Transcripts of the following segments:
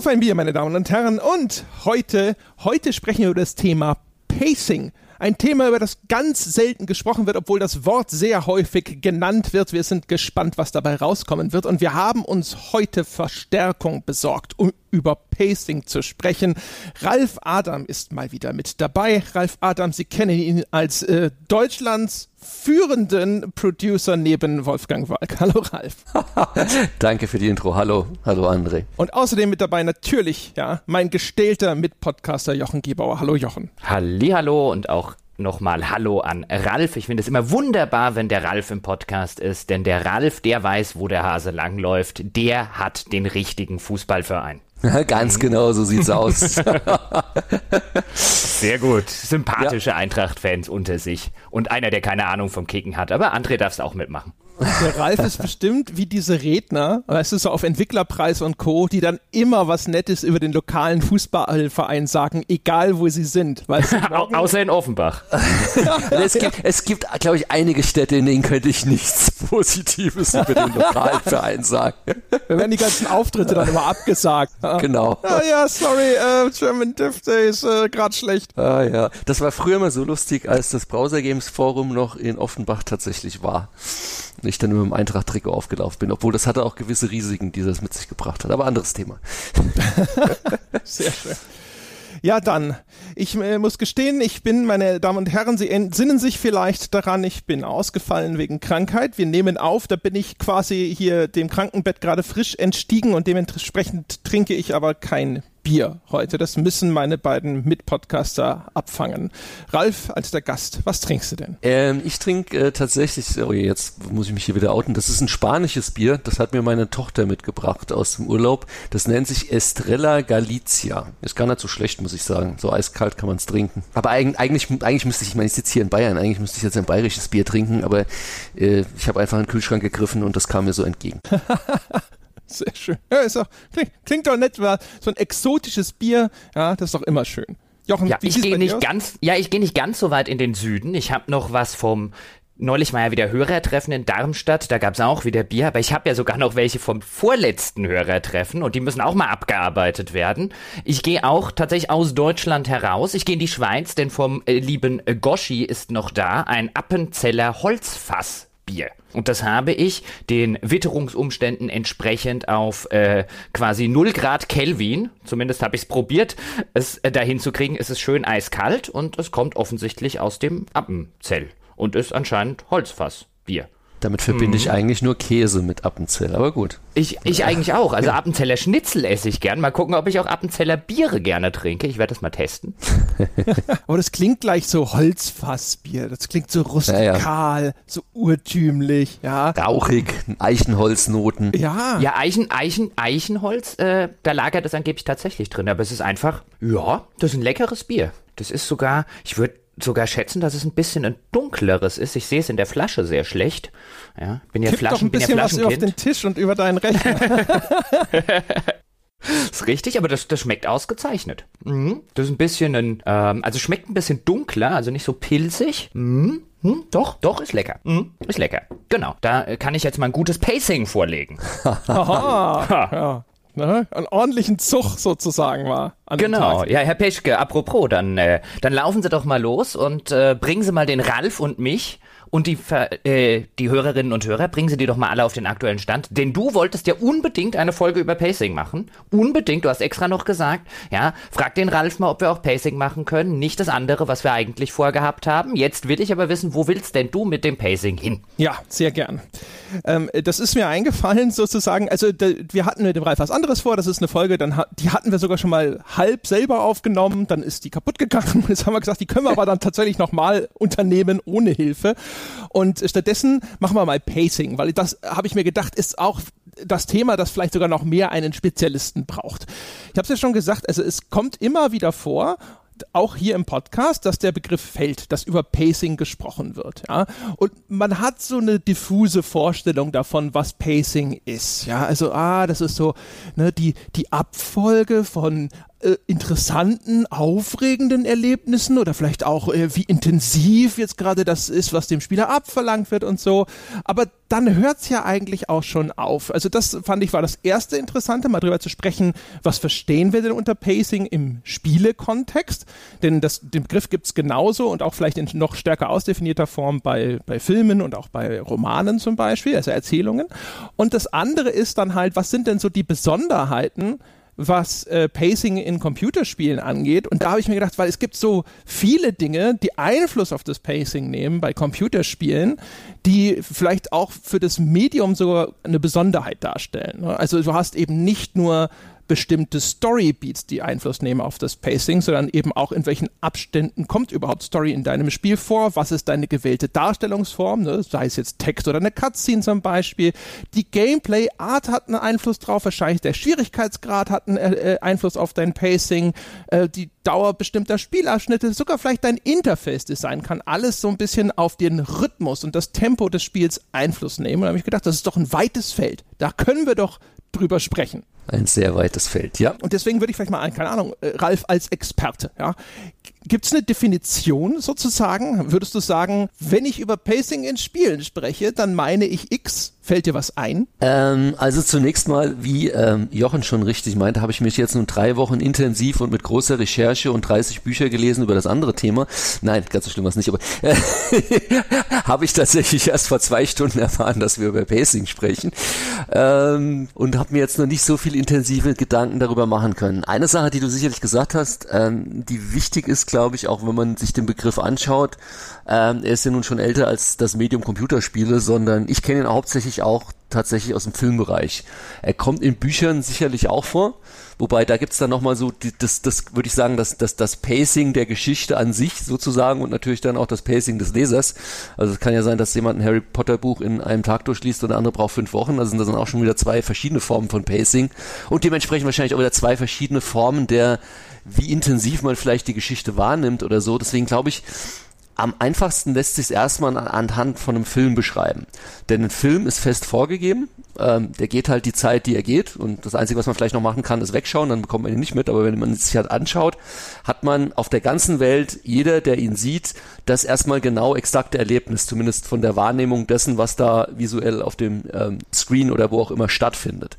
Auf ein Bier, meine Damen und Herren. Und heute, heute sprechen wir über das Thema Pacing. Ein Thema, über das ganz selten gesprochen wird, obwohl das Wort sehr häufig genannt wird. Wir sind gespannt, was dabei rauskommen wird. Und wir haben uns heute Verstärkung besorgt, um über Pacing zu sprechen. Ralf Adam ist mal wieder mit dabei. Ralf Adam, Sie kennen ihn als äh, Deutschlands führenden Producer neben Wolfgang Walk. Hallo Ralf. Danke für die Intro. Hallo, hallo André. Und außerdem mit dabei natürlich, ja, mein gestählter Mitpodcaster Jochen Gebauer. Hallo Jochen. Hallo und auch nochmal Hallo an Ralf. Ich finde es immer wunderbar, wenn der Ralf im Podcast ist, denn der Ralf, der weiß, wo der Hase langläuft, der hat den richtigen Fußballverein. Ganz genau, so sieht's aus. Sehr gut. Sympathische ja. Eintracht-Fans unter sich. Und einer, der keine Ahnung vom Kicken hat. Aber André darf es auch mitmachen. Der Ralf ist bestimmt wie diese Redner, weißt du, so auf Entwicklerpreis und Co., die dann immer was Nettes über den lokalen Fußballverein sagen, egal wo sie sind. Weißt du, Außer in Offenbach. es gibt, es gibt glaube ich, einige Städte, in denen könnte ich nichts Positives über den lokalen Verein sagen. Da werden die ganzen Auftritte dann immer abgesagt. Genau. Ah, ja, sorry, uh, German Diff Day ist uh, gerade schlecht. Ah ja, das war früher mal so lustig, als das Browser Games Forum noch in Offenbach tatsächlich war ich dann mit dem Eintracht-Trikot aufgelaufen bin, obwohl das hatte auch gewisse Risiken, die das mit sich gebracht hat. Aber anderes Thema. Sehr schön. Ja, dann. Ich äh, muss gestehen, ich bin, meine Damen und Herren, Sie entsinnen sich vielleicht daran, ich bin ausgefallen wegen Krankheit. Wir nehmen auf, da bin ich quasi hier dem Krankenbett gerade frisch entstiegen und dementsprechend trinke ich aber kein Bier heute. Das müssen meine beiden Mitpodcaster abfangen. Ralf, als der Gast, was trinkst du denn? Ähm, ich trinke äh, tatsächlich, oh jetzt muss ich mich hier wieder outen, das ist ein spanisches Bier, das hat mir meine Tochter mitgebracht aus dem Urlaub. Das nennt sich Estrella Galicia. Ist gar nicht so schlecht, muss ich sagen. So eiskalt kann man es trinken. Aber eigentlich, eigentlich, eigentlich müsste ich, ich meine, ich sitze hier in Bayern, eigentlich müsste ich jetzt ein bayerisches Bier trinken, aber äh, ich habe einfach in den Kühlschrank gegriffen und das kam mir so entgegen. Sehr schön. Ja, ist auch, klingt, klingt doch nett, war so ein exotisches Bier, ja, das ist doch immer schön. Jochen, ja, ich gehe nicht ganz, ja, ich gehe nicht ganz so weit in den Süden. Ich habe noch was vom Neulich war ja wieder Hörertreffen in Darmstadt, da gab es auch wieder Bier, aber ich habe ja sogar noch welche vom vorletzten Hörertreffen und die müssen auch mal abgearbeitet werden. Ich gehe auch tatsächlich aus Deutschland heraus. Ich gehe in die Schweiz, denn vom äh, lieben Goschi ist noch da ein Appenzeller Holzfassbier. Und das habe ich den Witterungsumständen entsprechend auf äh, quasi 0 Grad Kelvin, zumindest habe ich es probiert, es äh, dahin zu kriegen. Es ist schön eiskalt und es kommt offensichtlich aus dem Appenzell und ist anscheinend Holzfassbier. Damit verbinde ich mhm. eigentlich nur Käse mit Appenzell, aber gut. Ich, ich eigentlich auch. Also Appenzeller Schnitzel esse ich gern. Mal gucken, ob ich auch Appenzeller Biere gerne trinke. Ich werde das mal testen. aber das klingt gleich so Holzfassbier. Das klingt so rustikal, ja, ja. so urtümlich, ja. Rauchig, Eichenholznoten. Ja. Ja, Eichen, Eichen, Eichenholz, äh, da lagert es angeblich tatsächlich drin. Aber es ist einfach, ja, das ist ein leckeres Bier. Das ist sogar, ich würde sogar schätzen, dass es ein bisschen ein dunkleres ist. Ich sehe es in der Flasche sehr schlecht. Ja, bin ja Kipp Flaschen, doch ein bisschen ja was auf den Tisch und über deinen Rechner. ist richtig, aber das, das schmeckt ausgezeichnet. Mhm. Das ist ein bisschen ein, ähm, also schmeckt ein bisschen dunkler, also nicht so pilzig. Mhm. Hm, doch, doch, ist lecker. Hm, ist lecker. Genau. Da kann ich jetzt mal ein gutes Pacing vorlegen. Aha. ja ne, einen ordentlichen Zug sozusagen war. genau, ja, Herr Peschke, apropos, dann, äh, dann laufen Sie doch mal los und äh, bringen Sie mal den Ralf und mich und die, äh, die Hörerinnen und Hörer, bringen Sie die doch mal alle auf den aktuellen Stand. Denn du wolltest ja unbedingt eine Folge über Pacing machen. Unbedingt, du hast extra noch gesagt, ja, frag den Ralf mal, ob wir auch Pacing machen können. Nicht das andere, was wir eigentlich vorgehabt haben. Jetzt will ich aber wissen, wo willst denn du mit dem Pacing hin? Ja, sehr gern. Ähm, das ist mir eingefallen sozusagen, also wir hatten mit dem Ralf was anderes vor, das ist eine Folge, dann die hatten wir sogar schon mal halb selber aufgenommen, dann ist die kaputt gegangen. Jetzt haben wir gesagt, die können wir aber dann tatsächlich nochmal unternehmen ohne Hilfe. Und stattdessen machen wir mal Pacing, weil das habe ich mir gedacht, ist auch das Thema, das vielleicht sogar noch mehr einen Spezialisten braucht. Ich habe es ja schon gesagt, also es kommt immer wieder vor auch hier im Podcast, dass der Begriff fällt, dass über Pacing gesprochen wird. Ja? Und man hat so eine diffuse Vorstellung davon, was Pacing ist. Ja, also ah, das ist so ne, die die Abfolge von äh, interessanten, aufregenden Erlebnissen oder vielleicht auch äh, wie intensiv jetzt gerade das ist, was dem Spieler abverlangt wird und so. Aber dann hört's ja eigentlich auch schon auf. Also das fand ich war das erste Interessante, mal drüber zu sprechen, was verstehen wir denn unter Pacing im Spielekontext? Denn das, den Begriff gibt's genauso und auch vielleicht in noch stärker ausdefinierter Form bei, bei Filmen und auch bei Romanen zum Beispiel, also Erzählungen. Und das andere ist dann halt, was sind denn so die Besonderheiten, was äh, Pacing in Computerspielen angeht. Und da habe ich mir gedacht, weil es gibt so viele Dinge, die Einfluss auf das Pacing nehmen bei Computerspielen, die vielleicht auch für das Medium sogar eine Besonderheit darstellen. Also du hast eben nicht nur bestimmte Storybeats, die Einfluss nehmen auf das Pacing, sondern eben auch in welchen Abständen kommt überhaupt Story in deinem Spiel vor, was ist deine gewählte Darstellungsform, ne? sei es jetzt Text oder eine Cutscene zum Beispiel. Die Gameplay-Art hat einen Einfluss drauf, wahrscheinlich der Schwierigkeitsgrad hat einen äh, Einfluss auf dein Pacing, äh, die Dauer bestimmter Spielabschnitte, sogar vielleicht dein Interface-Design kann alles so ein bisschen auf den Rhythmus und das Tempo des Spiels Einfluss nehmen. Und da habe ich gedacht, das ist doch ein weites Feld. Da können wir doch drüber sprechen. Ein sehr weites Feld, ja. Und deswegen würde ich vielleicht mal, keine Ahnung, äh, Ralf als Experte, ja. Gibt es eine Definition sozusagen? Würdest du sagen, wenn ich über Pacing in Spielen spreche, dann meine ich X? Fällt dir was ein? Ähm, also zunächst mal, wie ähm, Jochen schon richtig meinte, habe ich mich jetzt nun drei Wochen intensiv und mit großer Recherche und 30 Bücher gelesen über das andere Thema. Nein, ganz so schlimm war es nicht, aber äh, habe ich tatsächlich erst vor zwei Stunden erfahren, dass wir über Pacing sprechen ähm, und habe mir jetzt noch nicht so viel intensive Gedanken darüber machen können. Eine Sache, die du sicherlich gesagt hast, ähm, die wichtig ist, glaube ich, auch wenn man sich den Begriff anschaut, ähm, er ist ja nun schon älter als das Medium Computerspiele, sondern ich kenne ihn hauptsächlich auch tatsächlich aus dem Filmbereich. Er kommt in Büchern sicherlich auch vor, wobei da gibt's dann nochmal so, die, das, das würde ich sagen, das, das, das Pacing der Geschichte an sich sozusagen und natürlich dann auch das Pacing des Lesers. Also es kann ja sein, dass jemand ein Harry Potter Buch in einem Tag durchliest und der andere braucht fünf Wochen. Also sind das dann auch schon wieder zwei verschiedene Formen von Pacing und dementsprechend wahrscheinlich auch wieder zwei verschiedene Formen der, wie intensiv man vielleicht die Geschichte wahrnimmt oder so. Deswegen glaube ich, am einfachsten lässt sich es erstmal anhand von einem Film beschreiben. Denn ein Film ist fest vorgegeben, ähm, der geht halt die Zeit, die er geht und das Einzige, was man vielleicht noch machen kann, ist wegschauen, dann bekommt man ihn nicht mit, aber wenn man sich halt anschaut, hat man auf der ganzen Welt, jeder, der ihn sieht, das erstmal genau exakte Erlebnis, zumindest von der Wahrnehmung dessen, was da visuell auf dem ähm, Screen oder wo auch immer stattfindet.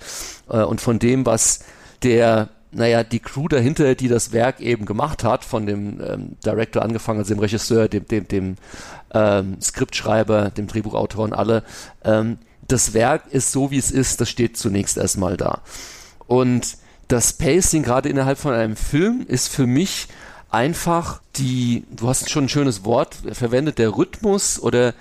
Äh, und von dem, was der naja, die Crew dahinter, die das Werk eben gemacht hat, von dem ähm, Director angefangen, also dem Regisseur, dem, dem, dem ähm, Skriptschreiber, dem Drehbuchautor und alle, ähm, das Werk ist so, wie es ist, das steht zunächst erstmal da. Und das Pacing gerade innerhalb von einem Film ist für mich einfach die, du hast schon ein schönes Wort verwendet, der Rhythmus oder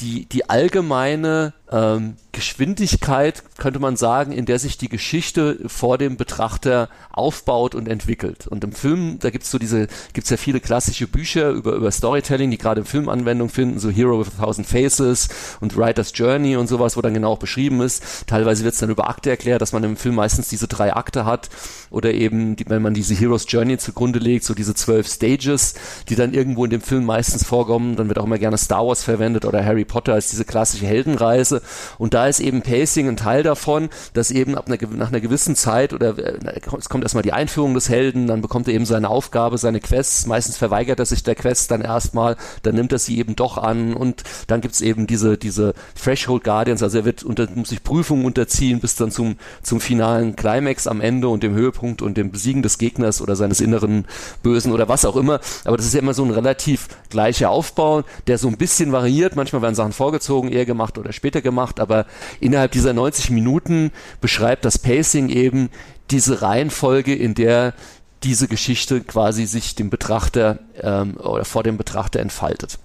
die, die allgemeine ähm, Geschwindigkeit, könnte man sagen, in der sich die Geschichte vor dem Betrachter aufbaut und entwickelt. Und im Film, da gibt's so diese, gibt's ja viele klassische Bücher über, über Storytelling, die gerade im Film Anwendung finden, so Hero with a Thousand Faces und Writer's Journey und sowas, wo dann genau auch beschrieben ist. Teilweise wird's dann über Akte erklärt, dass man im Film meistens diese drei Akte hat oder eben, die, wenn man diese Hero's Journey zugrunde legt, so diese zwölf Stages, die dann irgendwo in dem Film meistens vorkommen. Dann wird auch immer gerne Star Wars verwendet oder Harry Potter als diese klassische Heldenreise und da ist eben Pacing ein Teil davon, dass eben ab einer, nach einer gewissen Zeit oder äh, es kommt erstmal die Einführung des Helden, dann bekommt er eben seine Aufgabe, seine Quests. Meistens verweigert er sich der Quest dann erstmal, dann nimmt er sie eben doch an und dann gibt's eben diese, diese Threshold Guardians, also er wird unter, muss sich Prüfungen unterziehen bis dann zum, zum finalen Climax am Ende und dem Höhepunkt und dem Besiegen des Gegners oder seines inneren Bösen oder was auch immer. Aber das ist ja immer so ein relativ gleicher Aufbau, der so ein bisschen variiert. Manchmal werden Sachen vorgezogen, eher gemacht oder später gemacht, aber innerhalb dieser 90 Minuten beschreibt das Pacing eben diese Reihenfolge, in der diese Geschichte quasi sich dem Betrachter ähm, oder vor dem Betrachter entfaltet.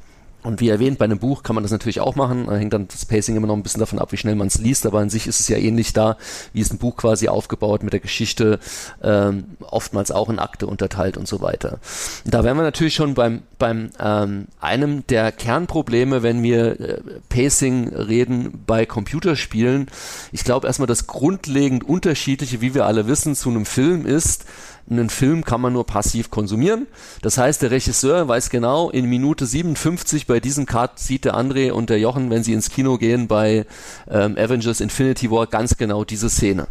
Und wie erwähnt, bei einem Buch kann man das natürlich auch machen. Da hängt dann das Pacing immer noch ein bisschen davon ab, wie schnell man es liest. Aber an sich ist es ja ähnlich da, wie es ein Buch quasi aufgebaut mit der Geschichte, ähm, oftmals auch in Akte unterteilt und so weiter. Da wären wir natürlich schon beim, beim ähm, einem der Kernprobleme, wenn wir äh, Pacing reden bei Computerspielen. Ich glaube erstmal das grundlegend unterschiedliche, wie wir alle wissen, zu einem Film ist, einen Film kann man nur passiv konsumieren. Das heißt, der Regisseur weiß genau, in Minute 57 bei diesem Cut sieht der André und der Jochen, wenn sie ins Kino gehen bei ähm, Avengers Infinity War, ganz genau diese Szene.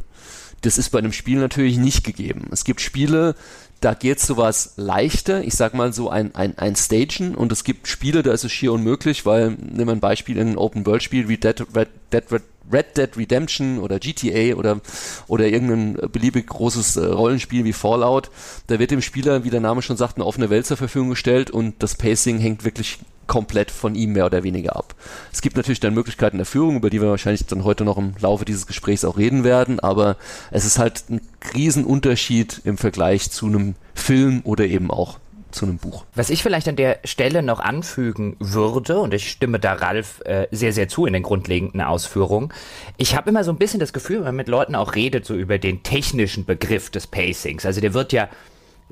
Das ist bei einem Spiel natürlich nicht gegeben. Es gibt Spiele, da geht sowas leichter, ich sag mal so ein, ein, ein Stagen und es gibt Spiele, da ist es schier unmöglich, weil, nehmen wir ein Beispiel in ein Open-World-Spiel wie Dead, Red, Dead, Red, Red Dead Redemption oder GTA oder, oder irgendein beliebig großes äh, Rollenspiel wie Fallout, da wird dem Spieler, wie der Name schon sagt, eine offene Welt zur Verfügung gestellt und das Pacing hängt wirklich komplett von ihm mehr oder weniger ab. Es gibt natürlich dann Möglichkeiten der Führung, über die wir wahrscheinlich dann heute noch im Laufe dieses Gesprächs auch reden werden, aber es ist halt ein Riesenunterschied im Vergleich zu einem Film oder eben auch zu einem Buch. Was ich vielleicht an der Stelle noch anfügen würde, und ich stimme da Ralf äh, sehr, sehr zu in den grundlegenden Ausführungen, ich habe immer so ein bisschen das Gefühl, wenn man mit Leuten auch redet, so über den technischen Begriff des Pacings. Also der wird ja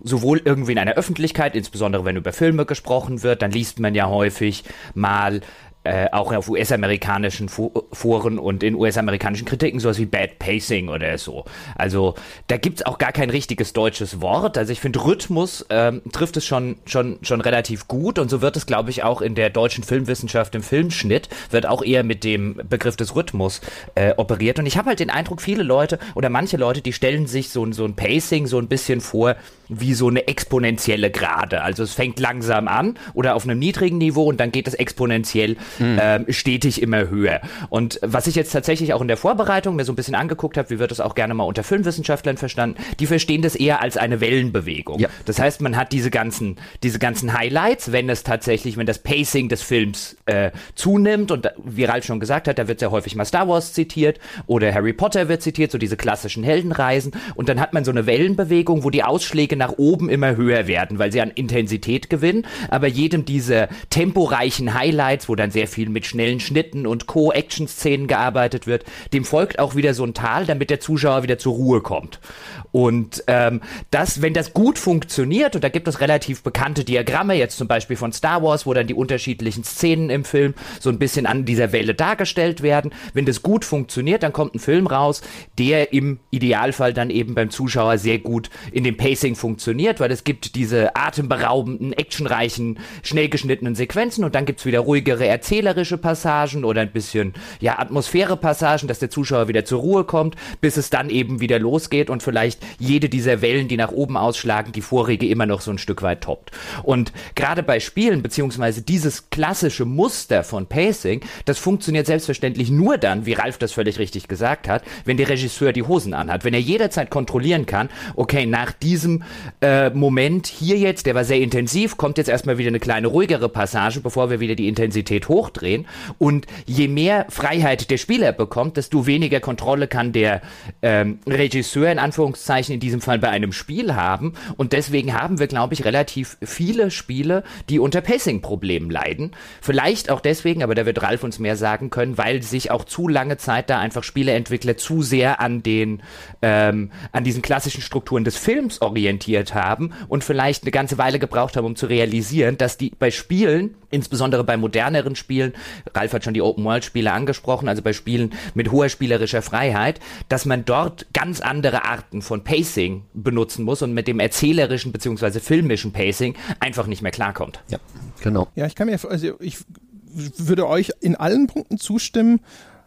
sowohl irgendwie in einer Öffentlichkeit, insbesondere wenn über Filme gesprochen wird, dann liest man ja häufig mal äh, auch auf US-amerikanischen Foren und in US-amerikanischen Kritiken sowas wie Bad Pacing oder so. Also da gibt's auch gar kein richtiges deutsches Wort. Also ich finde Rhythmus ähm, trifft es schon schon schon relativ gut und so wird es glaube ich auch in der deutschen Filmwissenschaft im Filmschnitt wird auch eher mit dem Begriff des Rhythmus äh, operiert und ich habe halt den Eindruck viele Leute oder manche Leute die stellen sich so so ein Pacing so ein bisschen vor wie so eine exponentielle Gerade. Also es fängt langsam an oder auf einem niedrigen Niveau und dann geht es exponentiell mhm. ähm, stetig immer höher. Und was ich jetzt tatsächlich auch in der Vorbereitung mir so ein bisschen angeguckt habe, wie wird das auch gerne mal unter Filmwissenschaftlern verstanden, die verstehen das eher als eine Wellenbewegung. Ja. Das heißt, man hat diese ganzen, diese ganzen Highlights, wenn es tatsächlich, wenn das Pacing des Films äh, zunimmt und wie Ralf schon gesagt hat, da wird sehr häufig mal Star Wars zitiert oder Harry Potter wird zitiert, so diese klassischen Heldenreisen und dann hat man so eine Wellenbewegung, wo die Ausschläge nach oben immer höher werden, weil sie an Intensität gewinnen, aber jedem dieser temporeichen Highlights, wo dann sehr viel mit schnellen Schnitten und Co-Action-Szenen gearbeitet wird, dem folgt auch wieder so ein Tal, damit der Zuschauer wieder zur Ruhe kommt. Und ähm, das, wenn das gut funktioniert, und da gibt es relativ bekannte Diagramme, jetzt zum Beispiel von Star Wars, wo dann die unterschiedlichen Szenen im Film so ein bisschen an dieser Welle dargestellt werden, wenn das gut funktioniert, dann kommt ein Film raus, der im Idealfall dann eben beim Zuschauer sehr gut in dem Pacing funktioniert, weil es gibt diese atemberaubenden, actionreichen, schnell geschnittenen Sequenzen und dann gibt's wieder ruhigere erzählerische Passagen oder ein bisschen ja Atmosphäre-Passagen, dass der Zuschauer wieder zur Ruhe kommt, bis es dann eben wieder losgeht und vielleicht jede dieser Wellen, die nach oben ausschlagen, die vorige immer noch so ein Stück weit toppt. Und gerade bei Spielen, beziehungsweise dieses klassische Muster von Pacing, das funktioniert selbstverständlich nur dann, wie Ralf das völlig richtig gesagt hat, wenn der Regisseur die Hosen anhat. Wenn er jederzeit kontrollieren kann, okay, nach diesem äh, Moment hier jetzt, der war sehr intensiv, kommt jetzt erstmal wieder eine kleine ruhigere Passage, bevor wir wieder die Intensität hochdrehen. Und je mehr Freiheit der Spieler bekommt, desto weniger Kontrolle kann der ähm, Regisseur in Anführungszeichen Anführungszeichen in diesem Fall bei einem Spiel haben. Und deswegen haben wir, glaube ich, relativ viele Spiele, die unter Pacing-Problemen leiden. Vielleicht auch deswegen, aber da wird Ralf uns mehr sagen können, weil sich auch zu lange Zeit da einfach Spieleentwickler zu sehr an den, ähm, an diesen klassischen Strukturen des Films orientiert haben und vielleicht eine ganze Weile gebraucht haben, um zu realisieren, dass die bei Spielen, insbesondere bei moderneren Spielen, Ralf hat schon die Open-World-Spiele angesprochen, also bei Spielen mit hoher spielerischer Freiheit, dass man dort ganz andere Arten von Pacing benutzen muss und mit dem erzählerischen bzw. filmischen Pacing einfach nicht mehr klarkommt. Ja, genau. Ja, ich kann mir, also ich würde euch in allen Punkten zustimmen.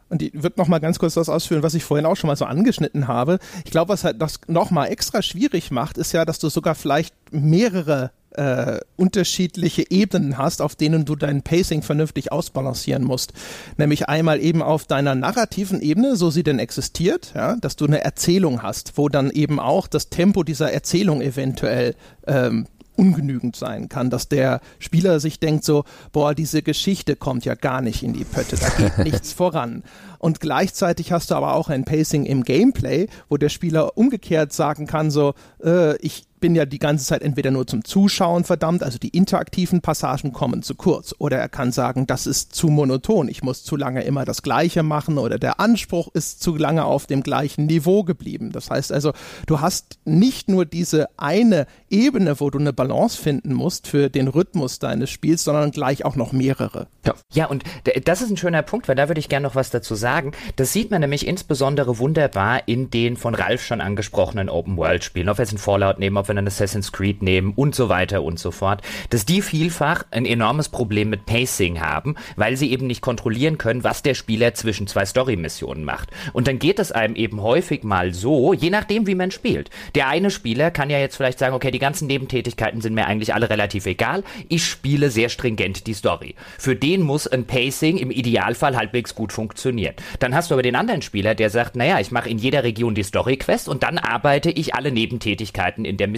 Und ich würde noch mal ganz kurz das ausführen, was ich vorhin auch schon mal so angeschnitten habe. Ich glaube, was halt das noch mal extra schwierig macht, ist ja, dass du sogar vielleicht mehrere äh, unterschiedliche Ebenen hast, auf denen du dein Pacing vernünftig ausbalancieren musst. Nämlich einmal eben auf deiner narrativen Ebene, so sie denn existiert, ja, dass du eine Erzählung hast, wo dann eben auch das Tempo dieser Erzählung eventuell ähm, ungenügend sein kann, dass der Spieler sich denkt so, boah, diese Geschichte kommt ja gar nicht in die Pötte, da geht nichts voran. Und gleichzeitig hast du aber auch ein Pacing im Gameplay, wo der Spieler umgekehrt sagen kann so, äh, ich bin ja die ganze Zeit entweder nur zum Zuschauen verdammt, also die interaktiven Passagen kommen zu kurz. Oder er kann sagen, das ist zu monoton, ich muss zu lange immer das Gleiche machen oder der Anspruch ist zu lange auf dem gleichen Niveau geblieben. Das heißt also, du hast nicht nur diese eine Ebene, wo du eine Balance finden musst für den Rhythmus deines Spiels, sondern gleich auch noch mehrere. Ja, ja und das ist ein schöner Punkt, weil da würde ich gerne noch was dazu sagen. Das sieht man nämlich insbesondere wunderbar in den von Ralf schon angesprochenen Open-World-Spielen. Ob wir jetzt ein Fallout nehmen, ob wir einen Assassin's Creed nehmen und so weiter und so fort, dass die vielfach ein enormes Problem mit Pacing haben, weil sie eben nicht kontrollieren können, was der Spieler zwischen zwei Story-Missionen macht. Und dann geht es einem eben häufig mal so, je nachdem, wie man spielt. Der eine Spieler kann ja jetzt vielleicht sagen, okay, die ganzen Nebentätigkeiten sind mir eigentlich alle relativ egal. Ich spiele sehr stringent die Story. Für den muss ein Pacing im Idealfall halbwegs gut funktionieren. Dann hast du aber den anderen Spieler, der sagt, naja, ich mache in jeder Region die Story-Quest und dann arbeite ich alle Nebentätigkeiten in, der,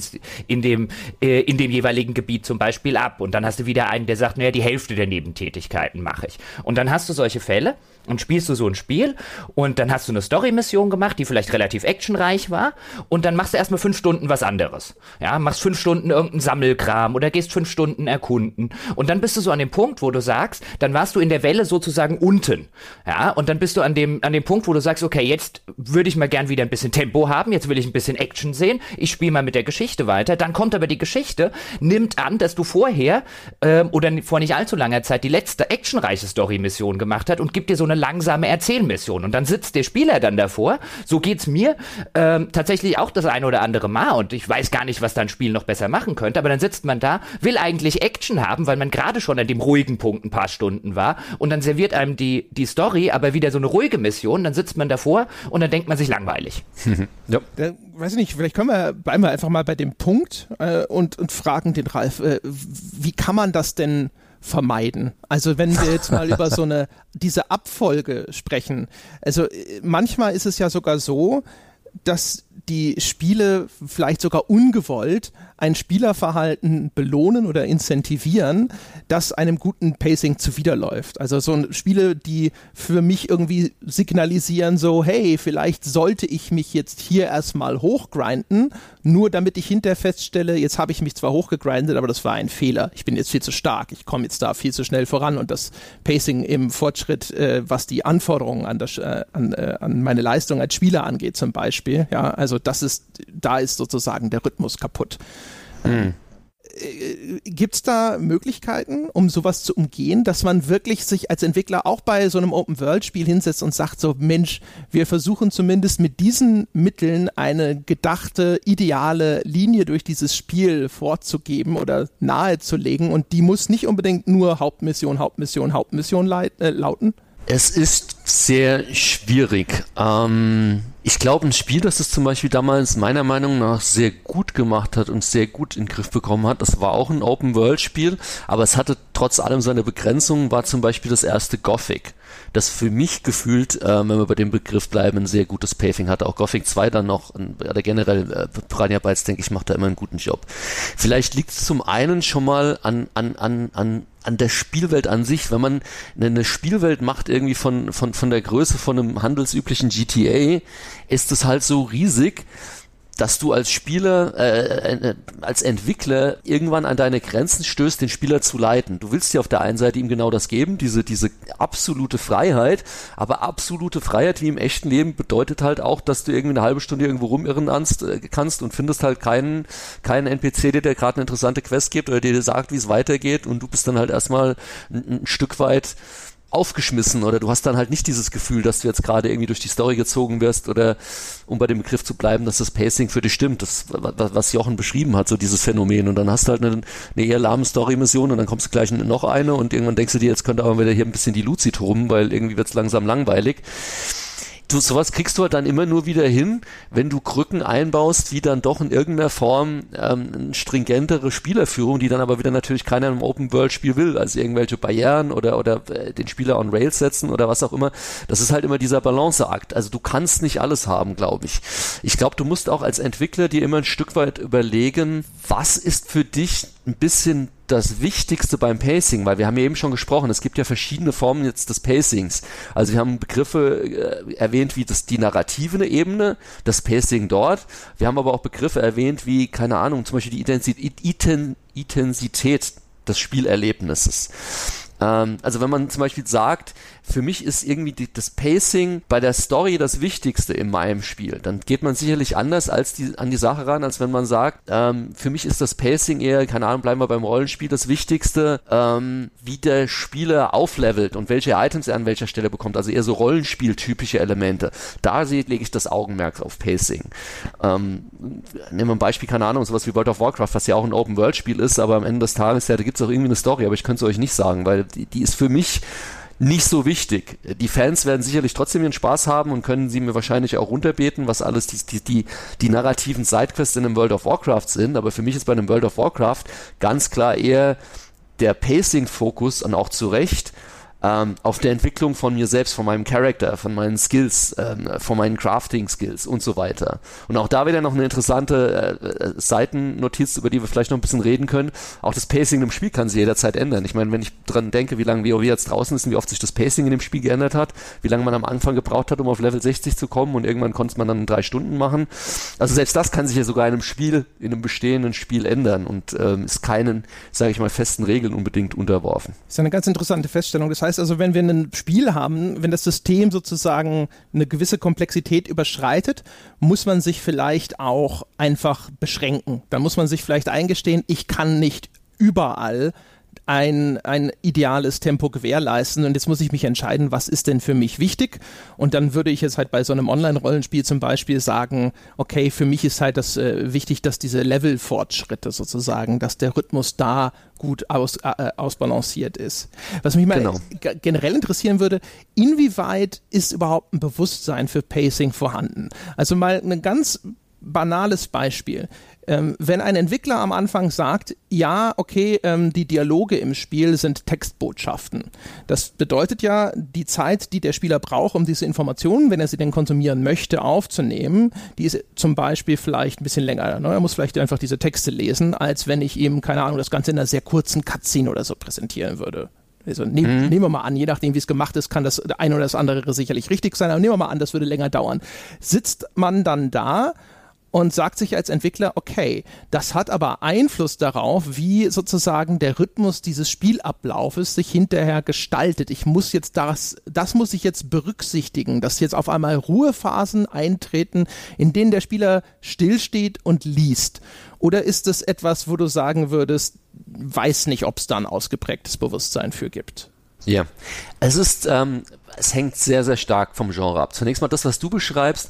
in, dem, äh, in dem jeweiligen Gebiet zum Beispiel ab. Und dann hast du wieder einen, der sagt, naja, die Hälfte der Nebentätigkeiten mache ich. Und dann hast du solche Fälle und spielst du so ein Spiel und dann hast du eine Story-Mission gemacht, die vielleicht relativ actionreich war und dann machst du erstmal fünf Stunden was anderes. Ja, machst fünf Stunden irgendeinen Sammelkram oder gehst fünf Stunden erkunden und dann bist du so an dem Punkt, wo du sagst, dann warst du in der Welle sozusagen unten. Ja, und dann bist du an dem, an dem Punkt, wo du sagst, okay, jetzt würde ich mal gern wieder ein bisschen Tempo haben, jetzt will ich ein bisschen Action sehen, ich spiele mal mit der Geschichte weiter, dann kommt aber die Geschichte, nimmt an, dass du vorher ähm, oder vor nicht allzu langer Zeit die letzte actionreiche Story-Mission gemacht hast und gibt dir so eine langsame Erzählmission. Und dann sitzt der Spieler dann davor. So geht's mir ähm, tatsächlich auch das ein oder andere Mal. Und ich weiß gar nicht, was dein Spiel noch besser machen könnte. Aber dann sitzt man da, will eigentlich Action haben, weil man gerade schon an dem ruhigen Punkt ein paar Stunden war. Und dann serviert einem die, die Story aber wieder so eine ruhige Mission. Dann sitzt man davor und dann denkt man sich langweilig. ja. Da, weiß ich nicht, vielleicht können wir, bleiben wir einfach mal bei dem Punkt äh, und, und fragen den Ralf, äh, wie kann man das denn vermeiden. Also wenn wir jetzt mal über so eine, diese Abfolge sprechen. Also äh, manchmal ist es ja sogar so, dass die Spiele vielleicht sogar ungewollt ein Spielerverhalten belohnen oder incentivieren, das einem guten Pacing zuwiderläuft. Also so Spiele, die für mich irgendwie signalisieren, so, hey, vielleicht sollte ich mich jetzt hier erstmal hochgrinden, nur damit ich hinterher feststelle, jetzt habe ich mich zwar hochgegrindet, aber das war ein Fehler. Ich bin jetzt viel zu stark, ich komme jetzt da viel zu schnell voran und das Pacing im Fortschritt, äh, was die Anforderungen an, das, äh, an, äh, an meine Leistung als Spieler angeht zum Beispiel, ja, also das ist, da ist sozusagen der Rhythmus kaputt. Mhm. Gibt es da Möglichkeiten, um sowas zu umgehen, dass man wirklich sich als Entwickler auch bei so einem Open-World-Spiel hinsetzt und sagt so, Mensch, wir versuchen zumindest mit diesen Mitteln eine gedachte, ideale Linie durch dieses Spiel vorzugeben oder nahezulegen und die muss nicht unbedingt nur Hauptmission, Hauptmission, Hauptmission äh, lauten? Es ist sehr schwierig. Ähm ich glaube, ein Spiel, das es zum Beispiel damals meiner Meinung nach sehr gut gemacht hat und sehr gut in den Griff bekommen hat, das war auch ein Open-World-Spiel, aber es hatte trotz allem seine Begrenzungen, war zum Beispiel das erste Gothic das für mich gefühlt, äh, wenn wir bei dem Begriff bleiben, ein sehr gutes Paving hatte. Auch Gothic 2 dann noch, oder generell äh, Piranha Bytes, denke ich, macht da immer einen guten Job. Vielleicht liegt es zum einen schon mal an, an, an, an an der Spielwelt an sich, wenn man eine Spielwelt macht irgendwie von, von, von der Größe von einem handelsüblichen GTA, ist es halt so riesig, dass du als Spieler, äh, äh, als Entwickler irgendwann an deine Grenzen stößt, den Spieler zu leiten. Du willst dir auf der einen Seite ihm genau das geben, diese, diese absolute Freiheit, aber absolute Freiheit wie im echten Leben bedeutet halt auch, dass du irgendwie eine halbe Stunde irgendwo rumirren kannst, äh, kannst und findest halt keinen, keinen NPC, der dir gerade eine interessante Quest gibt oder der dir sagt, wie es weitergeht und du bist dann halt erstmal ein, ein Stück weit aufgeschmissen oder du hast dann halt nicht dieses Gefühl, dass du jetzt gerade irgendwie durch die Story gezogen wirst oder um bei dem Begriff zu bleiben, dass das Pacing für dich stimmt, das was Jochen beschrieben hat, so dieses Phänomen. Und dann hast du halt eine, eine eher lahme Story-Mission und dann kommst du gleich noch eine und irgendwann denkst du dir, jetzt könnte aber wieder hier ein bisschen die Luzi toben, weil irgendwie wird es langsam langweilig du, sowas kriegst du halt dann immer nur wieder hin, wenn du Krücken einbaust, wie dann doch in irgendeiner Form ähm, stringentere Spielerführung, die dann aber wieder natürlich keiner im Open-World-Spiel will, also irgendwelche Barrieren oder, oder äh, den Spieler on Rails setzen oder was auch immer. Das ist halt immer dieser Balanceakt. Also du kannst nicht alles haben, glaube ich. Ich glaube, du musst auch als Entwickler dir immer ein Stück weit überlegen, was ist für dich ein bisschen das Wichtigste beim Pacing, weil wir haben ja eben schon gesprochen, es gibt ja verschiedene Formen jetzt des Pacings. Also wir haben Begriffe äh, erwähnt wie das, die narrative Ebene, das Pacing dort. Wir haben aber auch Begriffe erwähnt wie, keine Ahnung, zum Beispiel die Intensität, des Spielerlebnisses. Ähm, also wenn man zum Beispiel sagt, für mich ist irgendwie die, das Pacing bei der Story das Wichtigste in meinem Spiel, dann geht man sicherlich anders als die, an die Sache ran, als wenn man sagt, ähm, für mich ist das Pacing eher, keine Ahnung, bleiben wir beim Rollenspiel, das Wichtigste, ähm, wie der Spieler auflevelt und welche Items er an welcher Stelle bekommt, also eher so Rollenspieltypische Elemente. Da lege ich das Augenmerk auf Pacing. Ähm, nehmen wir ein Beispiel, keine Ahnung, sowas wie World of Warcraft, was ja auch ein Open-World-Spiel ist, aber am Ende des Tages, ja, da gibt es auch irgendwie eine Story, aber ich könnte es euch nicht sagen, weil die, die ist für mich nicht so wichtig. Die Fans werden sicherlich trotzdem ihren Spaß haben und können sie mir wahrscheinlich auch runterbeten, was alles die, die, die, die narrativen Sidequests in einem World of Warcraft sind. Aber für mich ist bei einem World of Warcraft ganz klar eher der Pacing-Fokus und auch zu Recht ähm, auf der Entwicklung von mir selbst, von meinem Charakter, von meinen Skills, ähm, von meinen Crafting-Skills und so weiter. Und auch da wieder noch eine interessante äh, äh, Seitennotiz, über die wir vielleicht noch ein bisschen reden können. Auch das Pacing im Spiel kann sich jederzeit ändern. Ich meine, wenn ich dran denke, wie lange WoW jetzt draußen ist und wie oft sich das Pacing in dem Spiel geändert hat, wie lange man am Anfang gebraucht hat, um auf Level 60 zu kommen und irgendwann konnte man dann drei Stunden machen. Also selbst das kann sich ja sogar in einem Spiel, in einem bestehenden Spiel ändern und ähm, ist keinen, sage ich mal, festen Regeln unbedingt unterworfen. Das ist eine ganz interessante Feststellung. Das heißt, heißt also, wenn wir ein Spiel haben, wenn das System sozusagen eine gewisse Komplexität überschreitet, muss man sich vielleicht auch einfach beschränken. Dann muss man sich vielleicht eingestehen, ich kann nicht überall ein, ein ideales Tempo gewährleisten. Und jetzt muss ich mich entscheiden, was ist denn für mich wichtig? Und dann würde ich jetzt halt bei so einem Online-Rollenspiel zum Beispiel sagen, okay, für mich ist halt das äh, wichtig, dass diese Level-Fortschritte sozusagen, dass der Rhythmus da gut aus, äh, ausbalanciert ist. Was mich mal genau. generell interessieren würde, inwieweit ist überhaupt ein Bewusstsein für Pacing vorhanden? Also mal ein ganz banales Beispiel. Ähm, wenn ein Entwickler am Anfang sagt, ja, okay, ähm, die Dialoge im Spiel sind Textbotschaften. Das bedeutet ja, die Zeit, die der Spieler braucht, um diese Informationen, wenn er sie denn konsumieren möchte, aufzunehmen, die ist zum Beispiel vielleicht ein bisschen länger. Ne? Er muss vielleicht einfach diese Texte lesen, als wenn ich ihm, keine Ahnung, das Ganze in einer sehr kurzen Cutscene oder so präsentieren würde. Also nehm, mhm. nehmen wir mal an, je nachdem, wie es gemacht ist, kann das eine oder das andere sicherlich richtig sein, aber nehmen wir mal an, das würde länger dauern. Sitzt man dann da und sagt sich als Entwickler, okay, das hat aber Einfluss darauf, wie sozusagen der Rhythmus dieses Spielablaufes sich hinterher gestaltet. Ich muss jetzt das, das muss ich jetzt berücksichtigen, dass jetzt auf einmal Ruhephasen eintreten, in denen der Spieler stillsteht und liest. Oder ist es etwas, wo du sagen würdest, weiß nicht, ob es da ein ausgeprägtes Bewusstsein für gibt? Ja, es ist, ähm, es hängt sehr, sehr stark vom Genre ab. Zunächst mal das, was du beschreibst,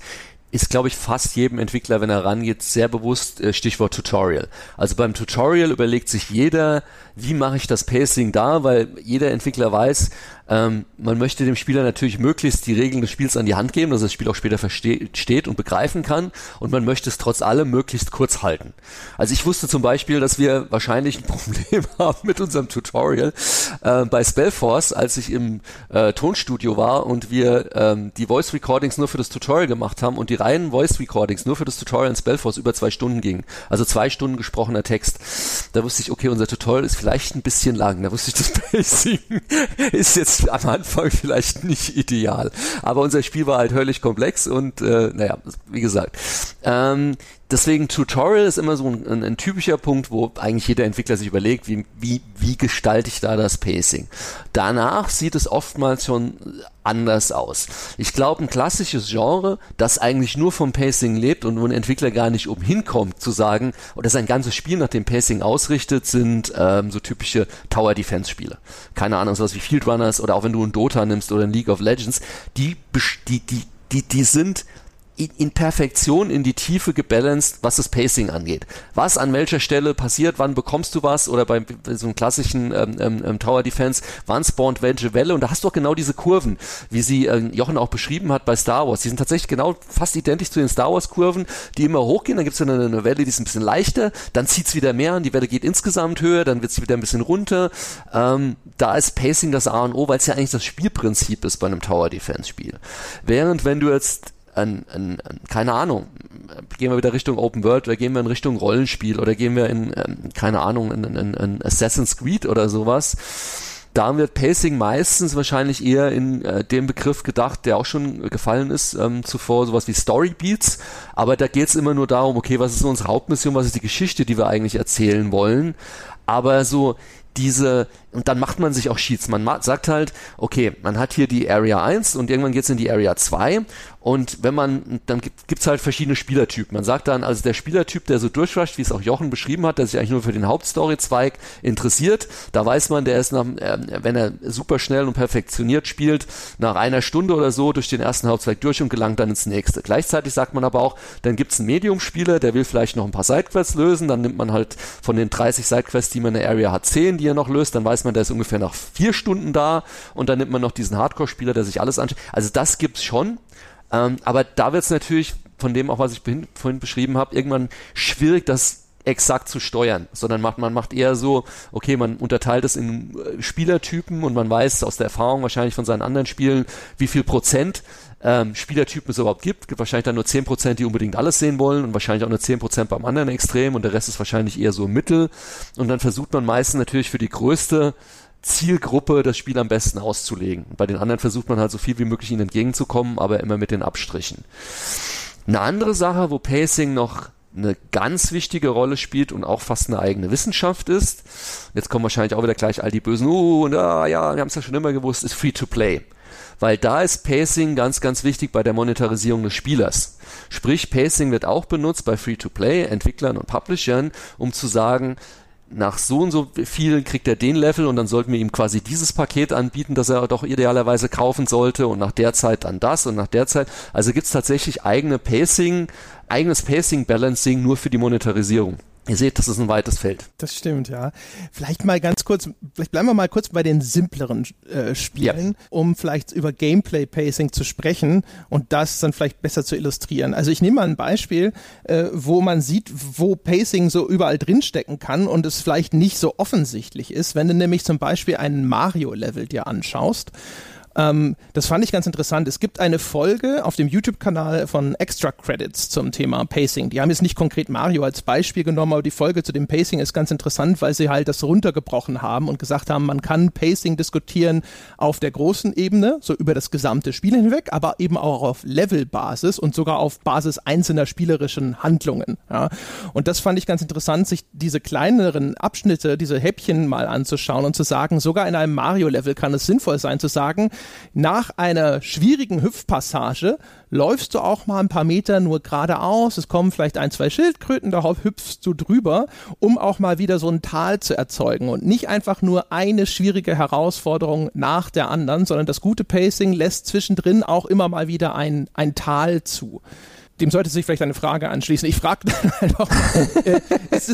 ist, glaube ich, fast jedem Entwickler, wenn er rangeht, sehr bewusst äh, Stichwort Tutorial. Also beim Tutorial überlegt sich jeder, wie mache ich das Pacing da, weil jeder Entwickler weiß, ähm, man möchte dem Spieler natürlich möglichst die Regeln des Spiels an die Hand geben, dass das Spiel auch später versteht und begreifen kann und man möchte es trotz allem möglichst kurz halten. Also ich wusste zum Beispiel, dass wir wahrscheinlich ein Problem haben mit unserem Tutorial äh, bei Spellforce, als ich im äh, Tonstudio war und wir ähm, die Voice Recordings nur für das Tutorial gemacht haben und die reinen Voice Recordings nur für das Tutorial in Spellforce über zwei Stunden gingen. Also zwei Stunden gesprochener Text. Da wusste ich, okay, unser Tutorial ist vielleicht ein bisschen lang. Da wusste ich, das Pacing ist jetzt am Anfang vielleicht nicht ideal. Aber unser Spiel war halt höllisch komplex und äh, naja, wie gesagt. Ähm, deswegen Tutorial ist immer so ein, ein, ein, typischer Punkt, wo eigentlich jeder Entwickler sich überlegt, wie, wie, wie gestalte ich da das Pacing. Danach sieht es oftmals schon anders aus. Ich glaube, ein klassisches Genre, das eigentlich nur vom Pacing lebt und wo ein Entwickler gar nicht umhinkommt zu sagen, oder sein ganzes Spiel nach dem Pacing ausrichtet, sind ähm, so typische Tower Defense Spiele. Keine Ahnung, sowas wie Field Runners oder auch wenn du ein Dota nimmst oder ein League of Legends, die, die, die, die, die sind in Perfektion in die Tiefe gebalanced, was das Pacing angeht. Was an welcher Stelle passiert, wann bekommst du was oder bei so einem klassischen ähm, ähm, ähm, Tower Defense, wann spawnt welche Welle und da hast du auch genau diese Kurven, wie sie äh, Jochen auch beschrieben hat bei Star Wars. Die sind tatsächlich genau fast identisch zu den Star Wars Kurven, die immer hochgehen, dann gibt es eine, eine Welle, die ist ein bisschen leichter, dann zieht es wieder mehr und die Welle geht insgesamt höher, dann wird sie wieder ein bisschen runter. Ähm, da ist Pacing das A und O, weil es ja eigentlich das Spielprinzip ist bei einem Tower Defense Spiel. Während wenn du jetzt ein, ein, ein, keine Ahnung, gehen wir wieder Richtung Open World oder gehen wir in Richtung Rollenspiel oder gehen wir in, ähm, keine Ahnung, in, in, in Assassin's Creed oder sowas. Da wird Pacing meistens wahrscheinlich eher in äh, dem Begriff gedacht, der auch schon gefallen ist ähm, zuvor, sowas wie Story Beats. Aber da geht es immer nur darum, okay, was ist unsere Hauptmission, was ist die Geschichte, die wir eigentlich erzählen wollen. Aber so diese, und dann macht man sich auch Sheets. Man sagt halt, okay, man hat hier die Area 1 und irgendwann geht's in die Area 2 und wenn man, dann gibt, gibt's halt verschiedene Spielertypen. Man sagt dann, also der Spielertyp, der so durchrusht, wie es auch Jochen beschrieben hat, der sich eigentlich nur für den Hauptstory-Zweig interessiert, da weiß man, der ist nach, äh, wenn er super schnell und perfektioniert spielt, nach einer Stunde oder so durch den ersten Hauptzweig durch und gelangt dann ins nächste. Gleichzeitig sagt man aber auch, dann gibt's einen Medium-Spieler, der will vielleicht noch ein paar Sidequests lösen, dann nimmt man halt von den 30 Sidequests, die man in der Area hat, 10, die er noch löst, dann weiß man, der ist ungefähr nach vier Stunden da und dann nimmt man noch diesen Hardcore-Spieler, der sich alles anschaut. Also das gibt's schon. Ähm, aber da wird's natürlich von dem auch, was ich vorhin beschrieben habe, irgendwann schwierig, das exakt zu steuern, sondern macht, man macht eher so, okay, man unterteilt es in äh, Spielertypen und man weiß aus der Erfahrung wahrscheinlich von seinen anderen Spielen, wie viel Prozent ähm, Spielertypen es überhaupt gibt. gibt wahrscheinlich dann nur 10%, die unbedingt alles sehen wollen und wahrscheinlich auch nur 10% beim anderen Extrem und der Rest ist wahrscheinlich eher so Mittel. Und dann versucht man meistens natürlich für die größte Zielgruppe das Spiel am besten auszulegen. Bei den anderen versucht man halt so viel wie möglich ihnen entgegenzukommen, aber immer mit den Abstrichen. Eine andere Sache, wo Pacing noch eine ganz wichtige Rolle spielt und auch fast eine eigene Wissenschaft ist. Jetzt kommen wahrscheinlich auch wieder gleich all die Bösen, uh, und, ah, ja, wir haben es ja schon immer gewusst, ist Free-to-Play. Weil da ist Pacing ganz, ganz wichtig bei der Monetarisierung des Spielers. Sprich, Pacing wird auch benutzt bei Free-to-Play, Entwicklern und Publishern, um zu sagen, nach so und so viel kriegt er den Level und dann sollten wir ihm quasi dieses Paket anbieten, das er doch idealerweise kaufen sollte und nach der Zeit dann das und nach der Zeit. Also gibt es tatsächlich eigene Pacing, eigenes Pacing-Balancing nur für die Monetarisierung. Ihr seht, das ist ein weites Feld. Das stimmt, ja. Vielleicht mal ganz kurz, vielleicht bleiben wir mal kurz bei den simpleren äh, Spielen, ja. um vielleicht über Gameplay-Pacing zu sprechen und das dann vielleicht besser zu illustrieren. Also ich nehme mal ein Beispiel, äh, wo man sieht, wo Pacing so überall drinstecken kann und es vielleicht nicht so offensichtlich ist, wenn du nämlich zum Beispiel einen Mario-Level dir anschaust ähm, das fand ich ganz interessant. Es gibt eine Folge auf dem YouTube-Kanal von Extra Credits zum Thema Pacing. Die haben jetzt nicht konkret Mario als Beispiel genommen, aber die Folge zu dem Pacing ist ganz interessant, weil sie halt das runtergebrochen haben und gesagt haben, man kann Pacing diskutieren auf der großen Ebene, so über das gesamte Spiel hinweg, aber eben auch auf Levelbasis und sogar auf Basis einzelner spielerischen Handlungen. Ja. Und das fand ich ganz interessant, sich diese kleineren Abschnitte, diese Häppchen mal anzuschauen und zu sagen, sogar in einem Mario-Level kann es sinnvoll sein zu sagen, nach einer schwierigen Hüpfpassage läufst du auch mal ein paar Meter nur geradeaus, es kommen vielleicht ein, zwei Schildkröten, darauf hüpfst du drüber, um auch mal wieder so ein Tal zu erzeugen. Und nicht einfach nur eine schwierige Herausforderung nach der anderen, sondern das gute Pacing lässt zwischendrin auch immer mal wieder ein, ein Tal zu dem sollte sich vielleicht eine Frage anschließen. Ich frage dann einfach, äh, ist,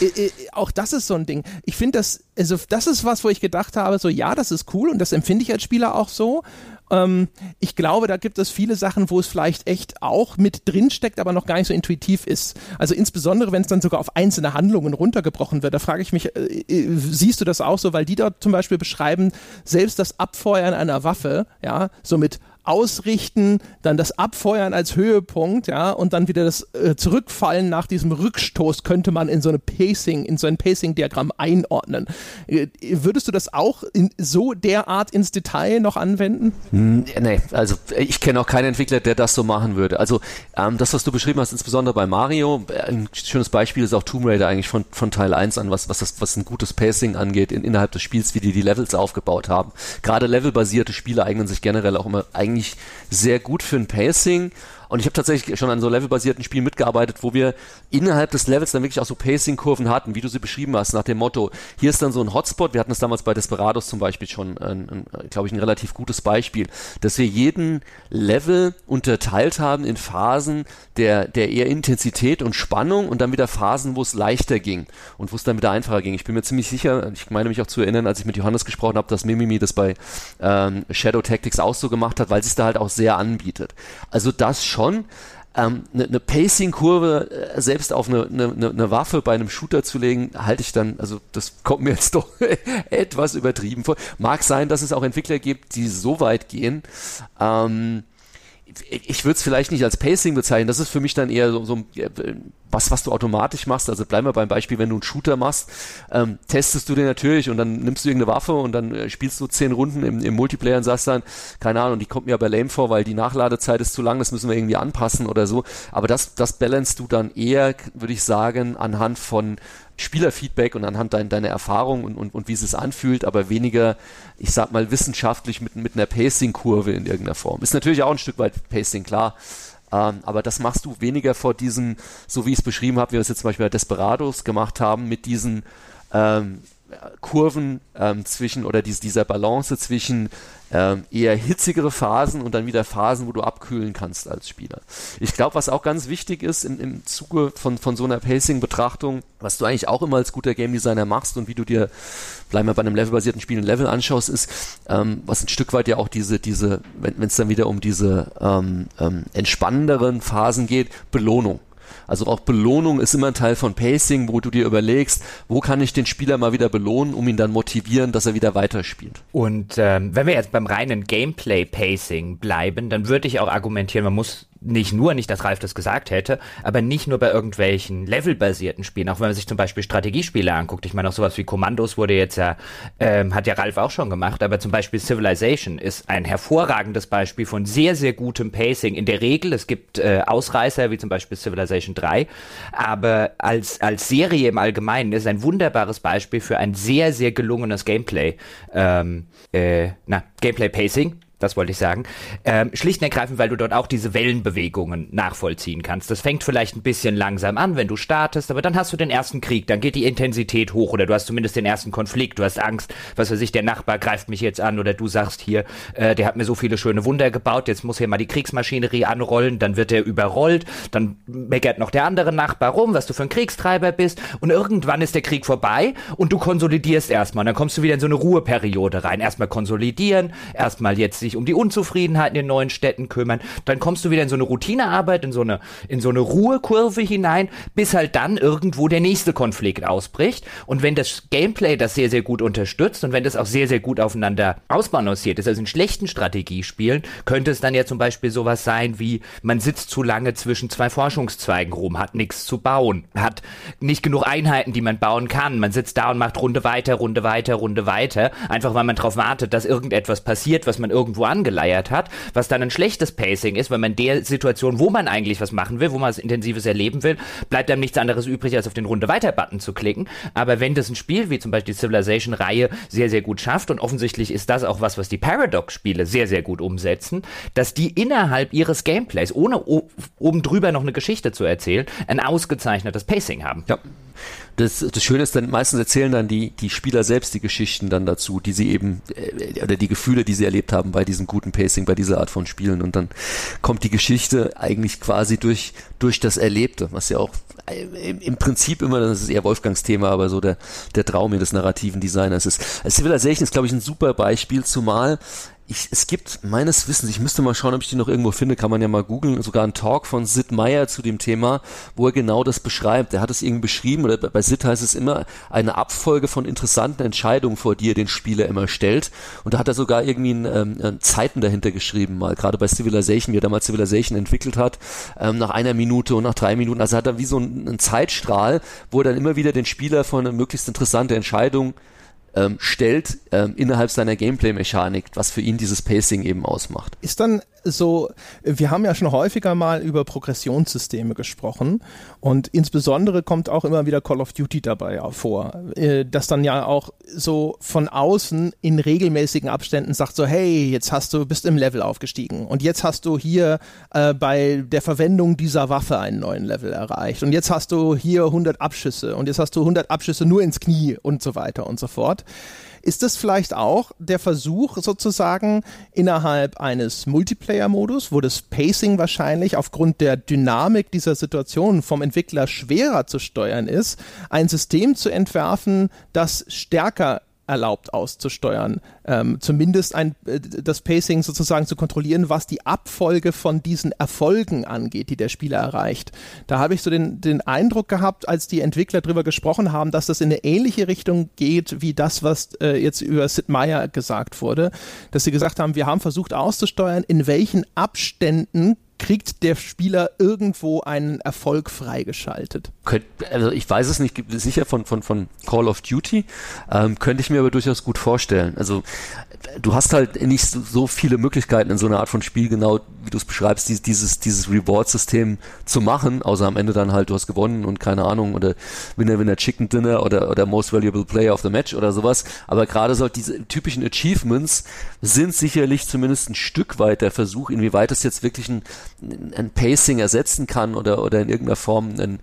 äh, äh, auch das ist so ein Ding. Ich finde das, also das ist was, wo ich gedacht habe, so ja, das ist cool und das empfinde ich als Spieler auch so. Ähm, ich glaube, da gibt es viele Sachen, wo es vielleicht echt auch mit drin steckt, aber noch gar nicht so intuitiv ist. Also insbesondere, wenn es dann sogar auf einzelne Handlungen runtergebrochen wird, da frage ich mich, äh, äh, siehst du das auch so, weil die dort zum Beispiel beschreiben, selbst das Abfeuern einer Waffe, ja, so mit ausrichten, dann das Abfeuern als Höhepunkt, ja, und dann wieder das äh, Zurückfallen nach diesem Rückstoß könnte man in so eine Pacing, in so ein Pacing-Diagramm einordnen. Äh, würdest du das auch in so derart ins Detail noch anwenden? Nee, also ich kenne auch keinen Entwickler, der das so machen würde. Also ähm, das, was du beschrieben hast, insbesondere bei Mario, ein schönes Beispiel ist auch Tomb Raider eigentlich von, von Teil 1 an, was, was, das, was ein gutes Pacing angeht in, innerhalb des Spiels, wie die die Levels aufgebaut haben. Gerade levelbasierte Spiele eignen sich generell auch immer eigentlich eigentlich sehr gut für ein Pacing und ich habe tatsächlich schon an so levelbasierten Spielen mitgearbeitet, wo wir innerhalb des Levels dann wirklich auch so Pacing-Kurven hatten, wie du sie beschrieben hast, nach dem Motto, hier ist dann so ein Hotspot, wir hatten es damals bei Desperados zum Beispiel schon, glaube ich, ein relativ gutes Beispiel, dass wir jeden Level unterteilt haben in Phasen der, der eher Intensität und Spannung und dann wieder Phasen, wo es leichter ging und wo es dann wieder einfacher ging. Ich bin mir ziemlich sicher, ich meine mich auch zu erinnern, als ich mit Johannes gesprochen habe, dass Mimimi das bei ähm, Shadow Tactics auch so gemacht hat, weil es da halt auch sehr anbietet. Also das schon schon. Ähm, eine, eine Pacing-Kurve äh, selbst auf eine, eine, eine Waffe bei einem Shooter zu legen, halte ich dann, also das kommt mir jetzt doch etwas übertrieben vor. Mag sein, dass es auch Entwickler gibt, die so weit gehen. Ähm, ich würde es vielleicht nicht als Pacing bezeichnen, das ist für mich dann eher so, so was, was du automatisch machst. Also bleiben wir beim Beispiel, wenn du einen Shooter machst, ähm, testest du den natürlich und dann nimmst du irgendeine Waffe und dann äh, spielst du zehn Runden im, im Multiplayer und sagst dann, keine Ahnung, die kommt mir aber lame vor, weil die Nachladezeit ist zu lang, das müssen wir irgendwie anpassen oder so. Aber das, das balance du dann eher, würde ich sagen, anhand von Spielerfeedback und anhand dein, deiner Erfahrung und, und, und wie es sich anfühlt, aber weniger, ich sag mal, wissenschaftlich mit, mit einer Pacing-Kurve in irgendeiner Form. Ist natürlich auch ein Stück weit Pacing, klar. Ähm, aber das machst du weniger vor diesem, so wie ich es beschrieben habe, wie wir es jetzt zum Beispiel bei Desperados gemacht haben, mit diesen ähm, Kurven ähm, zwischen oder dies, dieser Balance zwischen ähm, eher hitzigere Phasen und dann wieder Phasen, wo du abkühlen kannst als Spieler. Ich glaube, was auch ganz wichtig ist im, im Zuge von, von so einer Pacing-Betrachtung, was du eigentlich auch immer als guter Game Designer machst und wie du dir, bleiben wir bei einem levelbasierten Spiel, ein Level anschaust, ist, ähm, was ein Stück weit ja auch diese, diese, wenn es dann wieder um diese ähm, ähm, entspannenderen Phasen geht, Belohnung. Also auch Belohnung ist immer ein Teil von Pacing, wo du dir überlegst, wo kann ich den Spieler mal wieder belohnen, um ihn dann motivieren, dass er wieder weiterspielt. Und ähm, wenn wir jetzt beim reinen Gameplay-Pacing bleiben, dann würde ich auch argumentieren, man muss nicht nur, nicht, dass Ralf das gesagt hätte, aber nicht nur bei irgendwelchen levelbasierten Spielen, auch wenn man sich zum Beispiel Strategiespiele anguckt. Ich meine, auch sowas wie Kommandos wurde jetzt ja, ähm, hat ja Ralf auch schon gemacht, aber zum Beispiel Civilization ist ein hervorragendes Beispiel von sehr, sehr gutem Pacing. In der Regel, es gibt äh, Ausreißer, wie zum Beispiel Civilization 3, aber als, als Serie im Allgemeinen ist ein wunderbares Beispiel für ein sehr, sehr gelungenes Gameplay, ähm, äh, na, Gameplay-Pacing das wollte ich sagen. Ähm, schlicht und ergreifend, weil du dort auch diese Wellenbewegungen nachvollziehen kannst. Das fängt vielleicht ein bisschen langsam an, wenn du startest, aber dann hast du den ersten Krieg, dann geht die Intensität hoch oder du hast zumindest den ersten Konflikt. Du hast Angst, was weiß ich, der Nachbar greift mich jetzt an oder du sagst hier, äh, der hat mir so viele schöne Wunder gebaut, jetzt muss hier mal die Kriegsmaschinerie anrollen, dann wird er überrollt, dann meckert noch der andere Nachbar rum, was du für ein Kriegstreiber bist und irgendwann ist der Krieg vorbei und du konsolidierst erstmal. Dann kommst du wieder in so eine Ruheperiode rein. Erstmal konsolidieren, erstmal jetzt sich sich um die Unzufriedenheit in neuen Städten kümmern. Dann kommst du wieder in so eine Routinearbeit, in so eine, in so eine Ruhekurve hinein, bis halt dann irgendwo der nächste Konflikt ausbricht. Und wenn das Gameplay das sehr, sehr gut unterstützt und wenn das auch sehr, sehr gut aufeinander ausbalanciert ist, also in schlechten Strategiespielen, könnte es dann ja zum Beispiel sowas sein wie, man sitzt zu lange zwischen zwei Forschungszweigen rum, hat nichts zu bauen, hat nicht genug Einheiten, die man bauen kann. Man sitzt da und macht Runde weiter, Runde weiter, Runde weiter, einfach weil man darauf wartet, dass irgendetwas passiert, was man irgendwo irgendwo angeleiert hat, was dann ein schlechtes Pacing ist, weil man der Situation, wo man eigentlich was machen will, wo man was Intensives erleben will, bleibt einem nichts anderes übrig, als auf den Runde weiter Button zu klicken. Aber wenn das ein Spiel wie zum Beispiel die Civilization-Reihe sehr, sehr gut schafft und offensichtlich ist das auch was, was die Paradox-Spiele sehr, sehr gut umsetzen, dass die innerhalb ihres Gameplays, ohne oben drüber noch eine Geschichte zu erzählen, ein ausgezeichnetes Pacing haben. Ja das, das Schöne ist dann, meistens erzählen dann die, die Spieler selbst die Geschichten dann dazu, die sie eben, äh, oder die Gefühle, die sie erlebt haben bei diesem guten Pacing, bei dieser Art von Spielen. Und dann kommt die Geschichte eigentlich quasi durch, durch das Erlebte, was ja auch äh, im Prinzip immer, das ist eher Wolfgangs Thema, aber so der, der Traum des narrativen Designers ist. Civilization ist, glaube ich, ein super Beispiel, zumal ich, es gibt meines Wissens, ich müsste mal schauen, ob ich die noch irgendwo finde, kann man ja mal googeln, sogar ein Talk von Sid Meier zu dem Thema, wo er genau das beschreibt. Er hat es irgendwie beschrieben, oder bei Sid heißt es immer, eine Abfolge von interessanten Entscheidungen, vor die er den Spieler immer stellt. Und da hat er sogar irgendwie ein, ähm, Zeiten dahinter geschrieben, mal gerade bei Civilization, wie er damals Civilization entwickelt hat, ähm, nach einer Minute und nach drei Minuten. Also hat er wie so einen, einen Zeitstrahl, wo er dann immer wieder den Spieler vor eine möglichst interessante Entscheidung ähm, stellt ähm, innerhalb seiner Gameplay-Mechanik, was für ihn dieses Pacing eben ausmacht. Ist dann so, wir haben ja schon häufiger mal über Progressionssysteme gesprochen und insbesondere kommt auch immer wieder Call of Duty dabei vor, äh, das dann ja auch so von außen in regelmäßigen Abständen sagt so, hey, jetzt hast du, bist im Level aufgestiegen und jetzt hast du hier äh, bei der Verwendung dieser Waffe einen neuen Level erreicht und jetzt hast du hier 100 Abschüsse und jetzt hast du 100 Abschüsse nur ins Knie und so weiter und so fort. Ist das vielleicht auch der Versuch sozusagen innerhalb eines Multiplayer-Modus, wo das Pacing wahrscheinlich aufgrund der Dynamik dieser Situation vom Entwickler schwerer zu steuern ist, ein System zu entwerfen, das stärker erlaubt auszusteuern. Ähm, zumindest ein, äh, das Pacing sozusagen zu kontrollieren, was die Abfolge von diesen Erfolgen angeht, die der Spieler erreicht. Da habe ich so den, den Eindruck gehabt, als die Entwickler darüber gesprochen haben, dass das in eine ähnliche Richtung geht wie das, was äh, jetzt über Sid Meier gesagt wurde, dass sie gesagt haben, wir haben versucht auszusteuern, in welchen Abständen kriegt der Spieler irgendwo einen Erfolg freigeschaltet? Also ich weiß es nicht sicher von, von, von Call of Duty, ähm, könnte ich mir aber durchaus gut vorstellen. Also du hast halt nicht so, viele Möglichkeiten in so einer Art von Spiel, genau wie du es beschreibst, dieses, dieses, dieses Reward-System zu machen, außer am Ende dann halt, du hast gewonnen und keine Ahnung, oder Winner, Winner, Chicken Dinner oder, oder Most Valuable Player of the Match oder sowas. Aber gerade so diese typischen Achievements sind sicherlich zumindest ein Stück weit der Versuch, inwieweit es jetzt wirklich ein, ein Pacing ersetzen kann oder, oder in irgendeiner Form ein,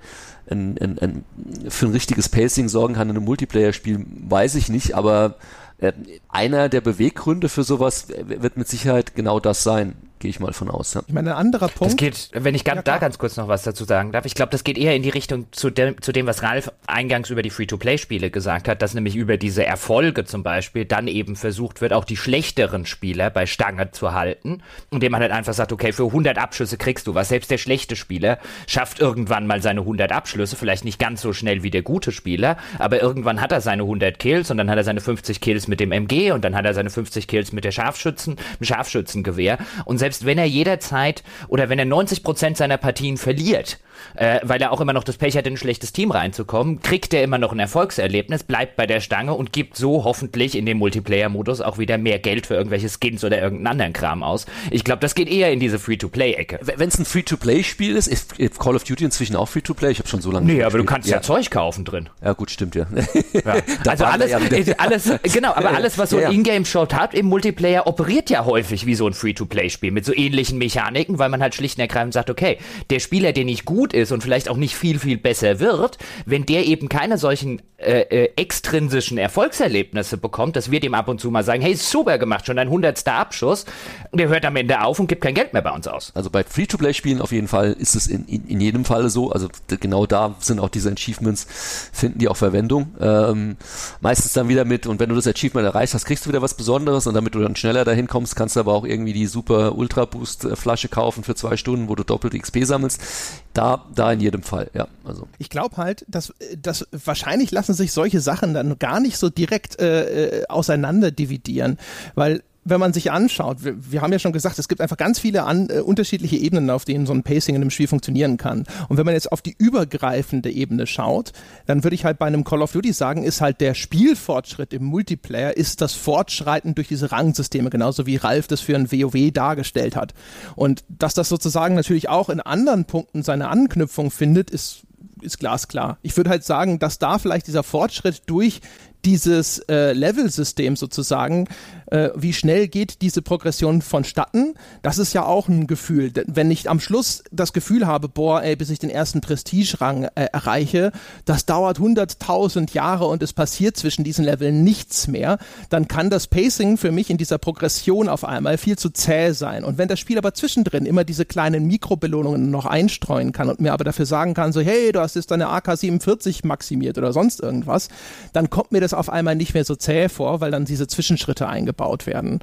ein, ein, ein, für ein richtiges Pacing sorgen kann in einem Multiplayer-Spiel, weiß ich nicht, aber einer der Beweggründe für sowas wird mit Sicherheit genau das sein gehe ich mal von aus. Ja. Ich meine, ein anderer Punkt. Das geht, wenn ich ganz, ja, da ganz kurz noch was dazu sagen darf, ich glaube, das geht eher in die Richtung zu dem, zu dem, was Ralf eingangs über die Free-to-Play-Spiele gesagt hat, dass nämlich über diese Erfolge zum Beispiel dann eben versucht wird, auch die schlechteren Spieler bei Stange zu halten, indem man halt einfach sagt, okay, für 100 Abschlüsse kriegst du was. Selbst der schlechte Spieler schafft irgendwann mal seine 100 Abschlüsse, vielleicht nicht ganz so schnell wie der gute Spieler, aber irgendwann hat er seine 100 Kills und dann hat er seine 50 Kills mit dem MG und dann hat er seine 50 Kills mit der Scharfschützen, mit Scharfschützengewehr und selbst selbst wenn er jederzeit oder wenn er 90 Prozent seiner Partien verliert, äh, weil er auch immer noch das Pech hat, in ein schlechtes Team reinzukommen, kriegt er immer noch ein Erfolgserlebnis, bleibt bei der Stange und gibt so hoffentlich in dem Multiplayer-Modus auch wieder mehr Geld für irgendwelche Skins oder irgendeinen anderen Kram aus. Ich glaube, das geht eher in diese Free-to-Play-Ecke. Wenn es ein Free-to-Play-Spiel ist, ist Call of Duty inzwischen auch Free-to-Play? Ich habe schon so lange Nee, aber du kannst ja. ja. Zeug kaufen drin. Ja, gut, stimmt ja. ja. also alles, ja alles, genau, aber alles, was so ein Ingame-Shot hat im Multiplayer, operiert ja häufig wie so ein Free-to-Play-Spiel mit so ähnlichen Mechaniken, weil man halt schlicht und ergreifend sagt, okay, der Spieler, der nicht gut ist und vielleicht auch nicht viel, viel besser wird, wenn der eben keine solchen äh, äh, extrinsischen Erfolgserlebnisse bekommt, dass wir dem ab und zu mal sagen, hey, super gemacht, schon dein hundertster Abschuss, der hört am Ende auf und gibt kein Geld mehr bei uns aus. Also bei Free-to-Play-Spielen auf jeden Fall ist es in, in, in jedem Falle so, also genau da sind auch diese Achievements, finden die auch Verwendung. Ähm, meistens dann wieder mit, und wenn du das Achievement erreicht hast, kriegst du wieder was Besonderes und damit du dann schneller dahin kommst, kannst du aber auch irgendwie die super Ultra Boost Flasche kaufen für zwei Stunden, wo du doppelt XP sammelst. Da, da in jedem Fall, ja. Also. Ich glaube halt, dass, dass wahrscheinlich lassen sich solche Sachen dann gar nicht so direkt äh, äh auseinander dividieren, weil wenn man sich anschaut, wir, wir, haben ja schon gesagt, es gibt einfach ganz viele an, äh, unterschiedliche Ebenen, auf denen so ein Pacing in einem Spiel funktionieren kann. Und wenn man jetzt auf die übergreifende Ebene schaut, dann würde ich halt bei einem Call of Duty sagen, ist halt der Spielfortschritt im Multiplayer, ist das Fortschreiten durch diese Rangsysteme, genauso wie Ralf das für ein WoW dargestellt hat. Und dass das sozusagen natürlich auch in anderen Punkten seine Anknüpfung findet, ist ist glasklar. Ich würde halt sagen, dass da vielleicht dieser Fortschritt durch dieses äh, Level-System sozusagen äh, wie schnell geht diese Progression vonstatten, das ist ja auch ein Gefühl. Wenn ich am Schluss das Gefühl habe, boah, ey, bis ich den ersten Prestigerang äh, erreiche, das dauert 100.000 Jahre und es passiert zwischen diesen Leveln nichts mehr, dann kann das Pacing für mich in dieser Progression auf einmal viel zu zäh sein. Und wenn das Spiel aber zwischendrin immer diese kleinen Mikrobelohnungen noch einstreuen kann und mir aber dafür sagen kann, so, hey, du hast jetzt deine AK-47 maximiert oder sonst irgendwas, dann kommt mir das auf einmal nicht mehr so zäh vor, weil dann diese Zwischenschritte eingebaut gebaut werden.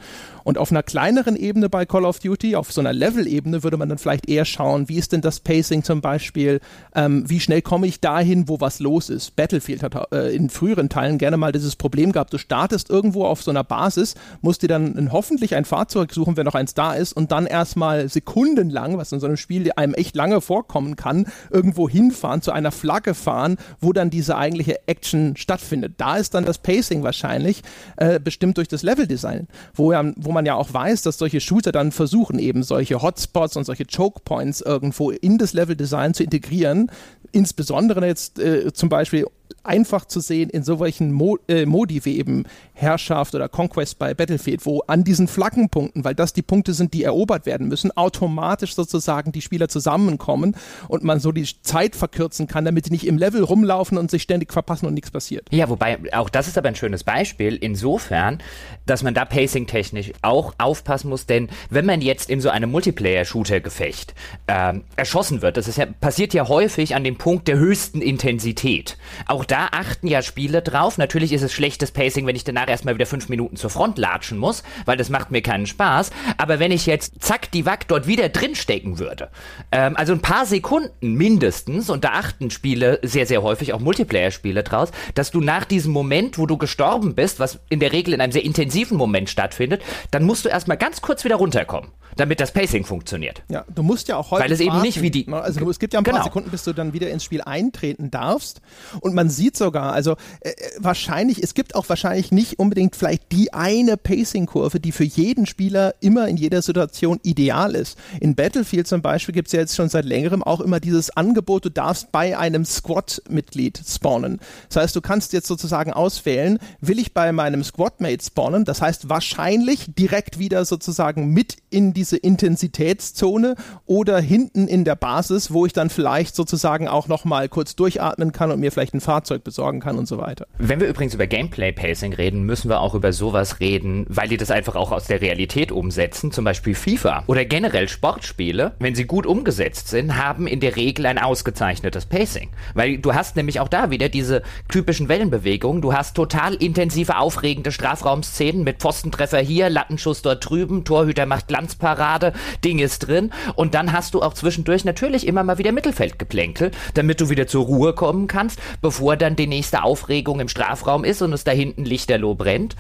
Und auf einer kleineren Ebene bei Call of Duty, auf so einer Level-Ebene, würde man dann vielleicht eher schauen, wie ist denn das Pacing zum Beispiel, ähm, wie schnell komme ich dahin, wo was los ist. Battlefield hat äh, in früheren Teilen gerne mal dieses Problem gehabt, du startest irgendwo auf so einer Basis, musst dir dann ein, hoffentlich ein Fahrzeug suchen, wenn noch eins da ist, und dann erstmal sekundenlang, was in so einem Spiel einem echt lange vorkommen kann, irgendwo hinfahren, zu einer Flagge fahren, wo dann diese eigentliche Action stattfindet. Da ist dann das Pacing wahrscheinlich äh, bestimmt durch das Level-Design, wo, ja, wo man ja auch weiß, dass solche Shooter dann versuchen, eben solche Hotspots und solche Choke Points irgendwo in das Level-Design zu integrieren. Insbesondere jetzt äh, zum Beispiel einfach zu sehen in solchen Mo äh, Modi wie eben Herrschaft oder Conquest bei Battlefield, wo an diesen Flaggenpunkten, weil das die Punkte sind, die erobert werden müssen, automatisch sozusagen die Spieler zusammenkommen und man so die Zeit verkürzen kann, damit die nicht im Level rumlaufen und sich ständig verpassen und nichts passiert. Ja, wobei auch das ist aber ein schönes Beispiel insofern, dass man da pacing-technisch auch aufpassen muss, denn wenn man jetzt in so einem Multiplayer-Shooter-Gefecht ähm, erschossen wird, das ja, passiert ja häufig an dem Punkt der höchsten Intensität. Auch da achten ja Spiele drauf. Natürlich ist es schlechtes Pacing, wenn ich danach erstmal wieder fünf Minuten zur Front latschen muss, weil das macht mir keinen Spaß. Aber wenn ich jetzt zack die Wack dort wieder drinstecken würde, ähm, also ein paar Sekunden mindestens, und da achten Spiele sehr, sehr häufig, auch Multiplayer-Spiele draus, dass du nach diesem Moment, wo du gestorben bist, was in der Regel in einem sehr intensiven Moment stattfindet, dann musst du erstmal ganz kurz wieder runterkommen damit das Pacing funktioniert. Ja, du musst ja auch heute. Weil es eben nicht wie die. Also es gibt ja ein paar genau. Sekunden, bis du dann wieder ins Spiel eintreten darfst. Und man sieht sogar, also äh, wahrscheinlich, es gibt auch wahrscheinlich nicht unbedingt vielleicht die eine Pacing-Kurve, die für jeden Spieler immer in jeder Situation ideal ist. In Battlefield zum Beispiel gibt es ja jetzt schon seit längerem auch immer dieses Angebot, du darfst bei einem Squad-Mitglied spawnen. Das heißt, du kannst jetzt sozusagen auswählen, will ich bei meinem Squad-Mate spawnen? Das heißt wahrscheinlich direkt wieder sozusagen mit in diese Intensitätszone oder hinten in der Basis, wo ich dann vielleicht sozusagen auch nochmal kurz durchatmen kann und mir vielleicht ein Fahrzeug besorgen kann und so weiter. Wenn wir übrigens über Gameplay-Pacing reden, müssen wir auch über sowas reden, weil die das einfach auch aus der Realität umsetzen, zum Beispiel FIFA oder generell Sportspiele, wenn sie gut umgesetzt sind, haben in der Regel ein ausgezeichnetes Pacing. Weil du hast nämlich auch da wieder diese typischen Wellenbewegungen, du hast total intensive, aufregende Strafraumszenen mit Pfostentreffer hier, Lattenschuss dort drüben, Torhüter macht Glanzparade, Ding ist drin und dann hast du auch zwischendurch natürlich immer mal wieder Mittelfeldgeplänkel, damit du wieder zur Ruhe kommen kannst, bevor dann die nächste Aufregung im Strafraum ist und es da hinten lichterloh brennt.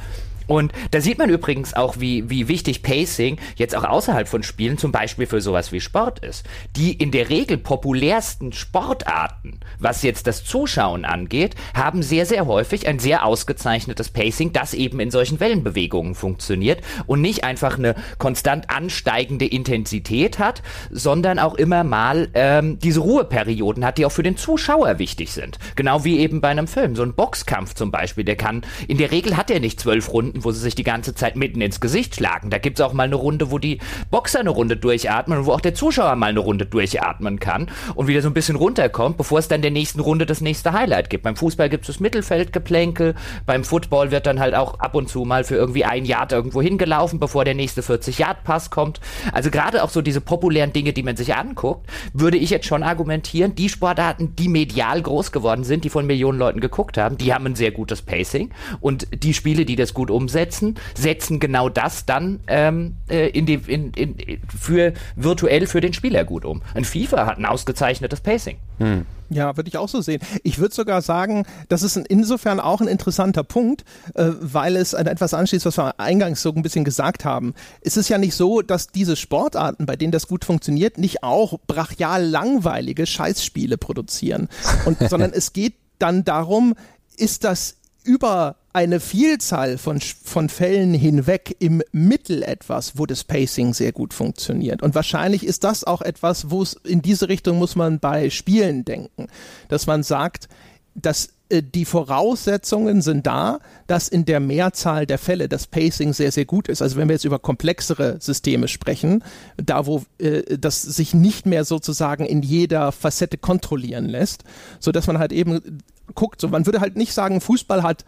Und da sieht man übrigens auch, wie, wie wichtig Pacing jetzt auch außerhalb von Spielen zum Beispiel für sowas wie Sport ist. Die in der Regel populärsten Sportarten, was jetzt das Zuschauen angeht, haben sehr, sehr häufig ein sehr ausgezeichnetes Pacing, das eben in solchen Wellenbewegungen funktioniert und nicht einfach eine konstant ansteigende Intensität hat, sondern auch immer mal ähm, diese Ruheperioden hat, die auch für den Zuschauer wichtig sind. Genau wie eben bei einem Film. So ein Boxkampf zum Beispiel, der kann, in der Regel hat er nicht zwölf Runden, Runden, wo sie sich die ganze Zeit mitten ins Gesicht schlagen. Da gibt es auch mal eine Runde, wo die Boxer eine Runde durchatmen und wo auch der Zuschauer mal eine Runde durchatmen kann und wieder so ein bisschen runterkommt, bevor es dann der nächsten Runde das nächste Highlight gibt. Beim Fußball gibt es das Mittelfeldgeplänkel, beim Football wird dann halt auch ab und zu mal für irgendwie ein Yard irgendwo hingelaufen, bevor der nächste 40-Yard-Pass kommt. Also gerade auch so diese populären Dinge, die man sich anguckt, würde ich jetzt schon argumentieren, die Sportarten, die medial groß geworden sind, die von Millionen Leuten geguckt haben, die haben ein sehr gutes Pacing und die Spiele, die das gut um umsetzen, setzen genau das dann ähm, äh, in die, in, in, für virtuell für den Spieler gut um. Ein FIFA hat ein ausgezeichnetes Pacing. Hm. Ja, würde ich auch so sehen. Ich würde sogar sagen, das ist insofern auch ein interessanter Punkt, äh, weil es an etwas anschließt, was wir eingangs so ein bisschen gesagt haben. Es ist ja nicht so, dass diese Sportarten, bei denen das gut funktioniert, nicht auch brachial langweilige Scheißspiele produzieren, und, sondern es geht dann darum, ist das über eine Vielzahl von, von Fällen hinweg im Mittel etwas, wo das Pacing sehr gut funktioniert. Und wahrscheinlich ist das auch etwas, wo es in diese Richtung muss man bei Spielen denken, dass man sagt, dass äh, die Voraussetzungen sind da, dass in der Mehrzahl der Fälle das Pacing sehr, sehr gut ist. Also wenn wir jetzt über komplexere Systeme sprechen, da wo äh, das sich nicht mehr sozusagen in jeder Facette kontrollieren lässt, so dass man halt eben guckt, so man würde halt nicht sagen, Fußball hat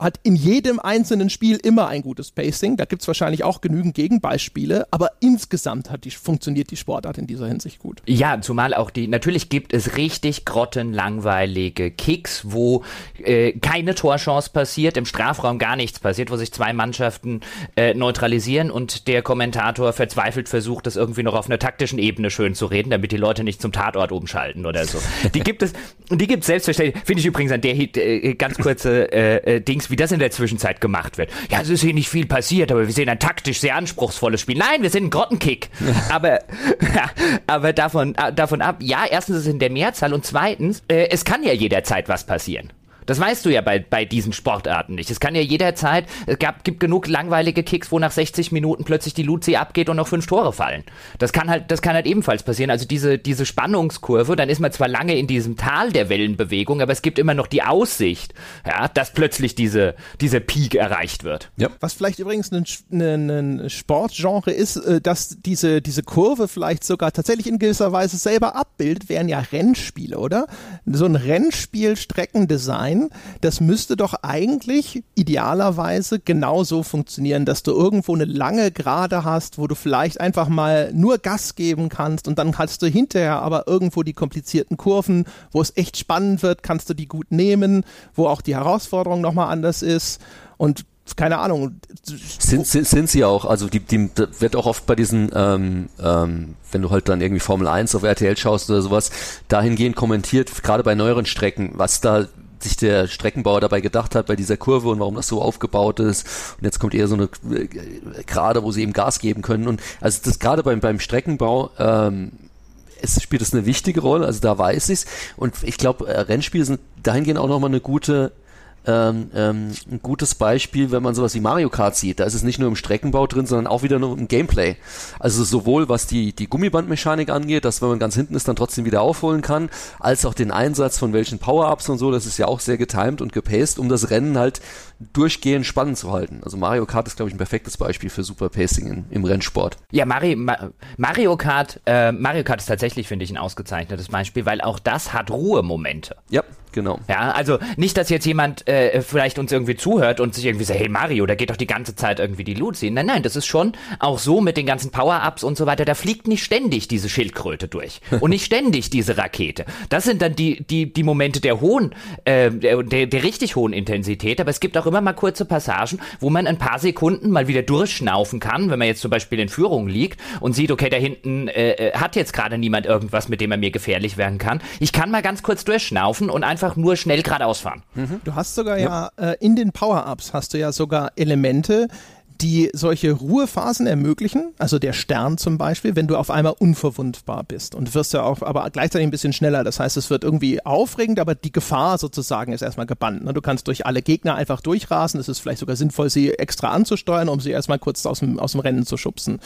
hat in jedem einzelnen Spiel immer ein gutes Pacing. Da gibt es wahrscheinlich auch genügend Gegenbeispiele, aber insgesamt hat die, funktioniert die Sportart in dieser Hinsicht gut. Ja, zumal auch die, natürlich gibt es richtig grottenlangweilige Kicks, wo äh, keine Torchance passiert, im Strafraum gar nichts passiert, wo sich zwei Mannschaften äh, neutralisieren und der Kommentator verzweifelt versucht, das irgendwie noch auf einer taktischen Ebene schön zu reden, damit die Leute nicht zum Tatort umschalten oder so. Die gibt es, die gibt es selbstverständlich, finde ich übrigens an der äh, ganz kurze äh, äh, Dings wie das in der Zwischenzeit gemacht wird. Ja, es ist hier nicht viel passiert, aber wir sehen ein taktisch sehr anspruchsvolles Spiel. Nein, wir sind ein Grottenkick. aber, aber davon, äh, davon ab, ja, erstens ist es in der Mehrzahl und zweitens, äh, es kann ja jederzeit was passieren. Das weißt du ja bei, bei diesen Sportarten nicht. Es kann ja jederzeit, es gab, gibt genug langweilige Kicks, wo nach 60 Minuten plötzlich die Luzi abgeht und noch fünf Tore fallen. Das kann halt, das kann halt ebenfalls passieren. Also diese, diese Spannungskurve, dann ist man zwar lange in diesem Tal der Wellenbewegung, aber es gibt immer noch die Aussicht, ja, dass plötzlich diese, dieser Peak erreicht wird. Ja. Was vielleicht übrigens ein, ein, ein Sportgenre ist, äh, dass diese, diese Kurve vielleicht sogar tatsächlich in gewisser Weise selber abbildet, wären ja Rennspiele, oder? So ein Rennspiel-Streckendesign sein. Das müsste doch eigentlich idealerweise genauso funktionieren, dass du irgendwo eine lange Gerade hast, wo du vielleicht einfach mal nur Gas geben kannst und dann hast du hinterher aber irgendwo die komplizierten Kurven, wo es echt spannend wird, kannst du die gut nehmen, wo auch die Herausforderung nochmal anders ist und keine Ahnung. Sind, sind, sind sie auch, also die, die wird auch oft bei diesen, ähm, ähm, wenn du halt dann irgendwie Formel 1 auf RTL schaust oder sowas, dahingehend kommentiert, gerade bei neueren Strecken, was da sich der Streckenbauer dabei gedacht hat bei dieser Kurve und warum das so aufgebaut ist. Und jetzt kommt eher so eine äh, gerade, wo sie eben Gas geben können. Und also das gerade beim, beim Streckenbau, ähm, es spielt das eine wichtige Rolle, also da weiß ich's. Und ich glaube, äh, Rennspiele sind dahingehend auch nochmal eine gute ähm, ähm, ein gutes Beispiel, wenn man sowas wie Mario Kart sieht. Da ist es nicht nur im Streckenbau drin, sondern auch wieder nur im Gameplay. Also sowohl was die, die Gummibandmechanik angeht, dass wenn man ganz hinten ist, dann trotzdem wieder aufholen kann, als auch den Einsatz von welchen Power-Ups und so. Das ist ja auch sehr getimed und gepaced, um das Rennen halt durchgehend spannend zu halten. Also Mario Kart ist, glaube ich, ein perfektes Beispiel für Super Pacing in, im Rennsport. Ja, Mario, Ma Mario Kart, äh, Mario Kart ist tatsächlich, finde ich, ein ausgezeichnetes Beispiel, weil auch das hat Ruhemomente. Ja, genau. Ja, also nicht, dass jetzt jemand äh, vielleicht uns irgendwie zuhört und sich irgendwie sagt, hey Mario, da geht doch die ganze Zeit irgendwie die Loot ziehen. Nein, nein, das ist schon auch so mit den ganzen Power-Ups und so weiter, da fliegt nicht ständig diese Schildkröte durch und nicht ständig diese Rakete. Das sind dann die, die, die Momente der hohen, äh, der, der, der richtig hohen Intensität, aber es gibt auch immer mal kurze Passagen, wo man ein paar Sekunden mal wieder durchschnaufen kann, wenn man jetzt zum Beispiel in Führung liegt und sieht, okay, da hinten äh, äh hat jetzt gerade niemand irgendwas, mit dem er mir gefährlich werden kann. Ich kann mal ganz kurz durchschnaufen und einfach nur schnell geradeaus fahren. Mhm. Du hast sogar ja, ja äh, in den Power-Ups hast du ja sogar Elemente, die solche Ruhephasen ermöglichen, also der Stern zum Beispiel, wenn du auf einmal unverwundbar bist und wirst ja auch aber gleichzeitig ein bisschen schneller. Das heißt, es wird irgendwie aufregend, aber die Gefahr sozusagen ist erstmal gebannt. Ne? Du kannst durch alle Gegner einfach durchrasen. Es ist vielleicht sogar sinnvoll, sie extra anzusteuern, um sie erstmal kurz aus dem, aus dem Rennen zu schubsen.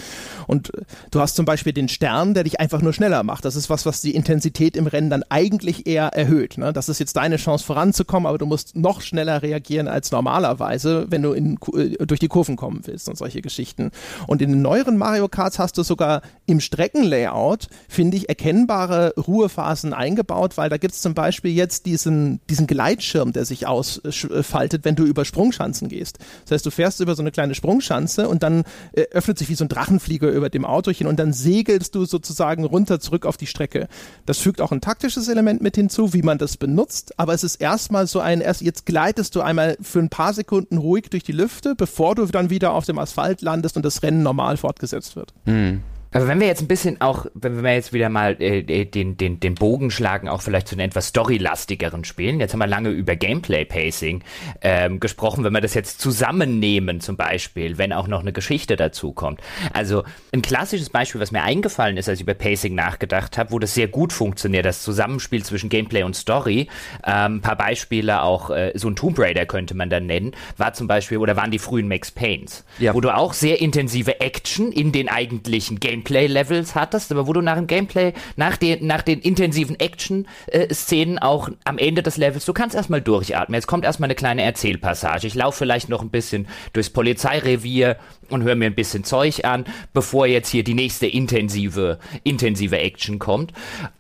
Und du hast zum Beispiel den Stern, der dich einfach nur schneller macht. Das ist was, was die Intensität im Rennen dann eigentlich eher erhöht. Ne? Das ist jetzt deine Chance voranzukommen, aber du musst noch schneller reagieren als normalerweise, wenn du in, äh, durch die Kurven kommen willst und solche Geschichten. Und in den neueren Mario Karts hast du sogar im Streckenlayout, finde ich, erkennbare Ruhephasen eingebaut, weil da gibt es zum Beispiel jetzt diesen, diesen Gleitschirm, der sich ausfaltet, wenn du über Sprungschanzen gehst. Das heißt, du fährst über so eine kleine Sprungschanze und dann äh, öffnet sich wie so ein Drachenflieger über dem Autochen und dann segelst du sozusagen runter zurück auf die Strecke. Das fügt auch ein taktisches Element mit hinzu, wie man das benutzt, aber es ist erstmal so ein, erst jetzt gleitest du einmal für ein paar Sekunden ruhig durch die Lüfte, bevor du dann wieder auf dem Asphalt landest und das Rennen normal fortgesetzt wird. Mhm. Aber wenn wir jetzt ein bisschen auch, wenn wir jetzt wieder mal äh, äh, den, den, den Bogen schlagen, auch vielleicht zu den etwas storylastigeren Spielen. Jetzt haben wir lange über Gameplay-Pacing ähm, gesprochen. Wenn wir das jetzt zusammennehmen, zum Beispiel, wenn auch noch eine Geschichte dazu kommt. Also ein klassisches Beispiel, was mir eingefallen ist, als ich über Pacing nachgedacht habe, wo das sehr gut funktioniert, das Zusammenspiel zwischen Gameplay und Story. Ähm, ein paar Beispiele auch, äh, so ein Tomb Raider könnte man dann nennen, war zum Beispiel, oder waren die frühen Max Paynes, ja. wo du auch sehr intensive Action in den eigentlichen Gameplay Gameplay-Levels hattest, aber wo du nach dem Gameplay, nach den, nach den intensiven Action-Szenen auch am Ende des Levels, du kannst erstmal durchatmen. Jetzt kommt erstmal eine kleine Erzählpassage. Ich laufe vielleicht noch ein bisschen durchs Polizeirevier und höre mir ein bisschen Zeug an, bevor jetzt hier die nächste intensive, intensive Action kommt.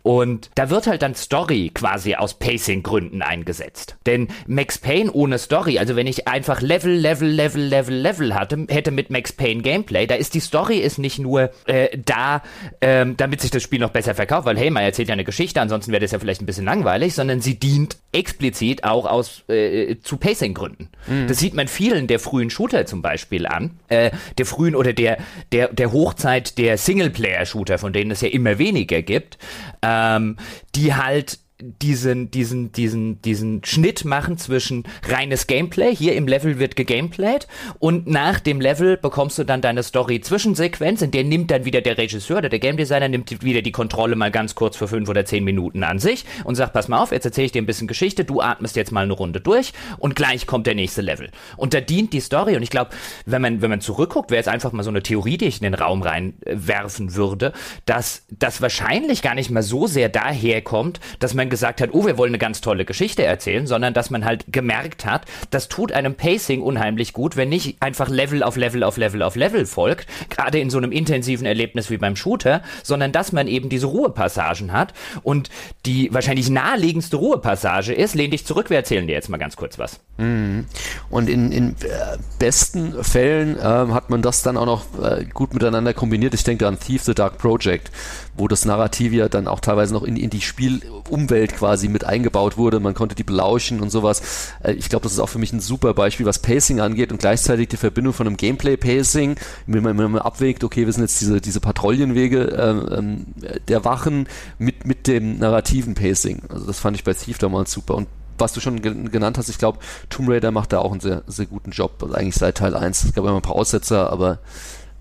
Und da wird halt dann Story quasi aus Pacing-Gründen eingesetzt. Denn Max Payne ohne Story, also wenn ich einfach Level, Level, Level, Level, Level hatte, hätte mit Max Payne Gameplay, da ist die Story ist nicht nur äh, da, ähm, damit sich das Spiel noch besser verkauft, weil hey, man erzählt ja eine Geschichte, ansonsten wäre das ja vielleicht ein bisschen langweilig, sondern sie dient explizit auch aus äh, zu Pacing-Gründen. Mhm. Das sieht man vielen der frühen Shooter zum Beispiel an, äh, der frühen oder der der der Hochzeit der Singleplayer-Shooter, von denen es ja immer weniger gibt, ähm, die halt diesen, diesen, diesen, diesen Schnitt machen zwischen reines Gameplay, hier im Level wird gegameplayt und nach dem Level bekommst du dann deine Story-Zwischensequenz, in der nimmt dann wieder der Regisseur oder der Game Designer nimmt wieder die Kontrolle mal ganz kurz für fünf oder zehn Minuten an sich und sagt, pass mal auf, jetzt erzähle ich dir ein bisschen Geschichte, du atmest jetzt mal eine Runde durch und gleich kommt der nächste Level. Und da dient die Story und ich glaube, wenn man, wenn man zurückguckt, wäre jetzt einfach mal so eine Theorie, die ich in den Raum reinwerfen würde, dass das wahrscheinlich gar nicht mal so sehr daherkommt, dass man gesagt hat, oh, wir wollen eine ganz tolle Geschichte erzählen, sondern dass man halt gemerkt hat, das tut einem Pacing unheimlich gut, wenn nicht einfach Level auf Level auf Level auf Level folgt, gerade in so einem intensiven Erlebnis wie beim Shooter, sondern dass man eben diese Ruhepassagen hat und die wahrscheinlich naheliegendste Ruhepassage ist, lehn dich zurück, wir erzählen dir jetzt mal ganz kurz was. Mhm. Und in, in äh, besten Fällen äh, hat man das dann auch noch äh, gut miteinander kombiniert. Ich denke an Thief the Dark Project, wo das Narrativ ja dann auch teilweise noch in, in die Spielumwelt quasi mit eingebaut wurde. Man konnte die belauschen und sowas. Äh, ich glaube, das ist auch für mich ein super Beispiel, was Pacing angeht und gleichzeitig die Verbindung von einem Gameplay-Pacing, wenn man, wenn man abwägt, okay, wir sind jetzt diese, diese Patrouillenwege äh, ähm, der Wachen mit, mit dem narrativen Pacing. Also das fand ich bei Thief damals super. Und was du schon genannt hast, ich glaube, Tomb Raider macht da auch einen sehr, sehr guten Job. Also eigentlich seit Teil 1. Es gab immer ein paar Aussetzer, aber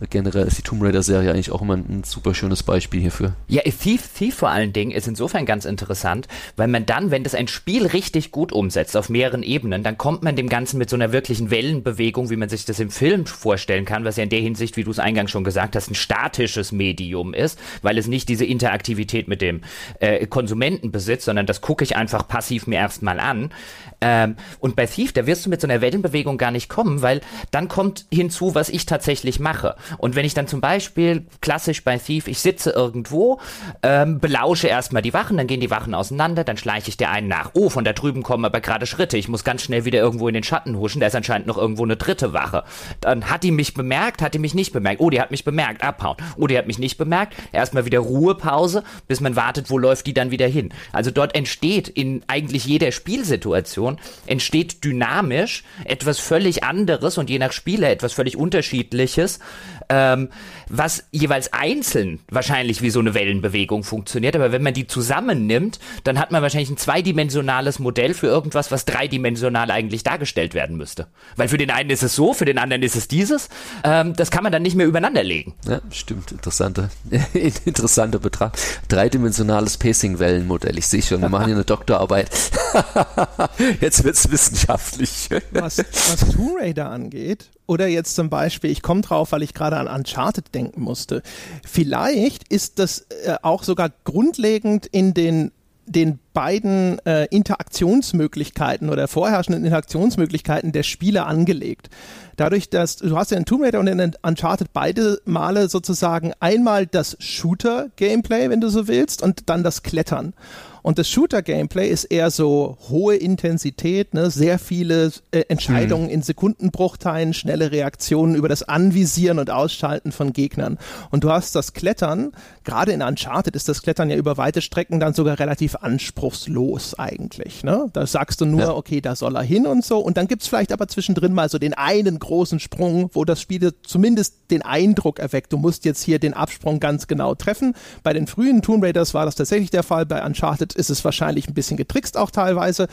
generell ist die Tomb Raider-Serie eigentlich auch immer ein, ein super schönes Beispiel hierfür. Ja, Thief, Thief vor allen Dingen ist insofern ganz interessant, weil man dann, wenn das ein Spiel richtig gut umsetzt, auf mehreren Ebenen, dann kommt man dem Ganzen mit so einer wirklichen Wellenbewegung, wie man sich das im Film vorstellen kann, was ja in der Hinsicht, wie du es eingangs schon gesagt hast, ein statisches Medium ist, weil es nicht diese Interaktivität mit dem äh, Konsumenten besitzt, sondern das gucke ich einfach passiv mir erstmal an. Ähm, und bei Thief, da wirst du mit so einer Wellenbewegung gar nicht kommen, weil dann kommt hinzu, was ich tatsächlich mache. Und wenn ich dann zum Beispiel klassisch bei Thief, ich sitze irgendwo, ähm, belausche erstmal die Wachen, dann gehen die Wachen auseinander, dann schleiche ich der einen nach. Oh, von da drüben kommen aber gerade Schritte. Ich muss ganz schnell wieder irgendwo in den Schatten huschen. Da ist anscheinend noch irgendwo eine dritte Wache. Dann hat die mich bemerkt, hat die mich nicht bemerkt. Oh, die hat mich bemerkt, abhauen. Oh, die hat mich nicht bemerkt. Erstmal wieder Ruhepause, bis man wartet, wo läuft die dann wieder hin. Also dort entsteht in eigentlich jeder Spielsituation, entsteht dynamisch etwas völlig anderes und je nach Spieler etwas völlig unterschiedliches, ähm, was jeweils einzeln wahrscheinlich wie so eine Wellenbewegung funktioniert. Aber wenn man die zusammennimmt, dann hat man wahrscheinlich ein zweidimensionales Modell für irgendwas, was dreidimensional eigentlich dargestellt werden müsste. Weil für den einen ist es so, für den anderen ist es dieses. Ähm, das kann man dann nicht mehr übereinander legen. Ja, stimmt. Interessante, interessante Betracht. Dreidimensionales Pacing-Wellenmodell. Ich sehe schon, wir machen hier eine Doktorarbeit. Jetzt wird es wissenschaftlich. Was, was Tomb Raider angeht, oder jetzt zum Beispiel, ich komme drauf, weil ich gerade an Uncharted denken musste. Vielleicht ist das äh, auch sogar grundlegend in den den beiden äh, Interaktionsmöglichkeiten oder vorherrschenden Interaktionsmöglichkeiten der Spiele angelegt. Dadurch, dass du hast ja in Tomb Raider und in Uncharted beide Male sozusagen einmal das Shooter-Gameplay, wenn du so willst, und dann das Klettern. Und das Shooter-Gameplay ist eher so hohe Intensität, ne? sehr viele äh, Entscheidungen mhm. in Sekundenbruchteilen, schnelle Reaktionen über das Anvisieren und Ausschalten von Gegnern. Und du hast das Klettern, gerade in Uncharted ist das Klettern ja über weite Strecken dann sogar relativ anspruchslos eigentlich. Ne? Da sagst du nur, ja. okay, da soll er hin und so. Und dann gibt's vielleicht aber zwischendrin mal so den einen großen Sprung, wo das Spiel zumindest den Eindruck erweckt, du musst jetzt hier den Absprung ganz genau treffen. Bei den frühen Tomb Raiders war das tatsächlich der Fall, bei Uncharted ist es wahrscheinlich ein bisschen getrickst auch teilweise,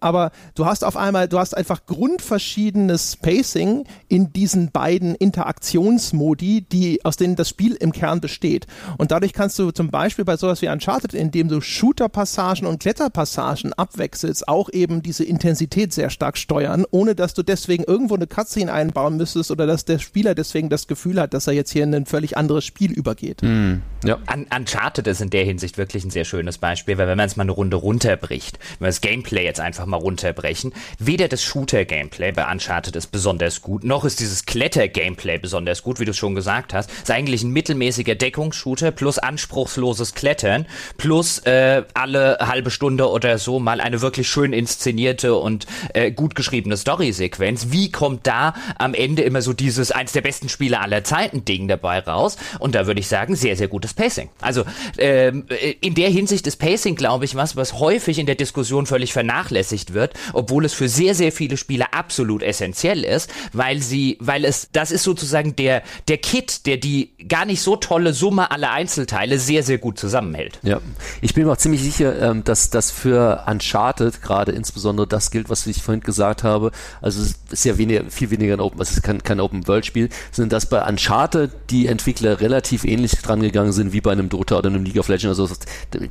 aber du hast auf einmal, du hast einfach grundverschiedenes Pacing in diesen beiden Interaktionsmodi, die, aus denen das Spiel im Kern besteht. Und dadurch kannst du zum Beispiel bei sowas wie Uncharted, indem du Shooter-Passagen und Kletterpassagen abwechselst, auch eben diese Intensität sehr stark steuern, ohne dass du deswegen irgendwo eine Cutscene einbauen müsstest oder dass der Spieler deswegen das Gefühl hat, dass er jetzt hier in ein völlig anderes Spiel übergeht. Mm, ja. Un Uncharted ist in der Hinsicht wirklich ein sehr schönes Beispiel, weil wenn man man es mal eine Runde runterbricht, wenn wir das Gameplay jetzt einfach mal runterbrechen, weder das Shooter-Gameplay bei Uncharted ist besonders gut, noch ist dieses Kletter-Gameplay besonders gut, wie du schon gesagt hast. Ist eigentlich ein mittelmäßiger Deckungsshooter plus anspruchsloses Klettern plus äh, alle halbe Stunde oder so mal eine wirklich schön inszenierte und äh, gut geschriebene Story-Sequenz. Wie kommt da am Ende immer so dieses eins der besten Spiele aller Zeiten Ding dabei raus? Und da würde ich sagen, sehr, sehr gutes Pacing. Also ähm, äh, in der Hinsicht ist Pacing, glaube glaube ich, was, was häufig in der Diskussion völlig vernachlässigt wird, obwohl es für sehr, sehr viele Spieler absolut essentiell ist, weil sie, weil es, das ist sozusagen der, der Kit, der die gar nicht so tolle Summe aller Einzelteile sehr, sehr gut zusammenhält. Ja, ich bin mir auch ziemlich sicher, ähm, dass das für Uncharted gerade insbesondere das gilt, was ich vorhin gesagt habe. Also es ist ja weniger, viel weniger ein Open, es ist kein, kein Open-World-Spiel, sondern dass bei Uncharted die Entwickler relativ ähnlich dran gegangen sind wie bei einem Dota oder einem League of Legends, also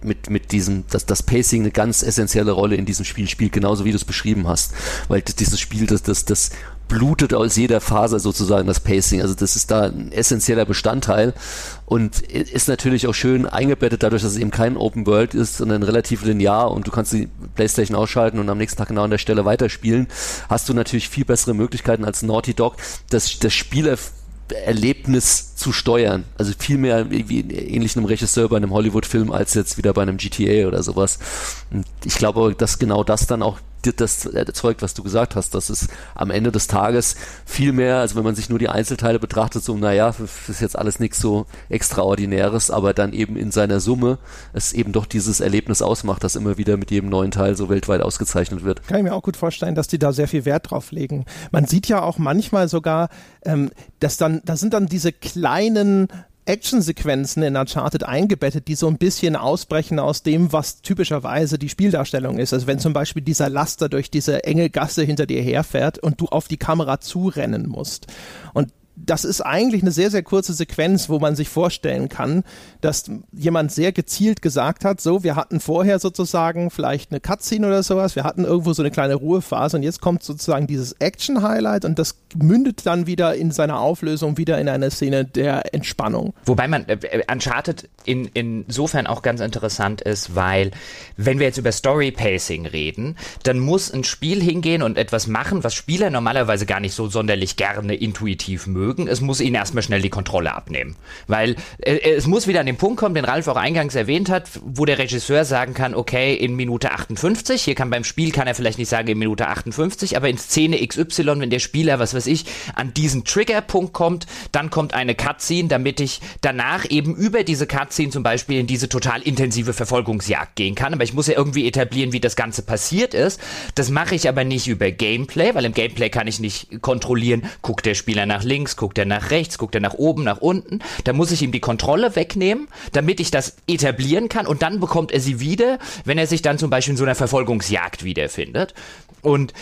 mit, mit diesem dass das Pacing eine ganz essentielle Rolle in diesem Spiel spielt, genauso wie du es beschrieben hast. Weil dieses Spiel, das, das, das blutet aus jeder Phase sozusagen das Pacing. Also das ist da ein essentieller Bestandteil und ist natürlich auch schön eingebettet dadurch, dass es eben kein Open World ist, sondern relativ linear und du kannst die Playstation ausschalten und am nächsten Tag genau an der Stelle weiterspielen. Hast du natürlich viel bessere Möglichkeiten als Naughty Dog, das, das Spiel Erlebnis zu steuern. Also viel mehr wie ähnlich einem Regisseur bei einem Hollywood-Film als jetzt wieder bei einem GTA oder sowas. Und ich glaube, dass genau das dann auch das erzeugt, was du gesagt hast, dass es am Ende des Tages viel mehr, also wenn man sich nur die Einzelteile betrachtet, so, naja, ist jetzt alles nichts so Extraordinäres, aber dann eben in seiner Summe es eben doch dieses Erlebnis ausmacht, das immer wieder mit jedem neuen Teil so weltweit ausgezeichnet wird. Kann ich mir auch gut vorstellen, dass die da sehr viel Wert drauf legen. Man sieht ja auch manchmal sogar, ähm, dass dann, da sind dann diese kleinen Actionsequenzen in Uncharted eingebettet, die so ein bisschen ausbrechen aus dem, was typischerweise die Spieldarstellung ist. Also wenn zum Beispiel dieser Laster durch diese enge Gasse hinter dir herfährt und du auf die Kamera zurennen musst. Und das ist eigentlich eine sehr, sehr kurze Sequenz, wo man sich vorstellen kann, dass jemand sehr gezielt gesagt hat, so, wir hatten vorher sozusagen vielleicht eine Cutscene oder sowas, wir hatten irgendwo so eine kleine Ruhephase und jetzt kommt sozusagen dieses Action-Highlight und das mündet dann wieder in seiner Auflösung wieder in eine Szene der Entspannung. Wobei man äh, äh Uncharted in, insofern auch ganz interessant ist, weil wenn wir jetzt über Story-Pacing reden, dann muss ein Spiel hingehen und etwas machen, was Spieler normalerweise gar nicht so sonderlich gerne intuitiv mögen mögen, es muss ihnen erstmal schnell die Kontrolle abnehmen. Weil äh, es muss wieder an den Punkt kommen, den Ralf auch eingangs erwähnt hat, wo der Regisseur sagen kann, okay, in Minute 58, hier kann beim Spiel, kann er vielleicht nicht sagen in Minute 58, aber in Szene XY, wenn der Spieler, was weiß ich, an diesen Triggerpunkt kommt, dann kommt eine Cutscene, damit ich danach eben über diese Cutscene zum Beispiel in diese total intensive Verfolgungsjagd gehen kann. Aber ich muss ja irgendwie etablieren, wie das Ganze passiert ist. Das mache ich aber nicht über Gameplay, weil im Gameplay kann ich nicht kontrollieren, guckt der Spieler nach links, links, guckt er nach rechts, guckt er nach oben, nach unten. Da muss ich ihm die Kontrolle wegnehmen, damit ich das etablieren kann und dann bekommt er sie wieder, wenn er sich dann zum Beispiel in so einer Verfolgungsjagd wiederfindet. Und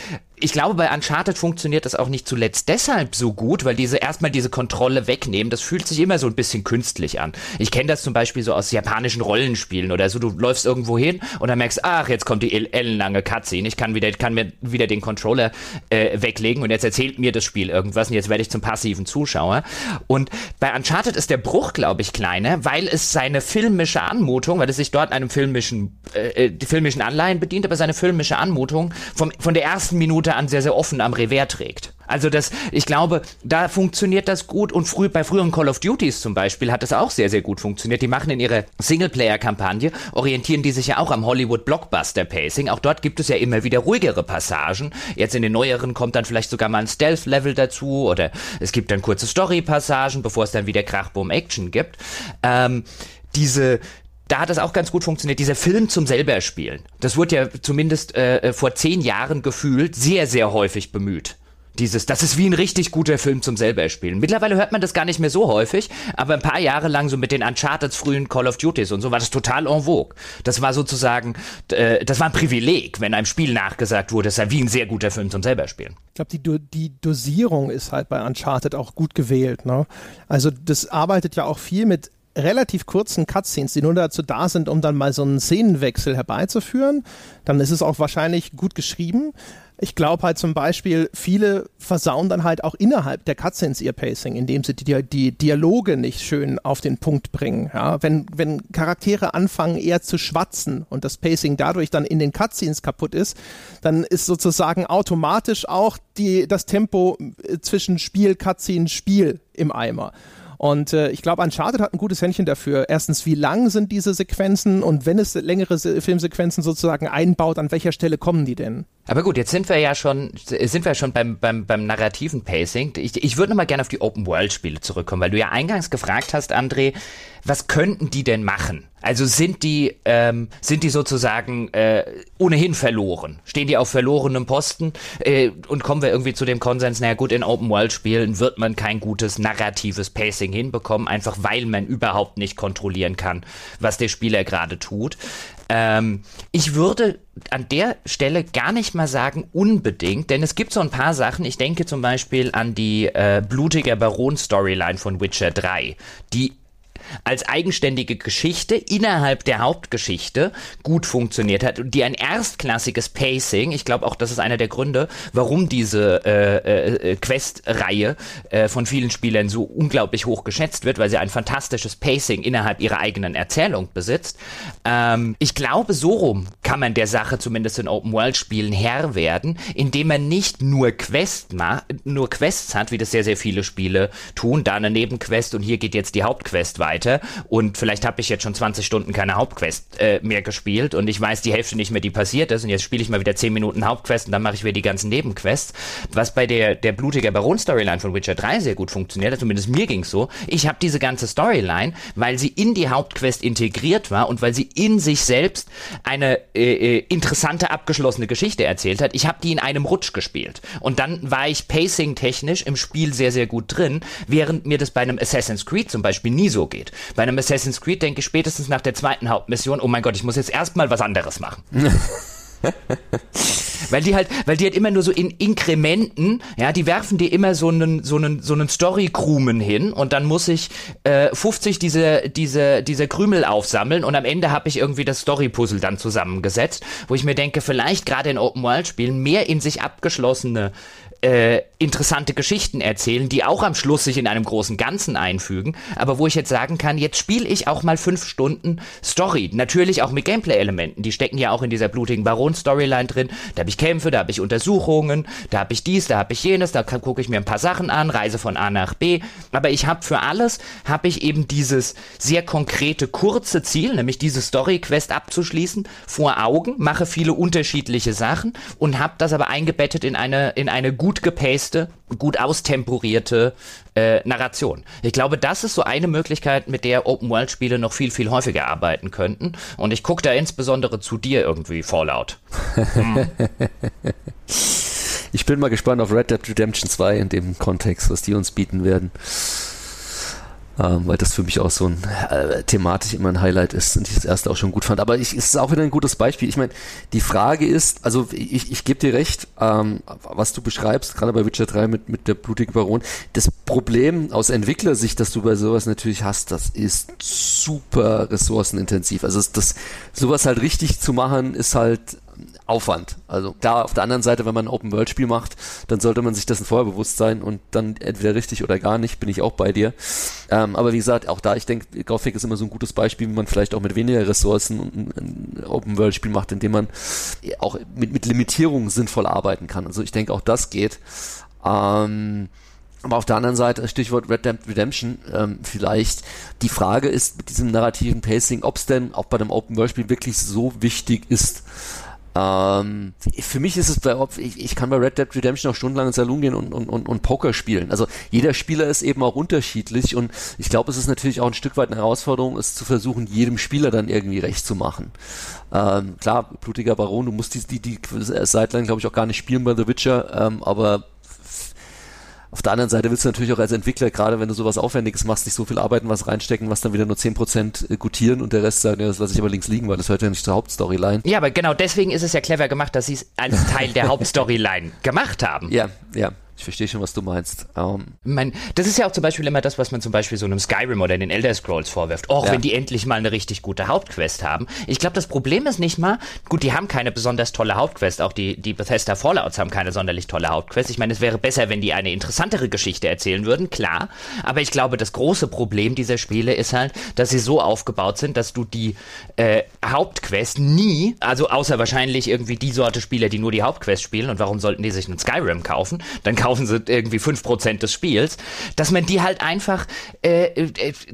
ich glaube, bei Uncharted funktioniert das auch nicht zuletzt deshalb so gut, weil diese erstmal diese Kontrolle wegnehmen, das fühlt sich immer so ein bisschen künstlich an. Ich kenne das zum Beispiel so aus japanischen Rollenspielen oder so. Du läufst irgendwo hin und dann merkst, ach, jetzt kommt die ellenlange Cutscene. Ich kann wieder, kann mir wieder den Controller äh, weglegen und jetzt erzählt mir das Spiel irgendwas und jetzt werde ich zum passiven Zuschauer. Und bei Uncharted ist der Bruch, glaube ich, kleiner, weil es seine filmische Anmutung, weil es sich dort einem filmischen, äh, äh filmischen Anleihen bedient, aber seine filmische Anmutung vom, von der ersten Minute Minute an sehr, sehr offen am Revers trägt. Also das, ich glaube, da funktioniert das gut und früh, bei früheren Call of Duties zum Beispiel hat das auch sehr, sehr gut funktioniert. Die machen in ihrer Singleplayer-Kampagne, orientieren die sich ja auch am Hollywood-Blockbuster-Pacing. Auch dort gibt es ja immer wieder ruhigere Passagen. Jetzt in den neueren kommt dann vielleicht sogar mal ein Stealth-Level dazu oder es gibt dann kurze Story-Passagen, bevor es dann wieder Krachboom-Action gibt. Ähm, diese, da hat es auch ganz gut funktioniert, dieser Film zum selberspielen. Das wurde ja zumindest äh, äh, vor zehn Jahren gefühlt sehr, sehr häufig bemüht. Dieses, das ist wie ein richtig guter Film zum selberspielen. Mittlerweile hört man das gar nicht mehr so häufig, aber ein paar Jahre lang so mit den Uncharted frühen Call of Duties und so war das total en vogue. Das war sozusagen, äh, das war ein Privileg, wenn einem Spiel nachgesagt wurde, es sei wie ein sehr guter Film zum selberspielen. Ich glaube, die, die Dosierung ist halt bei Uncharted auch gut gewählt. Ne? Also das arbeitet ja auch viel mit relativ kurzen Cutscenes, die nur dazu da sind, um dann mal so einen Szenenwechsel herbeizuführen, dann ist es auch wahrscheinlich gut geschrieben. Ich glaube halt zum Beispiel, viele versauen dann halt auch innerhalb der Cutscenes ihr Pacing, indem sie die, die Dialoge nicht schön auf den Punkt bringen. Ja, wenn, wenn Charaktere anfangen eher zu schwatzen und das Pacing dadurch dann in den Cutscenes kaputt ist, dann ist sozusagen automatisch auch die, das Tempo äh, zwischen Spiel, Cutscene, Spiel im Eimer. Und äh, ich glaube, Uncharted hat ein gutes Händchen dafür. Erstens, wie lang sind diese Sequenzen und wenn es längere Filmsequenzen sozusagen einbaut, an welcher Stelle kommen die denn? Aber gut, jetzt sind wir ja schon, sind wir schon beim, beim, beim narrativen Pacing. Ich, ich würde nochmal gerne auf die Open-World-Spiele zurückkommen, weil du ja eingangs gefragt hast, André, was könnten die denn machen? Also sind die, ähm, sind die sozusagen äh, ohnehin verloren? Stehen die auf verlorenem Posten? Äh, und kommen wir irgendwie zu dem Konsens, naja gut, in Open-World-Spielen wird man kein gutes narratives Pacing hinbekommen, einfach weil man überhaupt nicht kontrollieren kann, was der Spieler gerade tut. Ähm, ich würde an der Stelle gar nicht mal sagen unbedingt, denn es gibt so ein paar Sachen. Ich denke zum Beispiel an die äh, blutiger Baron-Storyline von Witcher 3, die als eigenständige Geschichte innerhalb der Hauptgeschichte gut funktioniert hat und die ein erstklassiges Pacing, ich glaube auch, das ist einer der Gründe, warum diese äh, äh, Quest-Reihe äh, von vielen Spielern so unglaublich hoch geschätzt wird, weil sie ein fantastisches Pacing innerhalb ihrer eigenen Erzählung besitzt. Ähm, ich glaube, so rum kann man der Sache zumindest in Open-World-Spielen Herr werden, indem man nicht nur Quest nur Quests hat, wie das sehr, sehr viele Spiele tun, da eine Nebenquest und hier geht jetzt die Hauptquest weiter weiter und vielleicht habe ich jetzt schon 20 Stunden keine Hauptquest äh, mehr gespielt. Und ich weiß die Hälfte nicht mehr, die passiert ist. Und jetzt spiele ich mal wieder 10 Minuten Hauptquest und dann mache ich wieder die ganzen Nebenquests, was bei der, der blutige Baron-Storyline von Witcher 3 sehr gut funktioniert hat, zumindest mir ging so. Ich habe diese ganze Storyline, weil sie in die Hauptquest integriert war und weil sie in sich selbst eine äh, äh interessante, abgeschlossene Geschichte erzählt hat. Ich habe die in einem Rutsch gespielt. Und dann war ich pacing-technisch im Spiel sehr, sehr gut drin, während mir das bei einem Assassin's Creed zum Beispiel nie so geht Bei einem Assassin's Creed denke ich spätestens nach der zweiten Hauptmission, oh mein Gott, ich muss jetzt erstmal was anderes machen. Weil die halt, weil die halt immer nur so in Inkrementen, ja, die werfen dir immer so einen, so einen, so einen Story-Krumen hin und dann muss ich äh, 50 diese, diese, diese Krümel aufsammeln und am Ende habe ich irgendwie das Story-Puzzle dann zusammengesetzt, wo ich mir denke, vielleicht gerade in Open-World-Spielen mehr in sich abgeschlossene äh, interessante Geschichten erzählen, die auch am Schluss sich in einem großen Ganzen einfügen, aber wo ich jetzt sagen kann, jetzt spiele ich auch mal fünf Stunden Story. Natürlich auch mit Gameplay-Elementen. Die stecken ja auch in dieser blutigen Baron-Storyline drin. Da habe ich Kämpfe, da habe ich Untersuchungen, da habe ich dies, da habe ich jenes, da gucke ich mir ein paar Sachen an, reise von A nach B. Aber ich habe für alles, habe ich eben dieses sehr konkrete, kurze Ziel, nämlich diese Story-Quest abzuschließen, vor Augen, mache viele unterschiedliche Sachen und habe das aber eingebettet in eine, in eine gute gut gepaste, gut austemporierte äh, Narration. Ich glaube, das ist so eine Möglichkeit, mit der Open-World-Spiele noch viel, viel häufiger arbeiten könnten. Und ich gucke da insbesondere zu dir irgendwie, Fallout. Hm. Ich bin mal gespannt auf Red Dead Redemption 2 in dem Kontext, was die uns bieten werden ähm, weil das für mich auch so ein äh, thematisch immer ein Highlight ist und ich das erste auch schon gut fand. Aber ich, es ist auch wieder ein gutes Beispiel. Ich meine, die Frage ist, also ich, ich gebe dir recht, ähm, was du beschreibst, gerade bei Witcher 3 mit, mit der blutigen Baron. Das Problem aus Entwicklersicht, das du bei sowas natürlich hast, das ist super ressourcenintensiv. Also das, das sowas halt richtig zu machen, ist halt Aufwand. Also da auf der anderen Seite, wenn man ein Open-World-Spiel macht, dann sollte man sich dessen vorher bewusst sein und dann entweder richtig oder gar nicht, bin ich auch bei dir. Ähm, aber wie gesagt, auch da, ich denke, Gothic ist immer so ein gutes Beispiel, wie man vielleicht auch mit weniger Ressourcen ein, ein Open-World-Spiel macht, indem man auch mit, mit Limitierungen sinnvoll arbeiten kann. Also ich denke, auch das geht. Ähm, aber auf der anderen Seite, Stichwort Red Dead Redemption, ähm, vielleicht die Frage ist mit diesem narrativen Pacing, ob es denn auch bei einem Open-World-Spiel wirklich so wichtig ist, ähm, für mich ist es bei, ich, ich kann bei Red Dead Redemption auch stundenlang ins Salon gehen und, und, und, und Poker spielen. Also jeder Spieler ist eben auch unterschiedlich und ich glaube, es ist natürlich auch ein Stück weit eine Herausforderung, es zu versuchen, jedem Spieler dann irgendwie recht zu machen. Ähm, klar, blutiger Baron, du musst die, die, die Sideline, glaube ich, auch gar nicht spielen bei The Witcher, ähm, aber auf der anderen Seite willst du natürlich auch als Entwickler, gerade wenn du sowas Aufwendiges machst, nicht so viel arbeiten, was reinstecken, was dann wieder nur 10% gutieren und der Rest sagen, ja, das lasse ich aber links liegen, weil das hört ja nicht zur Hauptstoryline. Ja, aber genau deswegen ist es ja clever gemacht, dass sie es als Teil der Hauptstoryline gemacht haben. Ja, ja. Ich verstehe schon, was du meinst. Um. Mein, das ist ja auch zum Beispiel immer das, was man zum Beispiel so einem Skyrim oder den Elder Scrolls vorwirft. Auch ja. wenn die endlich mal eine richtig gute Hauptquest haben. Ich glaube, das Problem ist nicht mal, gut, die haben keine besonders tolle Hauptquest. Auch die, die Bethesda Fallouts haben keine sonderlich tolle Hauptquest. Ich meine, es wäre besser, wenn die eine interessantere Geschichte erzählen würden, klar. Aber ich glaube, das große Problem dieser Spiele ist halt, dass sie so aufgebaut sind, dass du die äh, Hauptquest nie, also außer wahrscheinlich irgendwie die Sorte Spieler, die nur die Hauptquest spielen, und warum sollten die sich einen Skyrim kaufen? Dann kaufen kaufen sie irgendwie 5% des Spiels, dass man die halt einfach äh,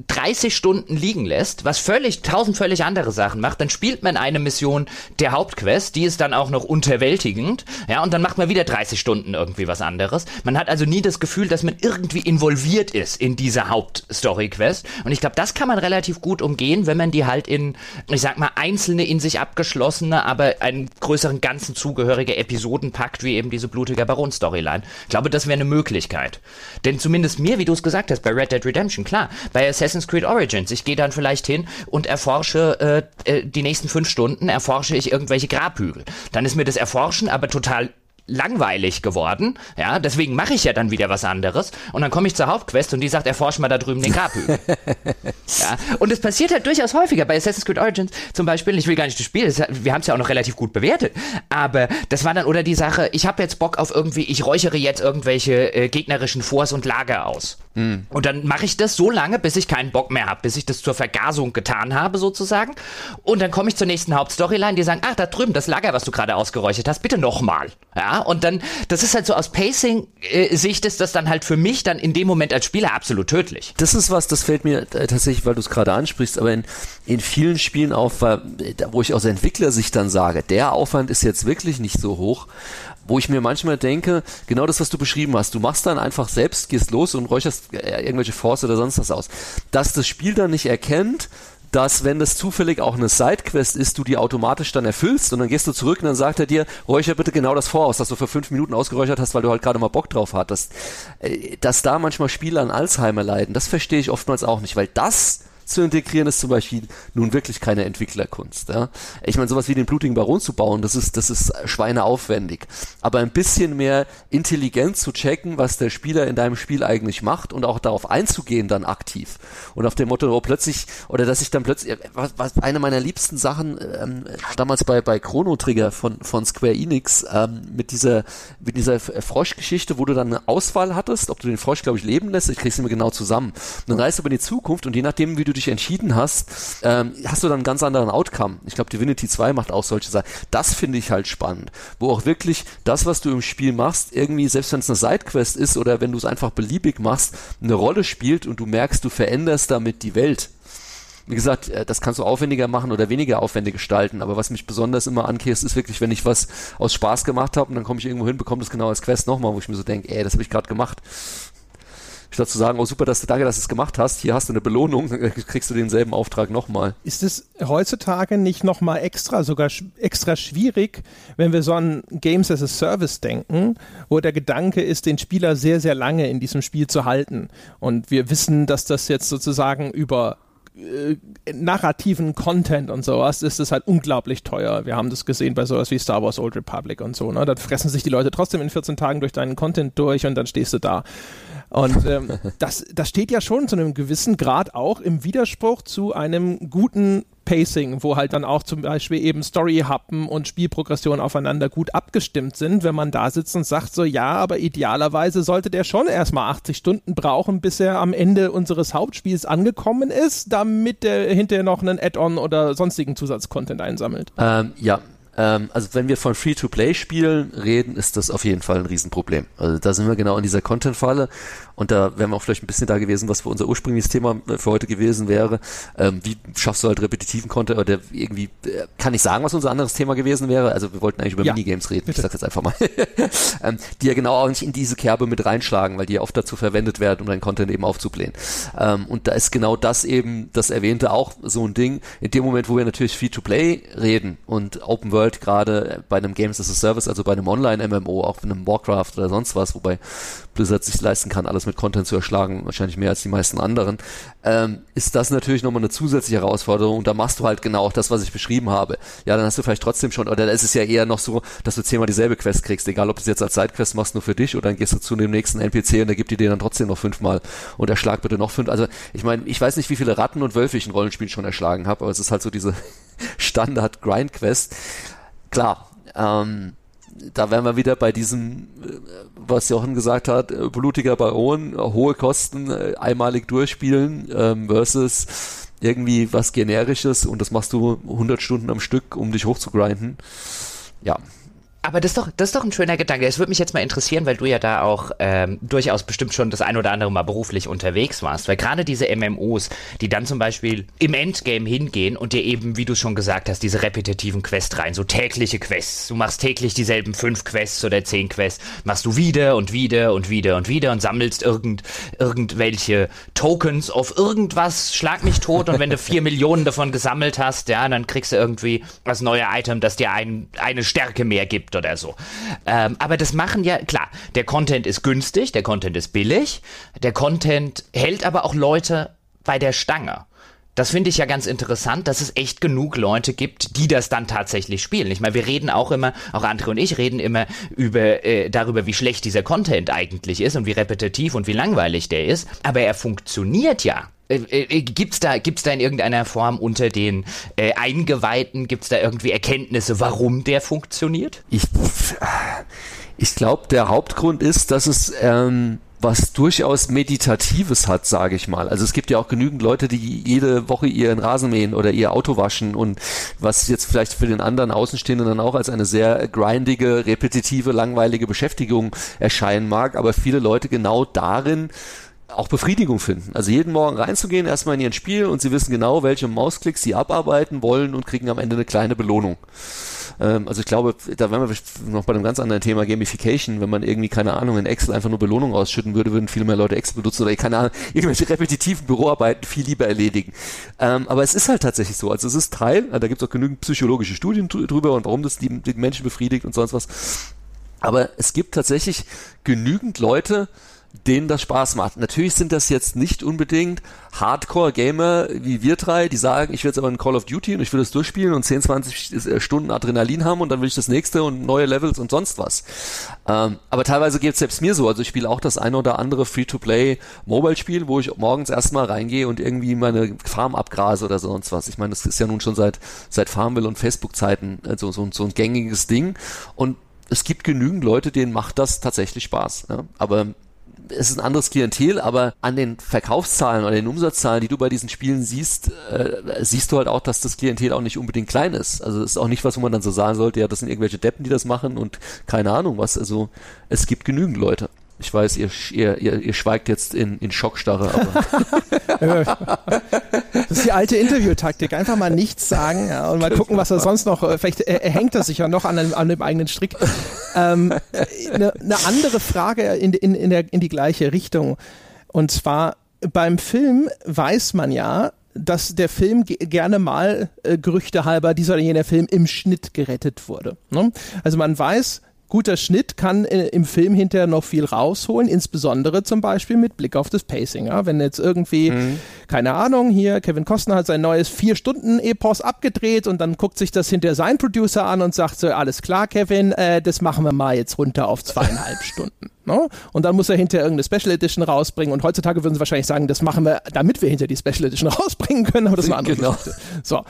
30 äh, Stunden liegen lässt, was völlig, tausend völlig andere Sachen macht, dann spielt man eine Mission der Hauptquest, die ist dann auch noch unterwältigend, ja, und dann macht man wieder 30 Stunden irgendwie was anderes. Man hat also nie das Gefühl, dass man irgendwie involviert ist in diese Hauptstory-Quest. Und ich glaube, das kann man relativ gut umgehen, wenn man die halt in, ich sag mal, einzelne in sich abgeschlossene, aber einen größeren Ganzen zugehörige Episoden packt, wie eben diese blutige Baron-Storyline. Glaube, das wäre eine Möglichkeit. Denn zumindest mir, wie du es gesagt hast, bei Red Dead Redemption, klar, bei Assassin's Creed Origins, ich gehe dann vielleicht hin und erforsche äh, äh, die nächsten fünf Stunden, erforsche ich irgendwelche Grabhügel. Dann ist mir das Erforschen aber total langweilig geworden. Ja, deswegen mache ich ja dann wieder was anderes. Und dann komme ich zur Hauptquest und die sagt, erforsch mal da drüben den Grabhügel. ja, und es passiert halt durchaus häufiger. Bei Assassin's Creed Origins zum Beispiel, ich will gar nicht das Spiel, das, wir haben es ja auch noch relativ gut bewertet. Aber das war dann oder die Sache, ich habe jetzt Bock auf irgendwie, ich räuchere jetzt irgendwelche äh, gegnerischen Forts und Lager aus. Mhm. Und dann mache ich das so lange, bis ich keinen Bock mehr habe, bis ich das zur Vergasung getan habe, sozusagen. Und dann komme ich zur nächsten Hauptstoryline, die sagen, ach, da drüben, das Lager, was du gerade ausgeräuchert hast, bitte nochmal. Ja, und dann, das ist halt so aus Pacing-Sicht ist das dann halt für mich dann in dem Moment als Spieler absolut tödlich. Das ist was, das fällt mir äh, tatsächlich, weil du es gerade ansprichst, aber in, in vielen Spielen auf, wo ich aus Entwicklersicht dann sage, der Aufwand ist jetzt wirklich nicht so hoch, wo ich mir manchmal denke, genau das, was du beschrieben hast, du machst dann einfach selbst, gehst los und räucherst äh, irgendwelche Force oder sonst was aus. Dass das Spiel dann nicht erkennt, dass wenn das zufällig auch eine Sidequest ist, du die automatisch dann erfüllst und dann gehst du zurück und dann sagt er dir, räucher bitte genau das vor aus, das du für fünf Minuten ausgeräuchert hast, weil du halt gerade mal Bock drauf hattest. Äh, dass da manchmal Spiele an Alzheimer leiden, das verstehe ich oftmals auch nicht, weil das zu integrieren, ist zum Beispiel nun wirklich keine Entwicklerkunst. Ja? Ich meine, sowas wie den blutigen Baron zu bauen, das ist, das ist schweineaufwendig. Aber ein bisschen mehr intelligent zu checken, was der Spieler in deinem Spiel eigentlich macht und auch darauf einzugehen dann aktiv. Und auf dem Motto, oh, plötzlich, oder dass ich dann plötzlich, was, was eine meiner liebsten Sachen ähm, damals bei, bei Chrono Trigger von, von Square Enix ähm, mit dieser, mit dieser Froschgeschichte, wo du dann eine Auswahl hattest, ob du den Frosch, glaube ich, leben lässt, ich krieg's immer genau zusammen. Und dann reist du aber in die Zukunft und je nachdem, wie du dich entschieden hast, ähm, hast du dann einen ganz anderen Outcome. Ich glaube, Divinity 2 macht auch solche Sachen. Das finde ich halt spannend, wo auch wirklich das, was du im Spiel machst, irgendwie, selbst wenn es eine Sidequest ist oder wenn du es einfach beliebig machst, eine Rolle spielt und du merkst, du veränderst damit die Welt. Wie gesagt, äh, das kannst du aufwendiger machen oder weniger aufwendig gestalten, aber was mich besonders immer ankäst, ist wirklich, wenn ich was aus Spaß gemacht habe und dann komme ich irgendwo hin, bekomme das genau als Quest nochmal, wo ich mir so denke, ey, das habe ich gerade gemacht statt zu sagen, oh super, dass du danke, dass du es gemacht hast, hier hast du eine Belohnung, kriegst du denselben Auftrag nochmal. Ist es heutzutage nicht nochmal extra, sogar extra schwierig, wenn wir so an Games as a Service denken, wo der Gedanke ist, den Spieler sehr, sehr lange in diesem Spiel zu halten. Und wir wissen, dass das jetzt sozusagen über äh, narrativen Content und sowas ist es halt unglaublich teuer. Wir haben das gesehen bei sowas wie Star Wars Old Republic und so. Ne? Da fressen sich die Leute trotzdem in 14 Tagen durch deinen Content durch und dann stehst du da. Und ähm, das, das steht ja schon zu einem gewissen Grad auch im Widerspruch zu einem guten Pacing, wo halt dann auch zum Beispiel eben Story-Happen und Spielprogression aufeinander gut abgestimmt sind, wenn man da sitzt und sagt so, ja, aber idealerweise sollte der schon erstmal 80 Stunden brauchen, bis er am Ende unseres Hauptspiels angekommen ist, damit er hinterher noch einen Add-on oder sonstigen Zusatzcontent einsammelt. Ähm, ja, ähm, also wenn wir von Free-to-Play-Spielen reden, ist das auf jeden Fall ein Riesenproblem. Also da sind wir genau in dieser Content-Falle und da wären wir auch vielleicht ein bisschen da gewesen, was für unser ursprüngliches Thema äh, für heute gewesen wäre. Ähm, wie schaffst du halt repetitiven Content oder irgendwie, äh, kann ich sagen, was unser anderes Thema gewesen wäre? Also wir wollten eigentlich über ja, Minigames reden, bitte. ich sag's jetzt einfach mal. ähm, die ja genau auch nicht in diese Kerbe mit reinschlagen, weil die ja oft dazu verwendet werden, um deinen Content eben aufzublähen. Ähm, und da ist genau das eben, das erwähnte auch so ein Ding. In dem Moment, wo wir natürlich Free-to-Play reden und Open World gerade bei einem Games as a Service, also bei einem Online-MMO, auch in einem Warcraft oder sonst was, wobei Blizzard sich leisten kann, alles mit Content zu erschlagen, wahrscheinlich mehr als die meisten anderen, ähm, ist das natürlich nochmal eine zusätzliche Herausforderung. Und da machst du halt genau auch das, was ich beschrieben habe. Ja, dann hast du vielleicht trotzdem schon, oder da ist es ja eher noch so, dass du zehnmal dieselbe Quest kriegst, egal ob du es jetzt als Sidequest machst, nur für dich, oder dann gehst du zu dem nächsten NPC und der gibt dir dann trotzdem noch fünfmal und erschlag bitte noch fünf. Also ich meine, ich weiß nicht, wie viele Ratten und Wölfe ich in Rollenspielen schon erschlagen habe, aber es ist halt so diese Standard-Grind-Quest. Klar, ähm, da wären wir wieder bei diesem, äh, was Jochen gesagt hat, äh, blutiger Baron, hohe Kosten, äh, einmalig durchspielen ähm, versus irgendwie was generisches und das machst du 100 Stunden am Stück, um dich hochzugrinden. Ja, aber das ist doch, das ist doch ein schöner Gedanke. Es würde mich jetzt mal interessieren, weil du ja da auch ähm, durchaus bestimmt schon das ein oder andere Mal beruflich unterwegs warst. Weil gerade diese MMOs, die dann zum Beispiel im Endgame hingehen und dir eben, wie du schon gesagt hast, diese repetitiven Quests rein, so tägliche Quests. Du machst täglich dieselben fünf Quests oder zehn Quests, machst du wieder und wieder und wieder und wieder und sammelst irgend, irgendwelche Tokens auf irgendwas, schlag mich tot und wenn du vier Millionen davon gesammelt hast, ja, dann kriegst du irgendwie das neue Item, das dir ein, eine Stärke mehr gibt oder so. Ähm, aber das machen ja, klar, der Content ist günstig, der Content ist billig, der Content hält aber auch Leute bei der Stange. Das finde ich ja ganz interessant, dass es echt genug Leute gibt, die das dann tatsächlich spielen. Ich meine, wir reden auch immer, auch Andre und ich reden immer über äh, darüber, wie schlecht dieser Content eigentlich ist und wie repetitiv und wie langweilig der ist. Aber er funktioniert ja. Äh, äh, gibt's da, gibt's da in irgendeiner Form unter den äh, Eingeweihten, gibt's da irgendwie Erkenntnisse, warum der funktioniert? Ich, ich glaube, der Hauptgrund ist, dass es ähm, was durchaus Meditatives hat, sage ich mal. Also es gibt ja auch genügend Leute, die jede Woche ihren Rasen mähen oder ihr Auto waschen und was jetzt vielleicht für den anderen Außenstehenden dann auch als eine sehr grindige, repetitive, langweilige Beschäftigung erscheinen mag, aber viele Leute genau darin auch Befriedigung finden. Also jeden Morgen reinzugehen, erstmal in ihren Spiel und sie wissen genau, welche Mausklicks sie abarbeiten wollen und kriegen am Ende eine kleine Belohnung. Ähm, also ich glaube, da wären wir noch bei einem ganz anderen Thema Gamification, wenn man irgendwie, keine Ahnung, in Excel einfach nur Belohnung ausschütten würde, würden viel mehr Leute Excel benutzen oder keine Ahnung, irgendwelche repetitiven Büroarbeiten viel lieber erledigen. Ähm, aber es ist halt tatsächlich so. Also es ist Teil, da gibt es auch genügend psychologische Studien drüber und warum das die, die Menschen befriedigt und sonst was. Aber es gibt tatsächlich genügend Leute, denen das Spaß macht. Natürlich sind das jetzt nicht unbedingt Hardcore-Gamer wie wir drei, die sagen, ich will jetzt aber ein Call of Duty und ich will das durchspielen und 10, 20 äh, Stunden Adrenalin haben und dann will ich das nächste und neue Levels und sonst was. Ähm, aber teilweise geht es selbst mir so. Also ich spiele auch das eine oder andere Free-to-Play-Mobile-Spiel, wo ich morgens erstmal reingehe und irgendwie meine Farm abgrase oder sonst was. Ich meine, das ist ja nun schon seit, seit Farmville und Facebook-Zeiten also so, so ein gängiges Ding. Und es gibt genügend Leute, denen macht das tatsächlich Spaß. Ne? Aber es ist ein anderes Klientel, aber an den Verkaufszahlen oder den Umsatzzahlen, die du bei diesen Spielen siehst, äh, siehst du halt auch, dass das Klientel auch nicht unbedingt klein ist. Also es ist auch nicht was, wo man dann so sagen sollte, ja, das sind irgendwelche Deppen, die das machen und keine Ahnung was. Also es gibt genügend Leute. Ich weiß, ihr, ihr, ihr, ihr schweigt jetzt in, in Schockstarre, aber. das ist die alte Interviewtaktik. Einfach mal nichts sagen ja, und mal gucken, was er sonst noch. Äh, vielleicht äh, hängt er sich ja noch an, einem, an dem eigenen Strick. Ähm, eine, eine andere Frage in, in, in, der, in die gleiche Richtung. Und zwar beim Film weiß man ja, dass der Film gerne mal äh, Gerüchte halber dieser oder jener Film im Schnitt gerettet wurde. Ne? Also man weiß, guter Schnitt kann äh, im Film hinterher noch viel rausholen, insbesondere zum Beispiel mit Blick auf das Pacing. Ja? Wenn jetzt irgendwie, mhm. keine Ahnung, hier Kevin Costner hat sein neues Vier-Stunden-Epos abgedreht und dann guckt sich das hinter sein Producer an und sagt so, alles klar, Kevin, äh, das machen wir mal jetzt runter auf zweieinhalb Stunden. No? Und dann muss er hinter irgendeine Special Edition rausbringen. Und heutzutage würden sie wahrscheinlich sagen, das machen wir, damit wir hinter die Special Edition rausbringen können. Aber das ist eine andere genau. Geschichte. So.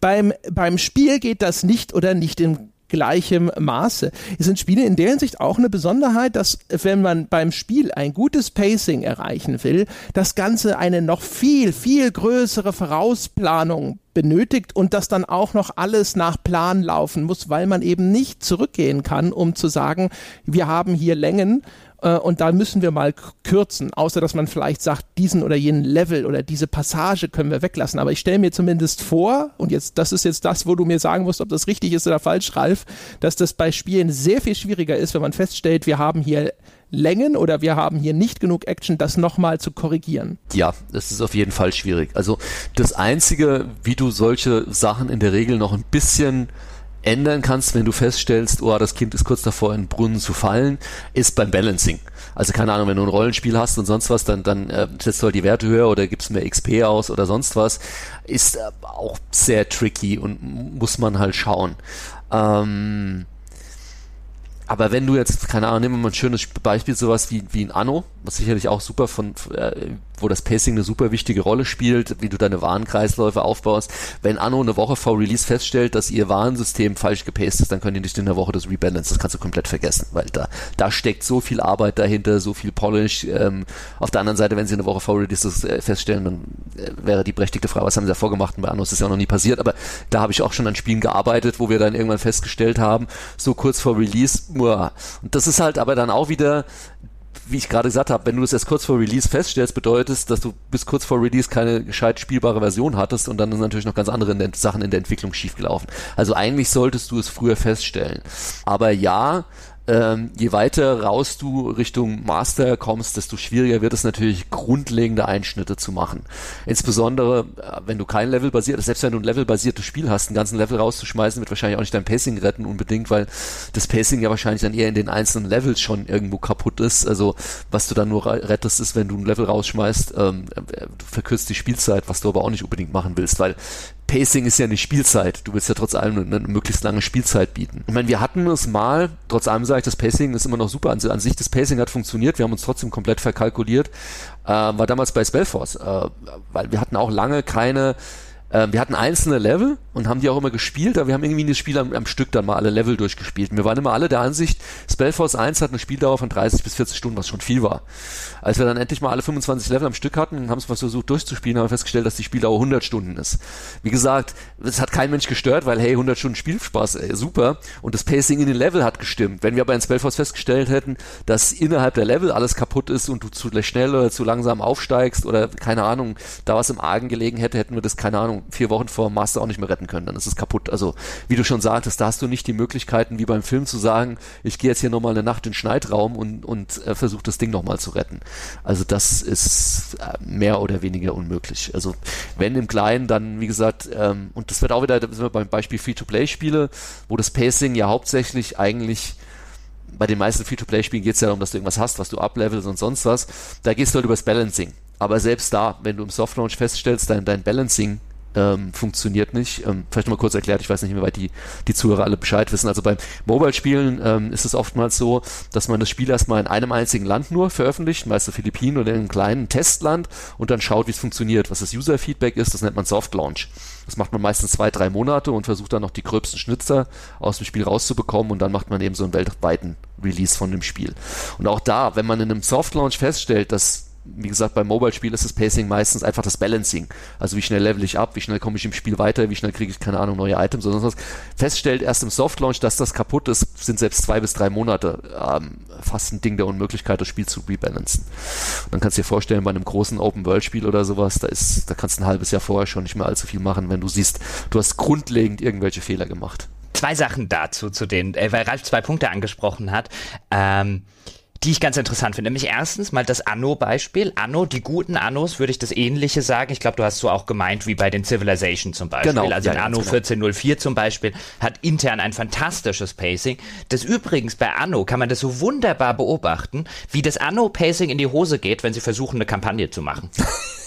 Beim, beim Spiel geht das nicht oder nicht im gleichem Maße. Es sind Spiele in der Hinsicht auch eine Besonderheit, dass wenn man beim Spiel ein gutes Pacing erreichen will, das Ganze eine noch viel, viel größere Vorausplanung benötigt und das dann auch noch alles nach Plan laufen muss, weil man eben nicht zurückgehen kann, um zu sagen, wir haben hier Längen und da müssen wir mal kürzen, außer dass man vielleicht sagt, diesen oder jenen Level oder diese Passage können wir weglassen. Aber ich stelle mir zumindest vor, und jetzt, das ist jetzt das, wo du mir sagen musst, ob das richtig ist oder falsch, Ralf, dass das bei Spielen sehr viel schwieriger ist, wenn man feststellt, wir haben hier Längen oder wir haben hier nicht genug Action, das nochmal zu korrigieren. Ja, das ist auf jeden Fall schwierig. Also das Einzige, wie du solche Sachen in der Regel noch ein bisschen ändern kannst, wenn du feststellst, oh, das Kind ist kurz davor, in den Brunnen zu fallen, ist beim Balancing. Also keine Ahnung, wenn du ein Rollenspiel hast und sonst was, dann, dann äh, setzt du halt die Werte höher oder gibst mehr XP aus oder sonst was. Ist äh, auch sehr tricky und muss man halt schauen. Ähm, aber wenn du jetzt, keine Ahnung, nehmen wir mal ein schönes Beispiel, sowas wie, wie ein Anno, was sicherlich auch super von, äh, wo das Pacing eine super wichtige Rolle spielt, wie du deine Warenkreisläufe aufbaust. Wenn Anno eine Woche vor Release feststellt, dass ihr Warensystem falsch gepaced ist, dann können die nicht in der Woche das rebalance. Das kannst du komplett vergessen, weil da, da steckt so viel Arbeit dahinter, so viel Polish. Ähm, auf der anderen Seite, wenn sie eine Woche vor Release das äh, feststellen, dann äh, wäre die berechtigte Frage, was haben sie da vorgemacht? Und bei Anno ist das ja auch noch nie passiert, aber da habe ich auch schon an Spielen gearbeitet, wo wir dann irgendwann festgestellt haben, so kurz vor Release, muah. und das ist halt aber dann auch wieder wie ich gerade gesagt habe, wenn du es erst kurz vor Release feststellst, bedeutet dass du bis kurz vor Release keine gescheit spielbare Version hattest und dann sind natürlich noch ganz andere Sachen in der Entwicklung schiefgelaufen. Also eigentlich solltest du es früher feststellen. Aber ja, ähm, je weiter raus du Richtung Master kommst, desto schwieriger wird es natürlich, grundlegende Einschnitte zu machen. Insbesondere, äh, wenn du kein Level basiert, selbst wenn du ein Level basiertes Spiel hast, einen ganzen Level rauszuschmeißen, wird wahrscheinlich auch nicht dein Pacing retten unbedingt, weil das Pacing ja wahrscheinlich dann eher in den einzelnen Levels schon irgendwo kaputt ist. Also was du dann nur rettest, ist, wenn du ein Level rausschmeißt, ähm, äh, verkürzt die Spielzeit, was du aber auch nicht unbedingt machen willst, weil Pacing ist ja nicht Spielzeit. Du willst ja trotz allem eine, eine, möglichst lange Spielzeit bieten. Ich meine, wir hatten es mal, trotz allem sage ich, das Pacing ist immer noch super. An, an sich, das Pacing hat funktioniert. Wir haben uns trotzdem komplett verkalkuliert. Äh, war damals bei Spellforce, äh, weil wir hatten auch lange keine äh, wir hatten einzelne Level und haben die auch immer gespielt, aber wir haben irgendwie das Spiel am, am Stück dann mal alle Level durchgespielt. Und wir waren immer alle der Ansicht, Spellforce 1 hat eine Spieldauer von 30 bis 40 Stunden, was schon viel war. Als wir dann endlich mal alle 25 Level am Stück hatten, haben es versucht durchzuspielen, haben wir festgestellt, dass die Spieldauer 100 Stunden ist. Wie gesagt, das hat kein Mensch gestört, weil hey, 100 Stunden Spielspaß, ey, super. Und das Pacing in den Level hat gestimmt. Wenn wir aber in Spellforce festgestellt hätten, dass innerhalb der Level alles kaputt ist und du zu schnell oder zu langsam aufsteigst oder keine Ahnung, da was im Argen gelegen hätte, hätten wir das, keine Ahnung, vier Wochen vor Master auch nicht mehr retten können. Dann ist es kaputt. Also, wie du schon sagtest, da hast du nicht die Möglichkeiten, wie beim Film zu sagen, ich gehe jetzt hier nochmal eine Nacht in den Schneidraum und, und äh, versuche das Ding nochmal zu retten. Also das ist äh, mehr oder weniger unmöglich. Also wenn im Kleinen, dann wie gesagt, ähm, und das wird auch wieder, sind wir beim Beispiel Free-to-Play-Spiele, wo das Pacing ja hauptsächlich eigentlich bei den meisten Free-to-Play-Spielen geht es ja darum, dass du irgendwas hast, was du uplevelst und sonst was. Da gehst du halt übers Balancing. Aber selbst da, wenn du im Soft-Launch feststellst, dein, dein Balancing ähm, funktioniert nicht. Ähm, vielleicht mal kurz erklärt, ich weiß nicht, wie weit die, die Zuhörer alle Bescheid wissen. Also beim Mobile-Spielen ähm, ist es oftmals so, dass man das Spiel erstmal in einem einzigen Land nur veröffentlicht, meist Philippinen oder in einem kleinen Testland und dann schaut, wie es funktioniert. Was das User-Feedback ist, das nennt man Soft-Launch. Das macht man meistens zwei, drei Monate und versucht dann noch die gröbsten Schnitzer aus dem Spiel rauszubekommen und dann macht man eben so einen weltweiten Release von dem Spiel. Und auch da, wenn man in einem Soft-Launch feststellt, dass wie gesagt, beim Mobile-Spiel ist das Pacing meistens einfach das Balancing. Also wie schnell level ich ab, wie schnell komme ich im Spiel weiter, wie schnell kriege ich, keine Ahnung, neue Items oder sonst was. Feststellt erst im Soft-Launch, dass das kaputt ist, sind selbst zwei bis drei Monate ähm, fast ein Ding der Unmöglichkeit, das Spiel zu rebalancen. Und dann kannst du dir vorstellen, bei einem großen Open-World-Spiel oder sowas, da ist, da kannst du ein halbes Jahr vorher schon nicht mehr allzu viel machen, wenn du siehst, du hast grundlegend irgendwelche Fehler gemacht. Zwei Sachen dazu, zu denen, äh, weil Ralf zwei Punkte angesprochen hat. Ähm, die ich ganz interessant finde. Nämlich erstens mal das Anno-Beispiel. Anno, die guten Annos, würde ich das Ähnliche sagen. Ich glaube, du hast so auch gemeint wie bei den Civilization zum Beispiel. Genau, also ja, Anno genau. 1404 zum Beispiel hat intern ein fantastisches Pacing. Das übrigens bei Anno kann man das so wunderbar beobachten, wie das Anno-Pacing in die Hose geht, wenn sie versuchen, eine Kampagne zu machen.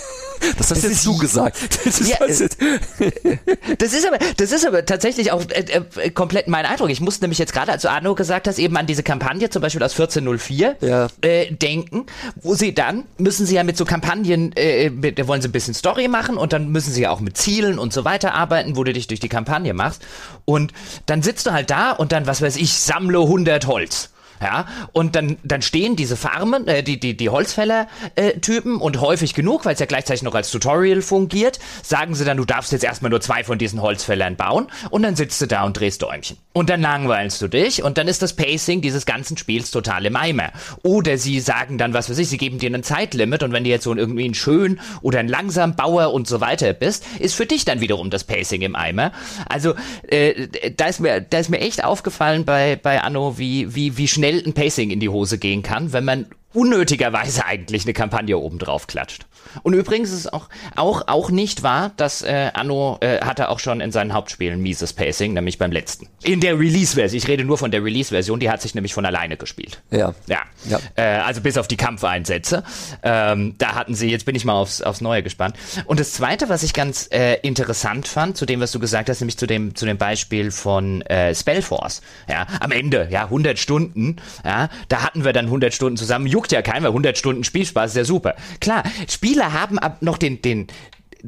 Das hast das jetzt du gesagt. Das ist, ja, das ist aber, das ist aber tatsächlich auch äh, äh, komplett mein Eindruck. Ich muss nämlich jetzt gerade, als du Arno gesagt hast, eben an diese Kampagne zum Beispiel aus 1404 ja. äh, denken, wo sie dann müssen sie ja mit so Kampagnen, äh, mit, da wollen sie ein bisschen Story machen und dann müssen sie ja auch mit Zielen und so weiter arbeiten, wo du dich durch die Kampagne machst. Und dann sitzt du halt da und dann, was weiß ich, sammle 100 Holz. Ja, und dann, dann stehen diese Farmen, äh, die, die, die Holzfäller-Typen äh, und häufig genug, weil es ja gleichzeitig noch als Tutorial fungiert, sagen sie dann, du darfst jetzt erstmal nur zwei von diesen Holzfällern bauen und dann sitzt du da und drehst Däumchen. Und dann langweilst du dich und dann ist das Pacing dieses ganzen Spiels total im Eimer. Oder sie sagen dann, was weiß ich, sie geben dir ein Zeitlimit und wenn du jetzt so irgendwie ein schön oder ein langsam Bauer und so weiter bist, ist für dich dann wiederum das Pacing im Eimer. Also äh, da ist mir, da ist mir echt aufgefallen bei, bei Anno, wie, wie, wie schnell schnell ein Pacing in die Hose gehen kann, wenn man unnötigerweise eigentlich eine Kampagne oben drauf klatscht. Und übrigens ist es auch, auch, auch nicht wahr, dass äh, Anno äh, hatte auch schon in seinen Hauptspielen mieses Pacing, nämlich beim letzten. In der Release-Version. Ich rede nur von der Release-Version, die hat sich nämlich von alleine gespielt. Ja. Ja. ja. Äh, also bis auf die Kampfeinsätze. Ähm, da hatten sie, jetzt bin ich mal aufs, aufs Neue gespannt. Und das zweite, was ich ganz äh, interessant fand, zu dem, was du gesagt hast, nämlich zu dem, zu dem Beispiel von äh, Spellforce. Ja, am Ende, ja, 100 Stunden, ja, da hatten wir dann 100 Stunden zusammen. Juckt ja keiner, 100 Stunden Spielspaß ist ja super. Klar, Spieler Spieler haben ab noch den, den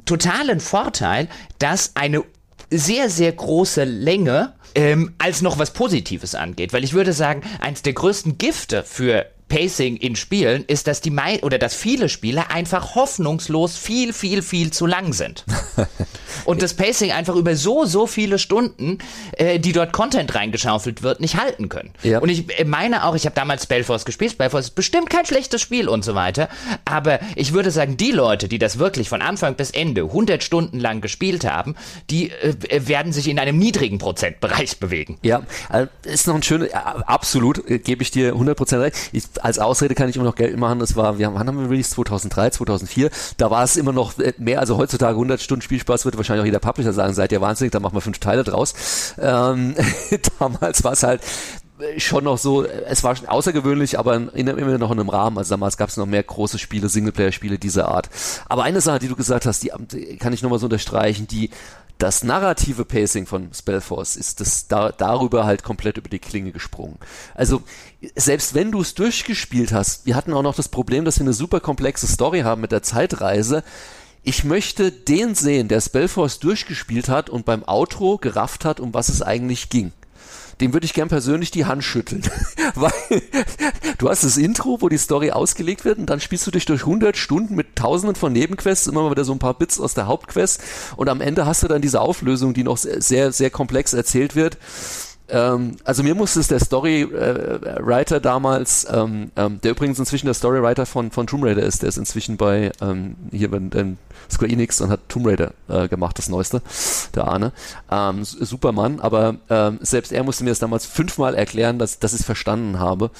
totalen Vorteil, dass eine sehr, sehr große Länge ähm, als noch was Positives angeht. Weil ich würde sagen, eins der größten Gifte für Pacing in Spielen ist, dass die mei oder dass viele Spiele einfach hoffnungslos viel, viel, viel zu lang sind. und das Pacing einfach über so, so viele Stunden, äh, die dort Content reingeschaufelt wird, nicht halten können. Ja. Und ich äh, meine auch, ich habe damals Spellforce gespielt, Spellforce ist bestimmt kein schlechtes Spiel und so weiter, aber ich würde sagen, die Leute, die das wirklich von Anfang bis Ende 100 Stunden lang gespielt haben, die äh, werden sich in einem niedrigen Prozentbereich bewegen. Ja, äh, ist noch ein schönes, absolut, äh, gebe ich dir 100% recht. Ich als Ausrede kann ich immer noch Geld machen. Das war, wir haben, wann haben wir released? 2003, 2004. Da war es immer noch äh, mehr, also heutzutage 100 Stunden Spielspaß würde wahrscheinlich auch jeder Publisher sagen, seid ihr wahnsinnig, da machen wir fünf Teile draus. Ähm, damals war es halt äh, schon noch so, es war schon außergewöhnlich, aber in, immer noch in einem Rahmen. Also damals gab es noch mehr große Spiele, Singleplayer-Spiele dieser Art. Aber eine Sache, die du gesagt hast, die kann ich nochmal so unterstreichen, die das narrative Pacing von Spellforce ist das da, darüber halt komplett über die Klinge gesprungen. Also selbst wenn du es durchgespielt hast, wir hatten auch noch das Problem, dass wir eine super komplexe Story haben mit der Zeitreise. Ich möchte den sehen, der Spellforce durchgespielt hat und beim Outro gerafft hat, um was es eigentlich ging dem würde ich gern persönlich die Hand schütteln. Weil du hast das Intro, wo die Story ausgelegt wird und dann spielst du dich durch 100 Stunden mit tausenden von Nebenquests, immer mal wieder so ein paar Bits aus der Hauptquest und am Ende hast du dann diese Auflösung, die noch sehr, sehr komplex erzählt wird ähm, also mir musste es der Storywriter äh, damals, ähm, ähm, der übrigens inzwischen der Storywriter von, von Tomb Raider ist, der ist inzwischen bei ähm, hier bei ähm, Square Enix und hat Tomb Raider äh, gemacht, das Neueste, der Arne. Ähm, Supermann, aber selbst er musste mir das damals fünfmal erklären, dass, dass ich es verstanden habe,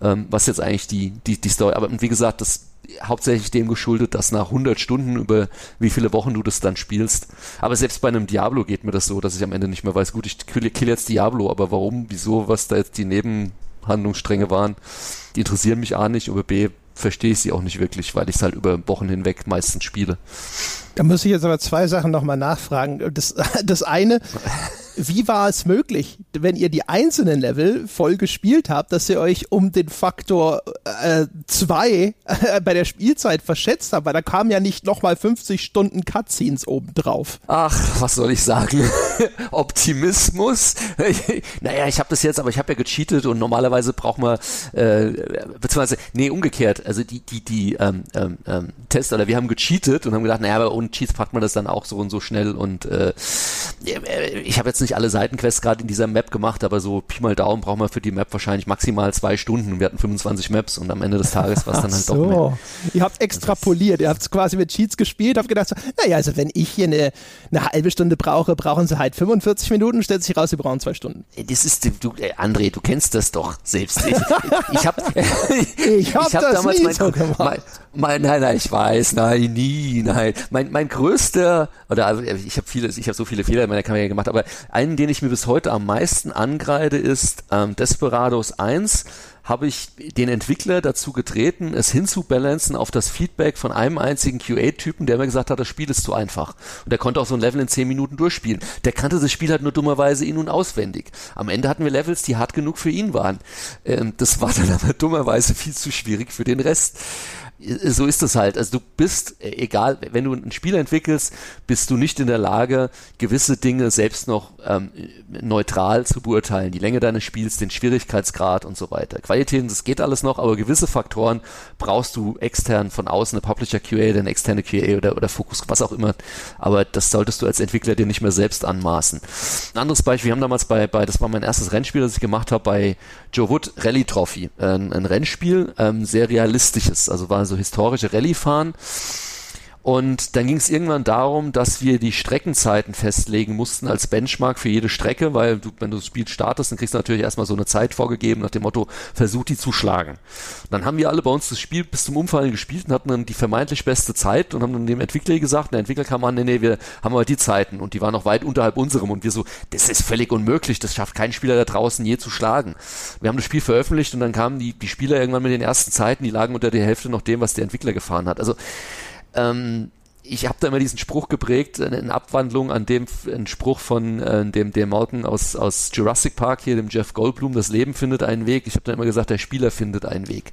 was jetzt eigentlich die, die, die Story, aber wie gesagt, das hauptsächlich dem geschuldet, dass nach 100 Stunden über wie viele Wochen du das dann spielst. Aber selbst bei einem Diablo geht mir das so, dass ich am Ende nicht mehr weiß, gut, ich kill, jetzt Diablo, aber warum, wieso, was da jetzt die Neben Handlungsstränge waren. Die interessieren mich A nicht, aber B verstehe ich sie auch nicht wirklich, weil ich es halt über Wochen hinweg meistens spiele. Da muss ich jetzt aber zwei Sachen nochmal nachfragen. Das, das eine, wie war es möglich, wenn ihr die einzelnen Level voll gespielt habt, dass ihr euch um den Faktor 2 äh, äh, bei der Spielzeit verschätzt habt? Weil da kamen ja nicht nochmal 50 Stunden Cutscenes obendrauf. Ach, was soll ich sagen? Optimismus? naja, ich habe das jetzt, aber ich habe ja gecheatet und normalerweise braucht man, äh, beziehungsweise, nee, umgekehrt. Also die, die, die ähm, ähm, ähm Tester, oder wir haben gecheatet und haben gedacht, naja, aber ohne Cheats packt man das dann auch so und so schnell und äh, ich habe jetzt nicht alle Seitenquests gerade in dieser Map gemacht, aber so Pi mal Daumen braucht man für die Map wahrscheinlich maximal zwei Stunden. Wir hatten 25 Maps und am Ende des Tages war es dann halt so. doch mehr. Ihr habt extrapoliert, ihr habt quasi mit Cheats gespielt, habt gedacht, so, naja, also wenn ich hier eine, eine halbe Stunde brauche, brauchen sie halt 45 Minuten, stellt sich raus, sie brauchen zwei Stunden. Das ist, du, äh, André, du kennst das doch selbst. Ich, ich habe ich hab, ich hab damals mein, so mein, mein, nein, nein, ich weiß, nein, nie, nein. Mein, mein größter, oder also, ich habe viele, ich habe so viele Fehler in meiner Karriere gemacht, aber einen, den ich mir bis heute am meisten angreide, ist ähm, Desperados 1 habe ich den Entwickler dazu getreten, es hinzubalancen auf das Feedback von einem einzigen QA-Typen, der mir gesagt hat, das Spiel ist zu einfach. Und der konnte auch so ein Level in 10 Minuten durchspielen. Der kannte das Spiel halt nur dummerweise in- und auswendig. Am Ende hatten wir Levels, die hart genug für ihn waren. Ähm, das war dann aber dummerweise viel zu schwierig für den Rest so ist es halt. Also du bist, äh, egal, wenn du ein Spiel entwickelst, bist du nicht in der Lage, gewisse Dinge selbst noch ähm, neutral zu beurteilen. Die Länge deines Spiels, den Schwierigkeitsgrad und so weiter. Qualitäten, das geht alles noch, aber gewisse Faktoren brauchst du extern von außen, eine Publisher QA, eine externe QA oder, oder Fokus, was auch immer. Aber das solltest du als Entwickler dir nicht mehr selbst anmaßen. Ein anderes Beispiel, wir haben damals bei, bei das war mein erstes Rennspiel, das ich gemacht habe, bei Joe Wood Rally Trophy. Ein, ein Rennspiel, ähm, sehr realistisches, also war so historische Rallye fahren. Und dann ging es irgendwann darum, dass wir die Streckenzeiten festlegen mussten als Benchmark für jede Strecke, weil du, wenn du das Spiel startest, dann kriegst du natürlich erstmal so eine Zeit vorgegeben nach dem Motto, versuch die zu schlagen. Dann haben wir alle bei uns das Spiel bis zum Umfallen gespielt und hatten dann die vermeintlich beste Zeit und haben dann dem Entwickler gesagt, der Entwickler kam an, nee, nee, wir haben aber die Zeiten und die waren noch weit unterhalb unserem und wir so, das ist völlig unmöglich, das schafft kein Spieler da draußen je zu schlagen. Wir haben das Spiel veröffentlicht und dann kamen die, die Spieler irgendwann mit den ersten Zeiten, die lagen unter der Hälfte noch dem, was der Entwickler gefahren hat. Also ähm, ich habe da immer diesen Spruch geprägt, in Abwandlung an dem ein Spruch von äh, dem dem Malcolm aus aus Jurassic Park hier, dem Jeff Goldblum, das Leben findet einen Weg. Ich habe da immer gesagt, der Spieler findet einen Weg.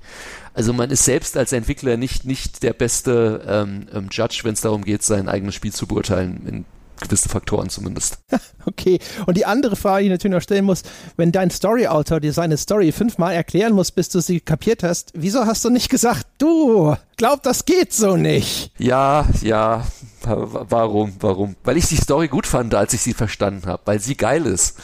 Also man ist selbst als Entwickler nicht nicht der beste ähm, ähm Judge, wenn es darum geht, sein eigenes Spiel zu beurteilen in gewisse Faktoren zumindest. Okay. Und die andere Frage, die ich natürlich noch stellen muss, wenn dein Story-Autor dir seine Story fünfmal erklären muss, bis du sie kapiert hast, wieso hast du nicht gesagt, du, glaub, das geht so nicht? Ja, ja. Warum, warum? Weil ich die Story gut fand, als ich sie verstanden habe, weil sie geil ist.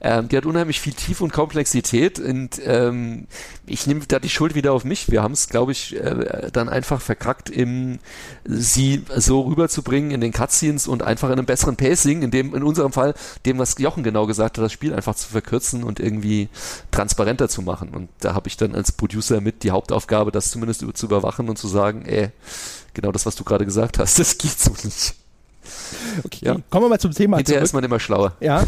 Ähm, die hat unheimlich viel Tiefe und Komplexität und ähm, ich nehme da die Schuld wieder auf mich. Wir haben es, glaube ich, äh, dann einfach verkackt, im, sie so rüberzubringen in den Cutscenes und einfach in einem besseren Pacing, in dem, in unserem Fall, dem, was Jochen genau gesagt hat, das Spiel einfach zu verkürzen und irgendwie transparenter zu machen. Und da habe ich dann als Producer mit die Hauptaufgabe, das zumindest zu überwachen und zu sagen, ey, genau das, was du gerade gesagt hast, das geht so nicht. Okay, ja. kommen wir mal zum Thema Hinterher zurück. ist man immer schlauer. Ja,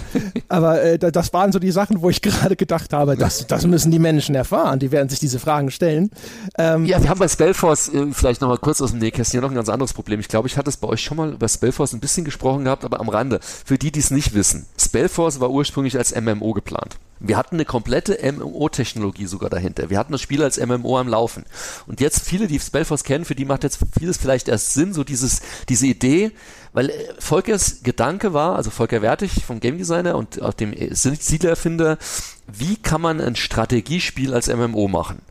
aber äh, das waren so die Sachen, wo ich gerade gedacht habe, das, das müssen die Menschen erfahren, die werden sich diese Fragen stellen. Ähm, ja, wir haben bei Spellforce, äh, vielleicht nochmal kurz aus dem Nähkästchen, hier noch ein ganz anderes Problem. Ich glaube, ich hatte es bei euch schon mal über Spellforce ein bisschen gesprochen gehabt, aber am Rande. Für die, die es nicht wissen, Spellforce war ursprünglich als MMO geplant. Wir hatten eine komplette MMO-Technologie sogar dahinter. Wir hatten das Spiel als MMO am Laufen. Und jetzt viele, die Spellforce kennen, für die macht jetzt vieles vielleicht erst Sinn, so dieses, diese Idee, weil äh, Volkers Gedanke war, also Volker Wertig vom Game Designer und auch dem Siedler-Erfinder, wie kann man ein Strategiespiel als MMO machen?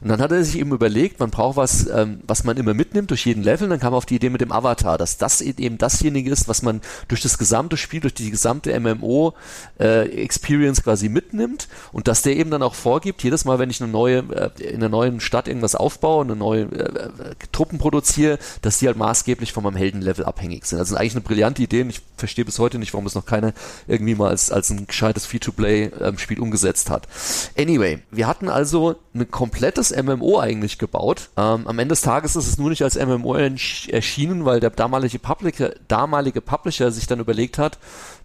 Und dann hat er sich eben überlegt, man braucht was, ähm, was man immer mitnimmt durch jeden Level. Und dann kam er auf die Idee mit dem Avatar, dass das eben dasjenige ist, was man durch das gesamte Spiel, durch die gesamte MMO-Experience äh, quasi mitnimmt und dass der eben dann auch vorgibt, jedes Mal, wenn ich eine neue, äh, in einer neuen Stadt irgendwas aufbaue, eine neue äh, äh, Truppen produziere, dass die halt maßgeblich von meinem Heldenlevel abhängig sind. Also eigentlich eine brillante Idee und ich verstehe bis heute nicht, warum das noch keiner irgendwie mal als, als ein gescheites Free-to-Play-Spiel ähm, umgesetzt hat. Anyway, wir hatten also ein komplettes MMO eigentlich gebaut. Ähm, am Ende des Tages ist es nur nicht als MMO erschienen, weil der damalige Publisher, damalige Publisher sich dann überlegt hat,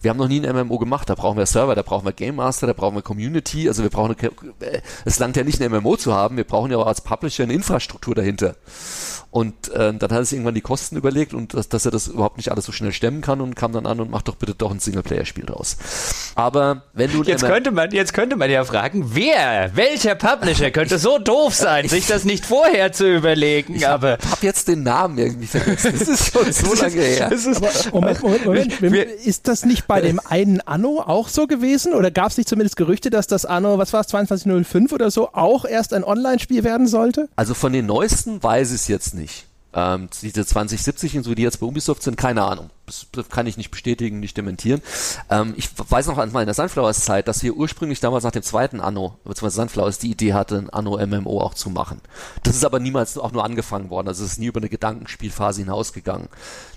wir haben noch nie ein MMO gemacht, da brauchen wir Server, da brauchen wir Game Master, da brauchen wir Community, also wir brauchen eine, äh, es langt ja nicht ein MMO zu haben, wir brauchen ja auch als Publisher eine Infrastruktur dahinter. Und äh, dann hat er sich irgendwann die Kosten überlegt und dass, dass er das überhaupt nicht alles so schnell stemmen kann und kam dann an und macht doch bitte doch ein Singleplayer-Spiel draus. Aber wenn du jetzt könnte man jetzt könnte man ja fragen, wer, welcher Publisher könnte so doof sein, sich das nicht vorher zu überlegen? Ich aber hab jetzt den Namen irgendwie vergessen. Das ist schon so lange her. Aber, Moment, Moment, Moment. Ist das nicht bei dem einen Anno auch so gewesen? Oder gab es nicht zumindest Gerüchte, dass das Anno, was war es, 2205 oder so, auch erst ein Online-Spiel werden sollte? Also von den neuesten weiß ich es jetzt nicht nicht. Ähm, diese 2070 und so, die jetzt bei Ubisoft sind, keine Ahnung. Das, das kann ich nicht bestätigen, nicht dementieren. Ähm, ich weiß noch an meiner Sunflowers-Zeit, dass wir ursprünglich damals nach dem zweiten Anno, beziehungsweise Sunflowers die Idee hatte, ein Anno-MMO auch zu machen. Das ist aber niemals auch nur angefangen worden. Also es ist nie über eine Gedankenspielphase hinausgegangen.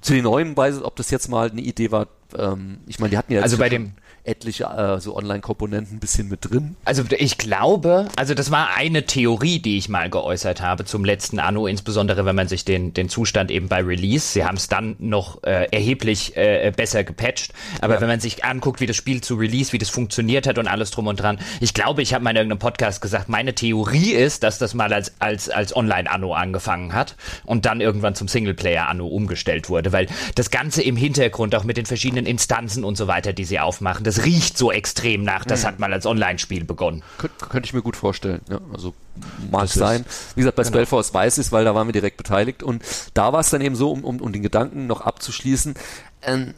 Zu den neuen weiß ich, ob das jetzt mal eine Idee war, ähm, ich meine, die hatten ja also bei dem etliche äh, so Online-Komponenten ein bisschen mit drin. Also ich glaube, also das war eine Theorie, die ich mal geäußert habe zum letzten Anno, insbesondere wenn man sich den, den Zustand eben bei Release, sie haben es dann noch äh, erheblich äh, besser gepatcht, aber ja. wenn man sich anguckt, wie das Spiel zu Release, wie das funktioniert hat und alles drum und dran, ich glaube, ich habe mal in irgendeinem Podcast gesagt, meine Theorie ist, dass das mal als, als, als Online-Anno angefangen hat und dann irgendwann zum Singleplayer-Anno umgestellt wurde, weil das Ganze im Hintergrund, auch mit den verschiedenen Instanzen und so weiter, die sie aufmachen, das riecht so extrem nach, das mhm. hat mal als Online-Spiel begonnen. Kön könnte ich mir gut vorstellen, ja, also mag das sein. Wie gesagt, bei genau. Spellforce weiß ich weil da waren wir direkt beteiligt und da war es dann eben so, um, um, um den Gedanken noch abzuschließen, ähm,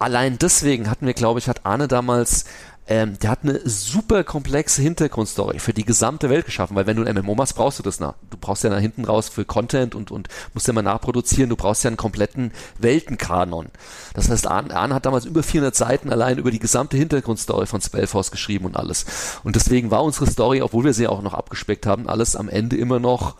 allein deswegen hatten wir, glaube ich, hat Arne damals ähm, der hat eine super komplexe Hintergrundstory für die gesamte Welt geschaffen, weil wenn du ein MMO machst, brauchst du das nach. Du brauchst ja nach hinten raus für Content und, und musst ja mal nachproduzieren, du brauchst ja einen kompletten Weltenkanon. Das heißt, Arne, hat damals über 400 Seiten allein über die gesamte Hintergrundstory von Spellforce geschrieben und alles. Und deswegen war unsere Story, obwohl wir sie auch noch abgespeckt haben, alles am Ende immer noch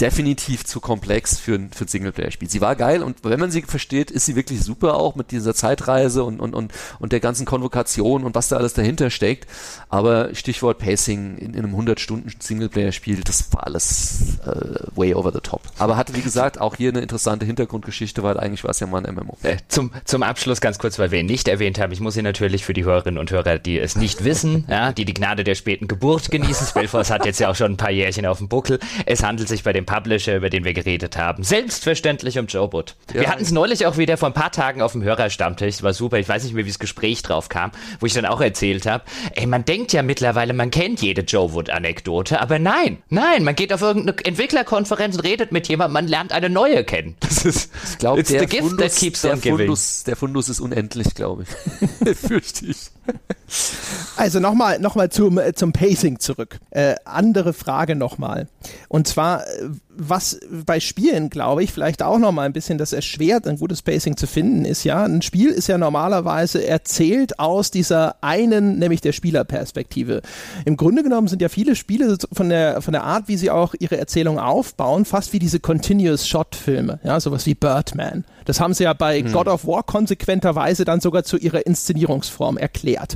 definitiv zu komplex für ein, für ein Singleplayer-Spiel. Sie war geil und wenn man sie versteht, ist sie wirklich super auch mit dieser Zeitreise und, und, und, und der ganzen Konvokation und was da alles dahinter steckt. Aber Stichwort Pacing in, in einem 100-Stunden-Singleplayer-Spiel, das war alles äh, way over the top. Aber hatte, wie gesagt, auch hier eine interessante Hintergrundgeschichte, weil eigentlich war es ja mal ein MMO. Äh, zum, zum Abschluss ganz kurz, weil wir ihn nicht erwähnt haben. Ich muss ihn natürlich für die Hörerinnen und Hörer, die es nicht wissen, ja, die die Gnade der späten Geburt genießen. Spellforce hat jetzt ja auch schon ein paar Jährchen auf dem Buckel. Es handelt sich bei dem Publisher, über den wir geredet haben. Selbstverständlich um Joe Butt. Ja. Wir hatten es neulich auch wieder vor ein paar Tagen auf dem Hörerstammtisch. War super. Ich weiß nicht mehr, wie das Gespräch drauf kam, wo ich dann auch erzählt habe. Ey, man denkt ja mittlerweile, man kennt jede Joe Wood-Anekdote, aber nein, nein, man geht auf irgendeine Entwicklerkonferenz und redet mit jemandem, man lernt eine neue kennen. Das ist, ich glaube, der, Fundus, der, Fundus, der Fundus ist unendlich, glaube ich. Fürchte ich. Also nochmal noch mal zum, äh, zum Pacing zurück. Äh, andere Frage nochmal. Und zwar, äh, was bei Spielen, glaube ich, vielleicht auch noch mal ein bisschen das erschwert, ein gutes Pacing zu finden, ist ja, ein Spiel ist ja normalerweise erzählt aus dieser einen, nämlich der Spielerperspektive. Im Grunde genommen sind ja viele Spiele von der, von der Art, wie sie auch ihre Erzählung aufbauen, fast wie diese Continuous Shot Filme, ja, sowas wie Birdman. Das haben sie ja bei hm. God of War konsequenterweise dann sogar zu ihrer Inszenierungsform erklärt.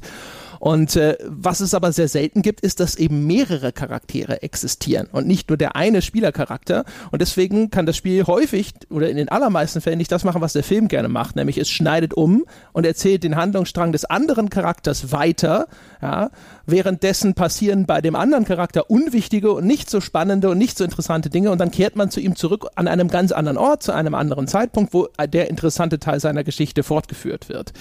Und äh, was es aber sehr selten gibt, ist, dass eben mehrere Charaktere existieren und nicht nur der eine Spielercharakter. Und deswegen kann das Spiel häufig oder in den allermeisten Fällen nicht das machen, was der Film gerne macht, nämlich es schneidet um und erzählt den Handlungsstrang des anderen Charakters weiter. Ja, währenddessen passieren bei dem anderen Charakter unwichtige und nicht so spannende und nicht so interessante Dinge und dann kehrt man zu ihm zurück an einem ganz anderen Ort, zu einem anderen Zeitpunkt, wo der interessante Teil seiner Geschichte fortgeführt wird.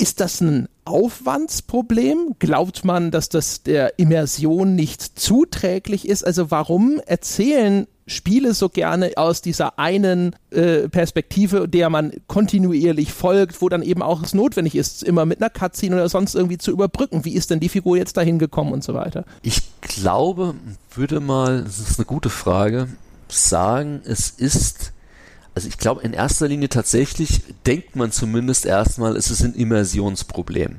Ist das ein Aufwandsproblem? Glaubt man, dass das der Immersion nicht zuträglich ist? Also warum erzählen Spiele so gerne aus dieser einen äh, Perspektive, der man kontinuierlich folgt, wo dann eben auch es notwendig ist, immer mit einer Cutscene oder sonst irgendwie zu überbrücken. Wie ist denn die Figur jetzt dahin gekommen und so weiter? Ich glaube, würde mal, das ist eine gute Frage, sagen, es ist Also ich glaube, in erster Linie tatsächlich denkt man zumindest erstmal, es ist ein Immersionsproblem.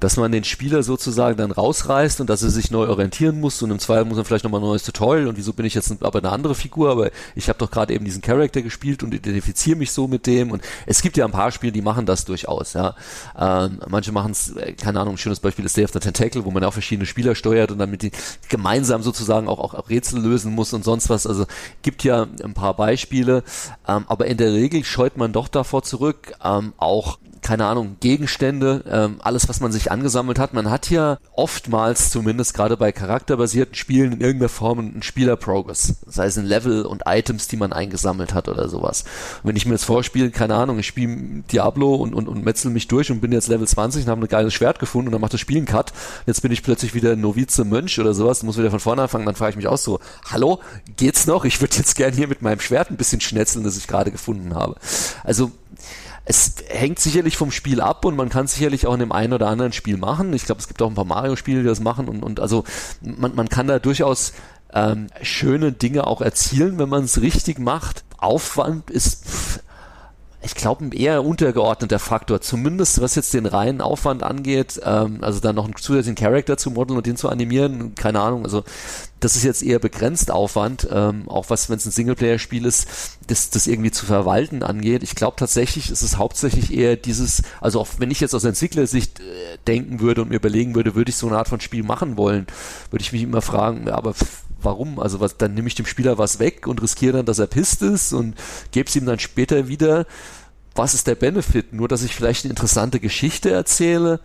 Dass man den Spieler sozusagen dann rausreißt und dass er sich neu orientieren muss und im Zweifel muss er vielleicht nochmal ein neues Tutorial und wieso bin ich jetzt aber eine andere Figur, aber ich habe doch gerade eben diesen Charakter gespielt und identifiziere mich so mit dem und es gibt ja ein paar Spiele, die machen das durchaus, ja. Ähm, manche machen es, äh, keine Ahnung, ein schönes Beispiel ist Day of the Tentacle, wo man auch verschiedene Spieler steuert und dann mit die gemeinsam sozusagen auch, auch, auch Rätsel lösen muss und sonst was. Also gibt ja ein paar Beispiele, ähm, aber in der Regel scheut man doch davor zurück, ähm, auch keine Ahnung, Gegenstände, ähm, alles, was man sich angesammelt hat. Man hat ja oftmals, zumindest gerade bei charakterbasierten Spielen, in irgendeiner Form einen Spieler-Progress. Sei es ein Level und Items, die man eingesammelt hat oder sowas. Und wenn ich mir jetzt vorspiele, keine Ahnung, ich spiele Diablo und, und, und metzel mich durch und bin jetzt Level 20 und habe ein geiles Schwert gefunden und dann macht das Spiel einen Cut. Jetzt bin ich plötzlich wieder Novize Mönch oder sowas, muss wieder von vorne anfangen, dann frage ich mich auch so, hallo, geht's noch? Ich würde jetzt gern hier mit meinem Schwert ein bisschen schnetzeln, das ich gerade gefunden habe. Also es hängt sicherlich vom Spiel ab und man kann sicherlich auch in dem einen oder anderen Spiel machen. Ich glaube, es gibt auch ein paar Mario-Spiele, die das machen und, und also man, man kann da durchaus ähm, schöne Dinge auch erzielen, wenn man es richtig macht. Aufwand ist ich glaube, ein eher untergeordneter Faktor, zumindest was jetzt den reinen Aufwand angeht, ähm, also dann noch einen zusätzlichen Charakter zu modeln und den zu animieren, keine Ahnung, also das ist jetzt eher begrenzt Aufwand, ähm, auch was, wenn es ein Singleplayer-Spiel ist, das, das irgendwie zu verwalten angeht. Ich glaube tatsächlich ist es hauptsächlich eher dieses, also auch wenn ich jetzt aus Entwicklersicht äh, denken würde und mir überlegen würde, würde ich so eine Art von Spiel machen wollen, würde ich mich immer fragen, aber warum? Also was, dann nehme ich dem Spieler was weg und riskiere dann, dass er pisst ist und gebe es ihm dann später wieder. Was ist der Benefit? Nur, dass ich vielleicht eine interessante Geschichte erzähle?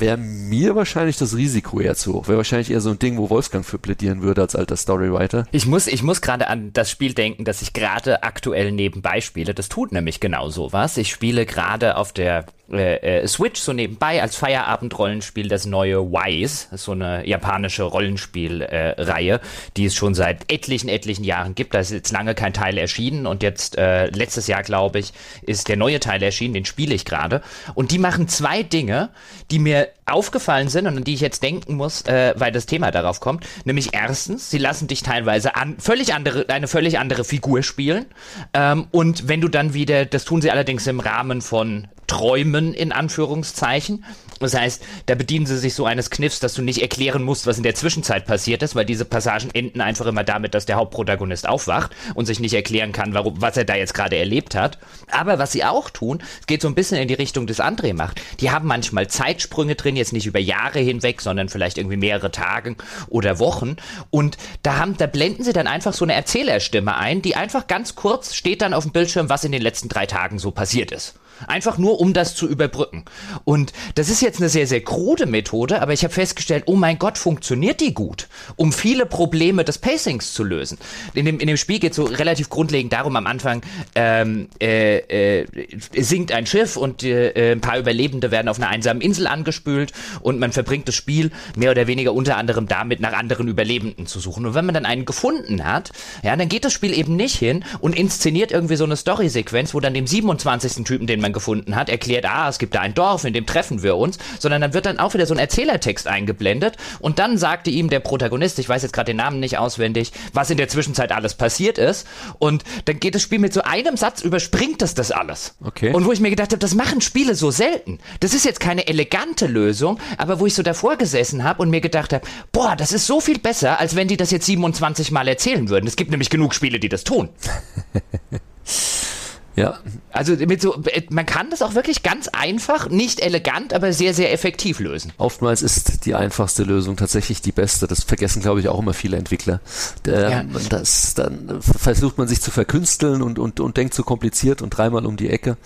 wäre mir wahrscheinlich das Risiko eher zu hoch. Wäre wahrscheinlich eher so ein Ding, wo Wolfgang für plädieren würde als alter Storywriter. Ich muss, ich muss gerade an das Spiel denken, das ich gerade aktuell nebenbei spiele. Das tut nämlich genau so was. Ich spiele gerade auf der äh, äh, Switch so nebenbei als Feierabend-Rollenspiel das neue Wise, so eine japanische Rollenspielreihe, äh, die es schon seit etlichen, etlichen Jahren gibt. Da ist jetzt lange kein Teil erschienen und jetzt äh, letztes Jahr, glaube ich, ist der neue Teil erschienen, den spiele ich gerade. Und die machen zwei Dinge, die mir aufgefallen sind und an die ich jetzt denken muss, äh, weil das Thema darauf kommt. Nämlich erstens, sie lassen dich teilweise an, völlig andere, eine völlig andere Figur spielen. Ähm, und wenn du dann wieder, das tun sie allerdings im Rahmen von Träumen in Anführungszeichen. Das heißt, da bedienen sie sich so eines Kniffs, dass du nicht erklären musst, was in der Zwischenzeit passiert ist, weil diese Passagen enden einfach immer damit, dass der Hauptprotagonist aufwacht und sich nicht erklären kann, warum, was er da jetzt gerade erlebt hat. Aber was sie auch tun, geht so ein bisschen in die Richtung des André macht. Die haben manchmal Zeitsprünge drin, jetzt nicht über Jahre hinweg, sondern vielleicht irgendwie mehrere Tage oder Wochen. Und da haben, da blenden sie dann einfach so eine Erzählerstimme ein, die einfach ganz kurz steht dann auf dem Bildschirm, was in den letzten drei Tagen so passiert ist. Einfach nur, um das zu überbrücken. Und das ist jetzt eine sehr, sehr krude Methode, aber ich habe festgestellt, oh mein Gott, funktioniert die gut, um viele Probleme des Pacings zu lösen. In dem, in dem Spiel geht es so relativ grundlegend darum, am Anfang ähm, äh, äh, sinkt ein Schiff und äh, ein paar Überlebende werden auf einer einsamen Insel angespült und man verbringt das Spiel mehr oder weniger unter anderem damit, nach anderen Überlebenden zu suchen. Und wenn man dann einen gefunden hat, ja, dann geht das Spiel eben nicht hin und inszeniert irgendwie so eine Story-Sequenz, wo dann dem 27. Typen, den man man gefunden hat, erklärt, ah, es gibt da ein Dorf, in dem treffen wir uns, sondern dann wird dann auch wieder so ein Erzählertext eingeblendet und dann sagte ihm der Protagonist, ich weiß jetzt gerade den Namen nicht auswendig, was in der Zwischenzeit alles passiert ist und dann geht das Spiel mit so einem Satz überspringt es das alles. Okay. Und wo ich mir gedacht habe, das machen Spiele so selten. Das ist jetzt keine elegante Lösung, aber wo ich so davor gesessen habe und mir gedacht habe, boah, das ist so viel besser, als wenn die das jetzt 27 Mal erzählen würden. Es gibt nämlich genug Spiele, die das tun. Ja. Also mit so, man kann das auch wirklich ganz einfach, nicht elegant, aber sehr, sehr effektiv lösen. Oftmals ist die einfachste Lösung tatsächlich die beste. Das vergessen, glaube ich, auch immer viele Entwickler. Ähm, ja. das, dann versucht man sich zu verkünsteln und, und, und denkt zu kompliziert und dreimal um die Ecke.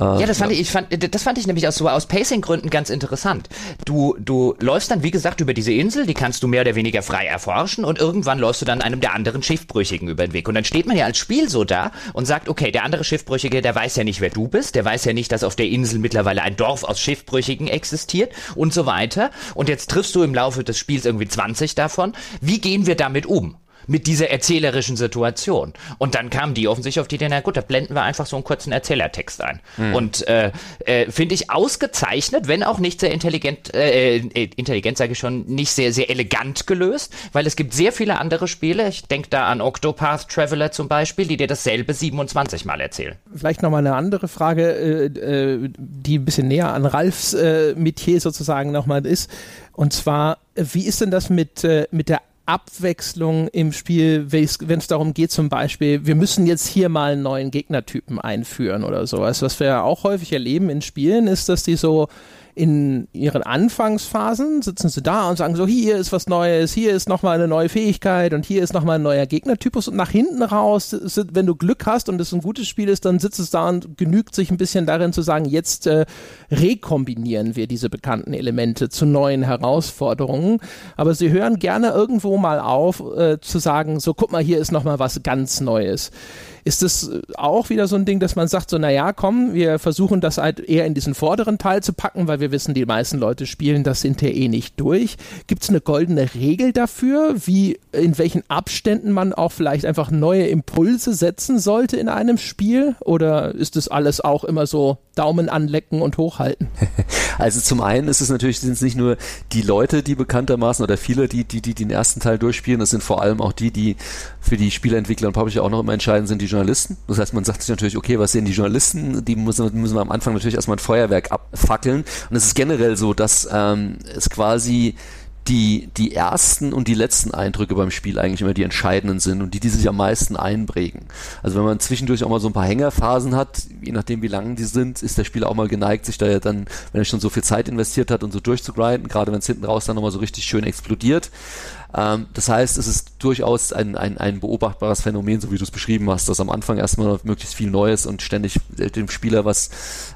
Äh, ja, das fand ja. ich, ich fand, das fand ich nämlich aus, so aus Pacing-Gründen ganz interessant. Du, du läufst dann, wie gesagt, über diese Insel, die kannst du mehr oder weniger frei erforschen und irgendwann läufst du dann einem der anderen Schiffbrüchigen über den Weg. Und dann steht man ja als Spiel so da und sagt, okay, der andere Schiffbrüchige, der weiß ja nicht, wer du bist, der weiß ja nicht, dass auf der Insel mittlerweile ein Dorf aus Schiffbrüchigen existiert und so weiter. Und jetzt triffst du im Laufe des Spiels irgendwie 20 davon. Wie gehen wir damit um? Mit dieser erzählerischen Situation. Und dann kamen die offensichtlich auf die Idee, na gut, da blenden wir einfach so einen kurzen Erzählertext ein. Mhm. Und äh, äh, finde ich ausgezeichnet, wenn auch nicht sehr intelligent, äh, äh, intelligent sage ich schon, nicht sehr, sehr elegant gelöst, weil es gibt sehr viele andere Spiele, ich denke da an Octopath Traveler zum Beispiel, die dir dasselbe 27 Mal erzählen. Vielleicht nochmal eine andere Frage, äh, äh, die ein bisschen näher an Ralfs äh, Metier sozusagen nochmal ist. Und zwar, wie ist denn das mit, äh, mit der Abwechslung im Spiel, wenn es darum geht, zum Beispiel, wir müssen jetzt hier mal einen neuen Gegnertypen einführen oder sowas. Was wir ja auch häufig erleben in Spielen, ist, dass die so in ihren Anfangsphasen sitzen sie da und sagen so, hier ist was Neues, hier ist nochmal eine neue Fähigkeit und hier ist nochmal ein neuer Gegnertypus und nach hinten raus, wenn du Glück hast und es ein gutes Spiel ist, dann sitzt es da und genügt sich ein bisschen darin zu sagen, jetzt äh, rekombinieren wir diese bekannten Elemente zu neuen Herausforderungen. Aber sie hören gerne irgendwo mal auf äh, zu sagen, so guck mal, hier ist nochmal was ganz Neues. Ist das auch wieder so ein Ding, dass man sagt, so, naja, komm, wir versuchen das halt eher in diesen vorderen Teil zu packen, weil wir wissen, die meisten Leute spielen das hinterher eh nicht durch. Gibt es eine goldene Regel dafür, wie, in welchen Abständen man auch vielleicht einfach neue Impulse setzen sollte in einem Spiel? Oder ist das alles auch immer so Daumen anlecken und hochhalten? Also zum einen ist es natürlich, sind es nicht nur die Leute, die bekanntermaßen oder viele, die, die, die den ersten Teil durchspielen, das sind vor allem auch die, die für die Spieleentwickler und Publisher auch noch immer entscheiden, sind die Journalisten. Das heißt, man sagt sich natürlich, okay, was sehen die Journalisten? Die müssen, müssen wir am Anfang natürlich erstmal ein Feuerwerk abfackeln. Und es ist generell so, dass ähm, es quasi die, die ersten und die letzten Eindrücke beim Spiel eigentlich immer die entscheidenden sind und die, die sich am meisten einprägen. Also wenn man zwischendurch auch mal so ein paar Hängerphasen hat, je nachdem wie lang die sind, ist der Spieler auch mal geneigt, sich da ja dann, wenn er schon so viel Zeit investiert hat und so durchzugrinden, gerade wenn es hinten raus dann nochmal so richtig schön explodiert. Ähm, das heißt, es ist durchaus ein, ein, ein beobachtbares Phänomen, so wie du es beschrieben hast, dass am Anfang erstmal möglichst viel Neues und ständig dem Spieler was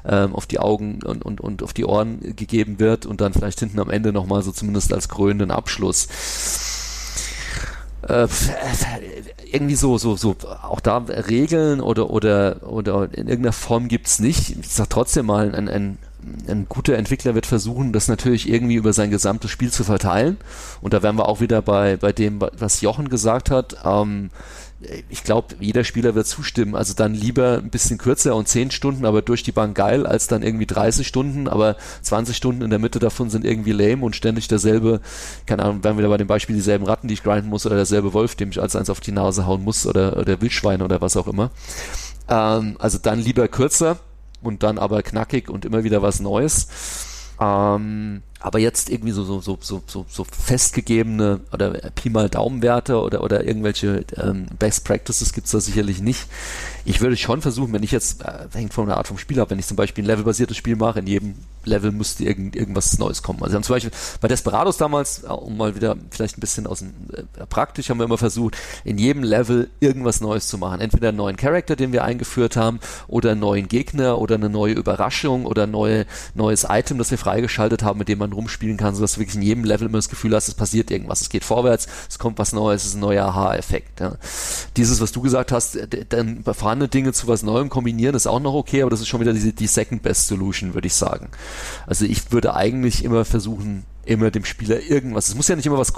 ähm, auf die Augen und, und, und auf die Ohren gegeben wird und dann vielleicht hinten am Ende nochmal so zumindest als krönenden Abschluss. Äh, irgendwie so, so, so, auch da Regeln oder, oder, oder in irgendeiner Form gibt's nicht. Ich sag trotzdem mal, ein, ein, ein guter Entwickler wird versuchen, das natürlich irgendwie über sein gesamtes Spiel zu verteilen. Und da wären wir auch wieder bei, bei dem, was Jochen gesagt hat. Ähm, ich glaube, jeder Spieler wird zustimmen. Also dann lieber ein bisschen kürzer und 10 Stunden, aber durch die Bank geil, als dann irgendwie 30 Stunden, aber 20 Stunden in der Mitte davon sind irgendwie lame und ständig derselbe, keine Ahnung, wir wieder bei dem Beispiel dieselben Ratten, die ich grinden muss, oder derselbe Wolf, dem ich als eins auf die Nase hauen muss, oder, oder Wildschwein oder was auch immer. Ähm, also dann lieber kürzer und dann aber knackig und immer wieder was Neues. Ähm, aber jetzt irgendwie so, so, so, so, so, festgegebene oder Pi mal Daumenwerte oder, oder irgendwelche ähm, Best Practices gibt's da sicherlich nicht. Ich würde schon versuchen, wenn ich jetzt, äh, hängt von der Art vom Spiel ab, wenn ich zum Beispiel ein levelbasiertes Spiel mache, in jedem Level müsste irgend, irgendwas Neues kommen. Also wir haben zum Beispiel bei Desperados damals, äh, um mal wieder vielleicht ein bisschen aus dem äh, praktisch, haben wir immer versucht, in jedem Level irgendwas Neues zu machen. Entweder einen neuen Charakter, den wir eingeführt haben, oder einen neuen Gegner oder eine neue Überraschung oder neue, neues Item, das wir freigeschaltet haben, mit dem man man rumspielen kann, sodass du wirklich in jedem Level immer das Gefühl hast, es passiert irgendwas, es geht vorwärts, es kommt was Neues, es ist ein neuer Aha-Effekt. Ja. Dieses, was du gesagt hast, dann vorhandene Dinge zu was Neuem kombinieren, ist auch noch okay, aber das ist schon wieder die, die Second Best Solution, würde ich sagen. Also ich würde eigentlich immer versuchen, immer dem Spieler irgendwas. Es muss ja nicht immer was,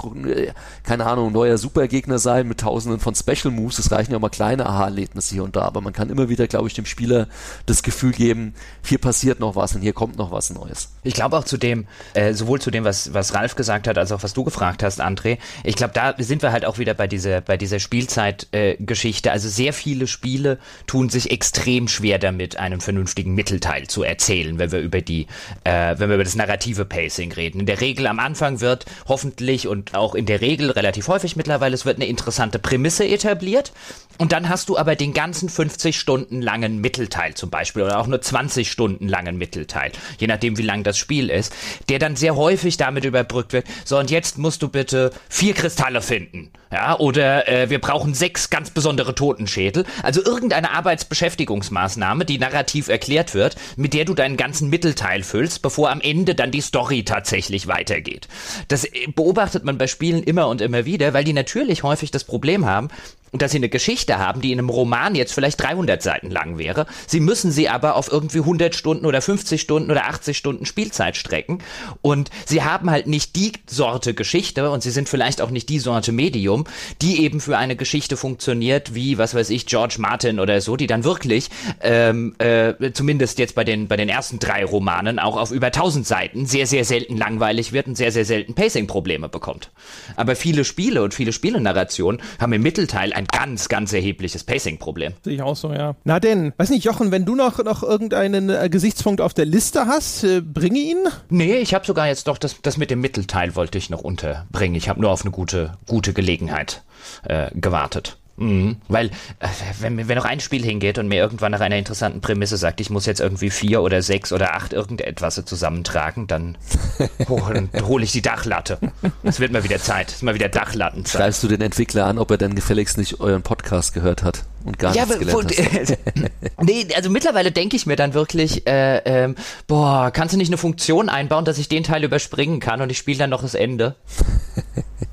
keine Ahnung, neuer Supergegner sein mit tausenden von Special Moves. Es reichen ja auch mal kleine Aha-Erlebnisse hier und da. Aber man kann immer wieder, glaube ich, dem Spieler das Gefühl geben, hier passiert noch was und hier kommt noch was Neues. Ich glaube auch zu dem, äh, sowohl zu dem, was, was Ralf gesagt hat, als auch was du gefragt hast, André. Ich glaube, da sind wir halt auch wieder bei dieser, bei dieser Spielzeitgeschichte. Äh, also sehr viele Spiele tun sich extrem schwer damit, einen vernünftigen Mittelteil zu erzählen, wenn wir über die, äh, wenn wir über das narrative Pacing reden. In der Regel Regel am Anfang wird hoffentlich und auch in der Regel relativ häufig mittlerweile, es wird eine interessante Prämisse etabliert. Und dann hast du aber den ganzen 50 Stunden langen Mittelteil zum Beispiel oder auch nur 20 Stunden langen Mittelteil, je nachdem wie lang das Spiel ist, der dann sehr häufig damit überbrückt wird. So, und jetzt musst du bitte vier Kristalle finden. Ja, oder äh, wir brauchen sechs ganz besondere Totenschädel. Also irgendeine Arbeitsbeschäftigungsmaßnahme, die narrativ erklärt wird, mit der du deinen ganzen Mittelteil füllst, bevor am Ende dann die Story tatsächlich weitergeht. Das äh, beobachtet man bei Spielen immer und immer wieder, weil die natürlich häufig das Problem haben, und dass sie eine Geschichte haben, die in einem Roman jetzt vielleicht 300 Seiten lang wäre. Sie müssen sie aber auf irgendwie 100 Stunden oder 50 Stunden oder 80 Stunden Spielzeit strecken und sie haben halt nicht die Sorte Geschichte und sie sind vielleicht auch nicht die Sorte Medium, die eben für eine Geschichte funktioniert, wie, was weiß ich, George Martin oder so, die dann wirklich, ähm, äh, zumindest jetzt bei den, bei den ersten drei Romanen, auch auf über 1000 Seiten sehr, sehr selten langweilig wird und sehr, sehr selten Pacing-Probleme bekommt. Aber viele Spiele und viele Spielenarrationen haben im Mittelteil ein ganz, ganz erhebliches Pacing-Problem. Sehe ich auch so, ja. Na denn, weiß nicht, Jochen, wenn du noch, noch irgendeinen äh, Gesichtspunkt auf der Liste hast, äh, bringe ihn. Nee, ich habe sogar jetzt doch das, das mit dem Mittelteil wollte ich noch unterbringen. Ich habe nur auf eine gute, gute Gelegenheit äh, gewartet. Mhm. Weil, äh, wenn, wenn noch ein Spiel hingeht und mir irgendwann nach einer interessanten Prämisse sagt, ich muss jetzt irgendwie vier oder sechs oder acht irgendetwas zusammentragen, dann, oh, dann hole ich die Dachlatte. Es wird mal wieder Zeit. Es ist mal wieder Dachlattenzeit. Schreibst du den Entwickler an, ob er dann gefälligst nicht euren Podcast gehört hat und gar ja, nichts gelernt hat? nee, also mittlerweile denke ich mir dann wirklich, äh, ähm, boah, kannst du nicht eine Funktion einbauen, dass ich den Teil überspringen kann und ich spiele dann noch das Ende?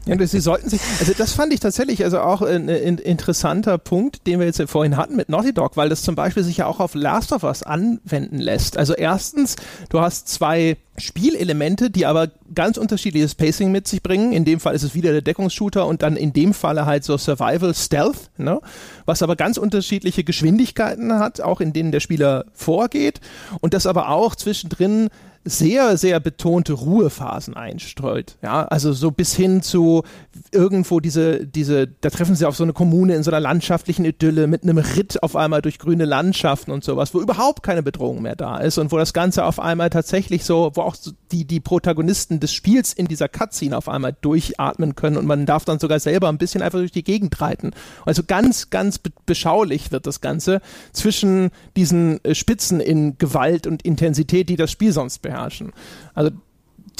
Ja, sie sollten sich, also das fand ich tatsächlich also auch ein, ein, interessanter Punkt, den wir jetzt vorhin hatten mit Naughty Dog, weil das zum Beispiel sich ja auch auf Last of Us anwenden lässt. Also erstens, du hast zwei Spielelemente, die aber ganz unterschiedliches Pacing mit sich bringen. In dem Fall ist es wieder der Deckungsshooter und dann in dem Falle halt so Survival Stealth, ne? was aber ganz unterschiedliche Geschwindigkeiten hat, auch in denen der Spieler vorgeht und das aber auch zwischendrin sehr, sehr betonte Ruhephasen einstreut. Ja, also so bis hin zu irgendwo diese, diese, da treffen sie auf so eine Kommune in so einer landschaftlichen Idylle mit einem Ritt auf einmal durch grüne Landschaften und sowas, wo überhaupt keine Bedrohung mehr da ist und wo das Ganze auf einmal tatsächlich so, wo auch die, die Protagonisten des Spiels in dieser Cutscene auf einmal durchatmen können und man darf dann sogar selber ein bisschen einfach durch die Gegend reiten. Also ganz, ganz beschaulich wird das Ganze zwischen diesen äh, Spitzen in Gewalt und Intensität, die das Spiel sonst beherrschen. Also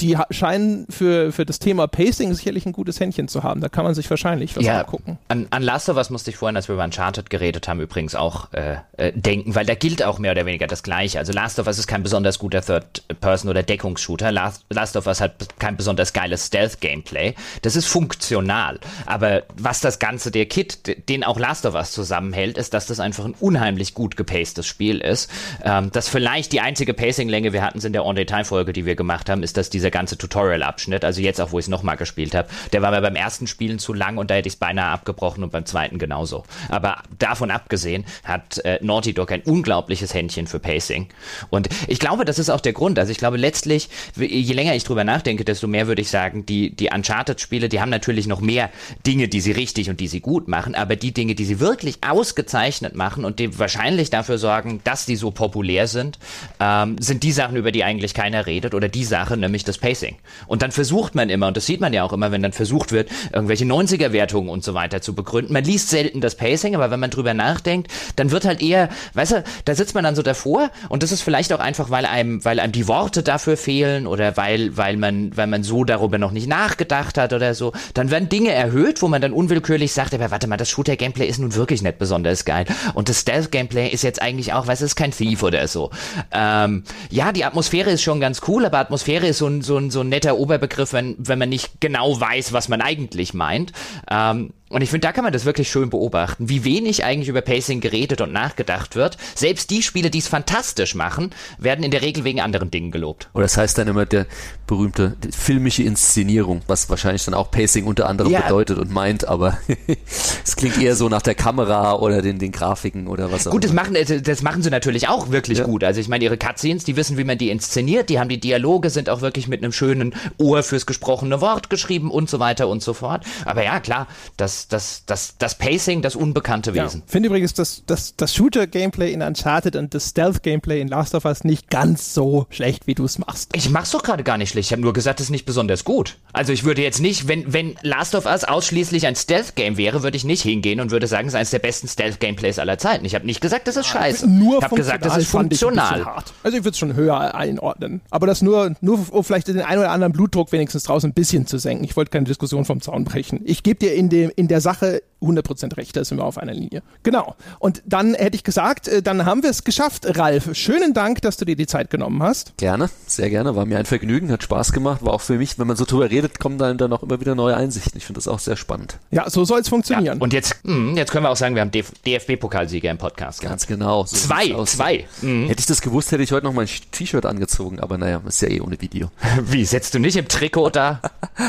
die scheinen für, für das Thema Pacing sicherlich ein gutes Händchen zu haben. Da kann man sich wahrscheinlich was ja, angucken. An, an Last of Us musste ich vorhin, als wir über Uncharted geredet haben, übrigens auch äh, äh, denken, weil da gilt auch mehr oder weniger das Gleiche. Also Last of Us ist kein besonders guter Third-Person- oder Deckungsshooter. Last, Last of Us hat kein besonders geiles Stealth-Gameplay. Das ist funktional. Aber was das Ganze, der Kit, den auch Last of Us zusammenhält, ist, dass das einfach ein unheimlich gut gepacedes Spiel ist. Ähm, das vielleicht die einzige Pacing-Länge, wir hatten in der On-Detail-Folge, die wir gemacht haben, ist, dass dieser dieser ganze Tutorial-Abschnitt, also jetzt auch, wo ich es nochmal gespielt habe, der war mir beim ersten Spielen zu lang und da hätte ich es beinahe abgebrochen und beim zweiten genauso. Aber davon abgesehen hat äh, Naughty Dog ein unglaubliches Händchen für Pacing. Und ich glaube, das ist auch der Grund. Also ich glaube letztlich, je länger ich drüber nachdenke, desto mehr würde ich sagen, die, die Uncharted-Spiele, die haben natürlich noch mehr Dinge, die sie richtig und die sie gut machen, aber die Dinge, die sie wirklich ausgezeichnet machen und die wahrscheinlich dafür sorgen, dass die so populär sind, ähm, sind die Sachen, über die eigentlich keiner redet oder die Sache, nämlich das Pacing. Und dann versucht man immer, und das sieht man ja auch immer, wenn dann versucht wird, irgendwelche 90er-Wertungen und so weiter zu begründen. Man liest selten das Pacing, aber wenn man drüber nachdenkt, dann wird halt eher, weißt du, da sitzt man dann so davor und das ist vielleicht auch einfach, weil einem, weil einem die Worte dafür fehlen oder weil, weil man, weil man so darüber noch nicht nachgedacht hat oder so. Dann werden Dinge erhöht, wo man dann unwillkürlich sagt, aber warte mal, das Shooter-Gameplay ist nun wirklich nicht besonders geil. Und das Stealth-Gameplay ist jetzt eigentlich auch, weißt du, ist kein Thief oder so. Ähm, ja, die Atmosphäre ist schon ganz cool, aber Atmosphäre ist so ein, so ein, so ein netter Oberbegriff, wenn, wenn man nicht genau weiß, was man eigentlich meint. Ähm, und ich finde, da kann man das wirklich schön beobachten, wie wenig eigentlich über Pacing geredet und nachgedacht wird. Selbst die Spiele, die es fantastisch machen, werden in der Regel wegen anderen Dingen gelobt. Oder das heißt dann immer der berühmte filmische Inszenierung, was wahrscheinlich dann auch Pacing unter anderem ja. bedeutet und meint, aber es klingt eher so nach der Kamera oder den, den Grafiken oder was auch Gut, das machen, äh, das machen sie natürlich auch wirklich ja. gut. Also ich meine, ihre Cutscenes, die wissen, wie man die inszeniert, die haben die Dialoge, sind auch wirklich mit einem schönen Ohr fürs gesprochene Wort geschrieben und so weiter und so fort. Aber ja, klar, das das, das, das, Pacing, das unbekannte Wesen. Ich finde übrigens das, das, das Shooter-Gameplay in Uncharted und das Stealth-Gameplay in Last of Us nicht ganz so schlecht, wie du es machst. Ich mach's doch gerade gar nicht schlecht. Ich habe nur gesagt, es ist nicht besonders gut. Also ich würde jetzt nicht, wenn, wenn Last of Us ausschließlich ein Stealth-Game wäre, würde ich nicht hingehen und würde sagen, es ist eines der besten Stealth-Gameplays aller Zeiten. Ich habe nicht gesagt, das ist scheiße. Nur ich habe gesagt, das ist funktional. Ich also ich würde es schon höher einordnen. Aber das nur, nur um vielleicht den einen oder anderen Blutdruck wenigstens draußen ein bisschen zu senken. Ich wollte keine Diskussion vom Zaun brechen. Ich gebe dir in, dem, in der Sache 100% recht, da sind wir auf einer Linie. Genau. Und dann hätte ich gesagt, äh, dann haben wir es geschafft, Ralf. Schönen Dank, dass du dir die Zeit genommen hast. Gerne, sehr gerne. War mir ein Vergnügen, hat Spaß gemacht. War auch für mich, wenn man so drüber redet, kommen dann, dann auch immer wieder neue Einsichten. Ich finde das auch sehr spannend. Ja, so soll es funktionieren. Ja, und jetzt, mh, hm, jetzt können wir auch sagen, wir haben DFB-Pokalsieger im Podcast. Ganz genau. So zwei, zwei. Mhm. Hätte ich das gewusst, hätte ich heute noch mein T-Shirt angezogen, aber naja, ist ja eh ohne Video. Wie, setzt du nicht im Trikot da?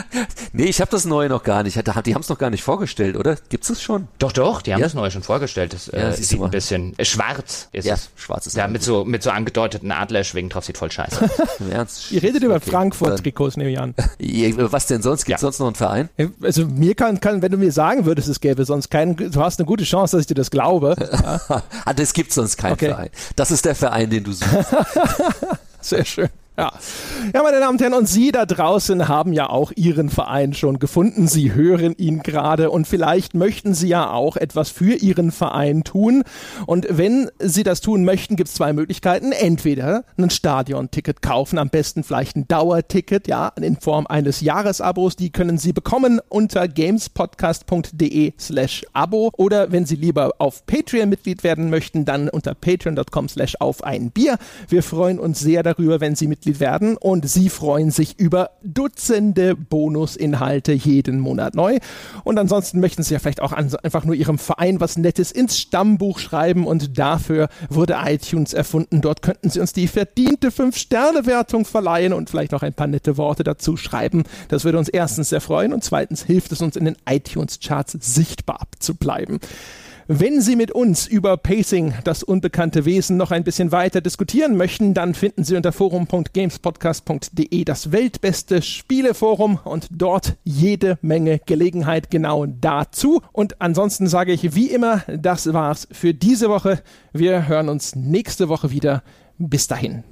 nee, ich habe das neue noch gar nicht. Die haben es noch gar nicht vorgestellt, oder? Gibt es schon? Doch, doch, die haben ja. das neue schon vorgestellt. Das ja, äh, sieht ein bisschen äh, schwarz ist ja, es. schwarz ist Ja, mit so, mit so angedeuteten Adlerschwingen drauf, sieht voll scheiße aus. Ihr redet über okay, Frankfurt-Trikots, nehme ich an. Was denn sonst? Gibt es ja. sonst noch einen Verein? Also mir kann, kann, wenn du mir sagen würdest, es gäbe sonst keinen, du hast eine gute Chance, dass ich dir das glaube. ja. ah, das gibt sonst keinen okay. Verein. Das ist der Verein, den du suchst. Sehr schön. Ja. ja, meine Damen und Herren, und Sie da draußen haben ja auch Ihren Verein schon gefunden. Sie hören ihn gerade und vielleicht möchten Sie ja auch etwas für Ihren Verein tun. Und wenn Sie das tun möchten, gibt es zwei Möglichkeiten. Entweder ein Stadionticket kaufen, am besten vielleicht ein Dauerticket, ja, in Form eines Jahresabos. Die können Sie bekommen unter gamespodcast.de slash Abo. Oder wenn Sie lieber auf Patreon Mitglied werden möchten, dann unter patreon.com slash auf ein Bier. Wir freuen uns sehr darüber, wenn Sie Mitglied Mitglied werden und Sie freuen sich über Dutzende Bonusinhalte jeden Monat neu. Und ansonsten möchten Sie ja vielleicht auch einfach nur Ihrem Verein was Nettes ins Stammbuch schreiben und dafür wurde iTunes erfunden. Dort könnten Sie uns die verdiente 5-Sterne-Wertung verleihen und vielleicht noch ein paar nette Worte dazu schreiben. Das würde uns erstens sehr freuen und zweitens hilft es uns in den iTunes-Charts sichtbar zu bleiben. Wenn Sie mit uns über Pacing, das unbekannte Wesen, noch ein bisschen weiter diskutieren möchten, dann finden Sie unter forum.gamespodcast.de das weltbeste Spieleforum und dort jede Menge Gelegenheit genau dazu. Und ansonsten sage ich wie immer, das war's für diese Woche. Wir hören uns nächste Woche wieder. Bis dahin.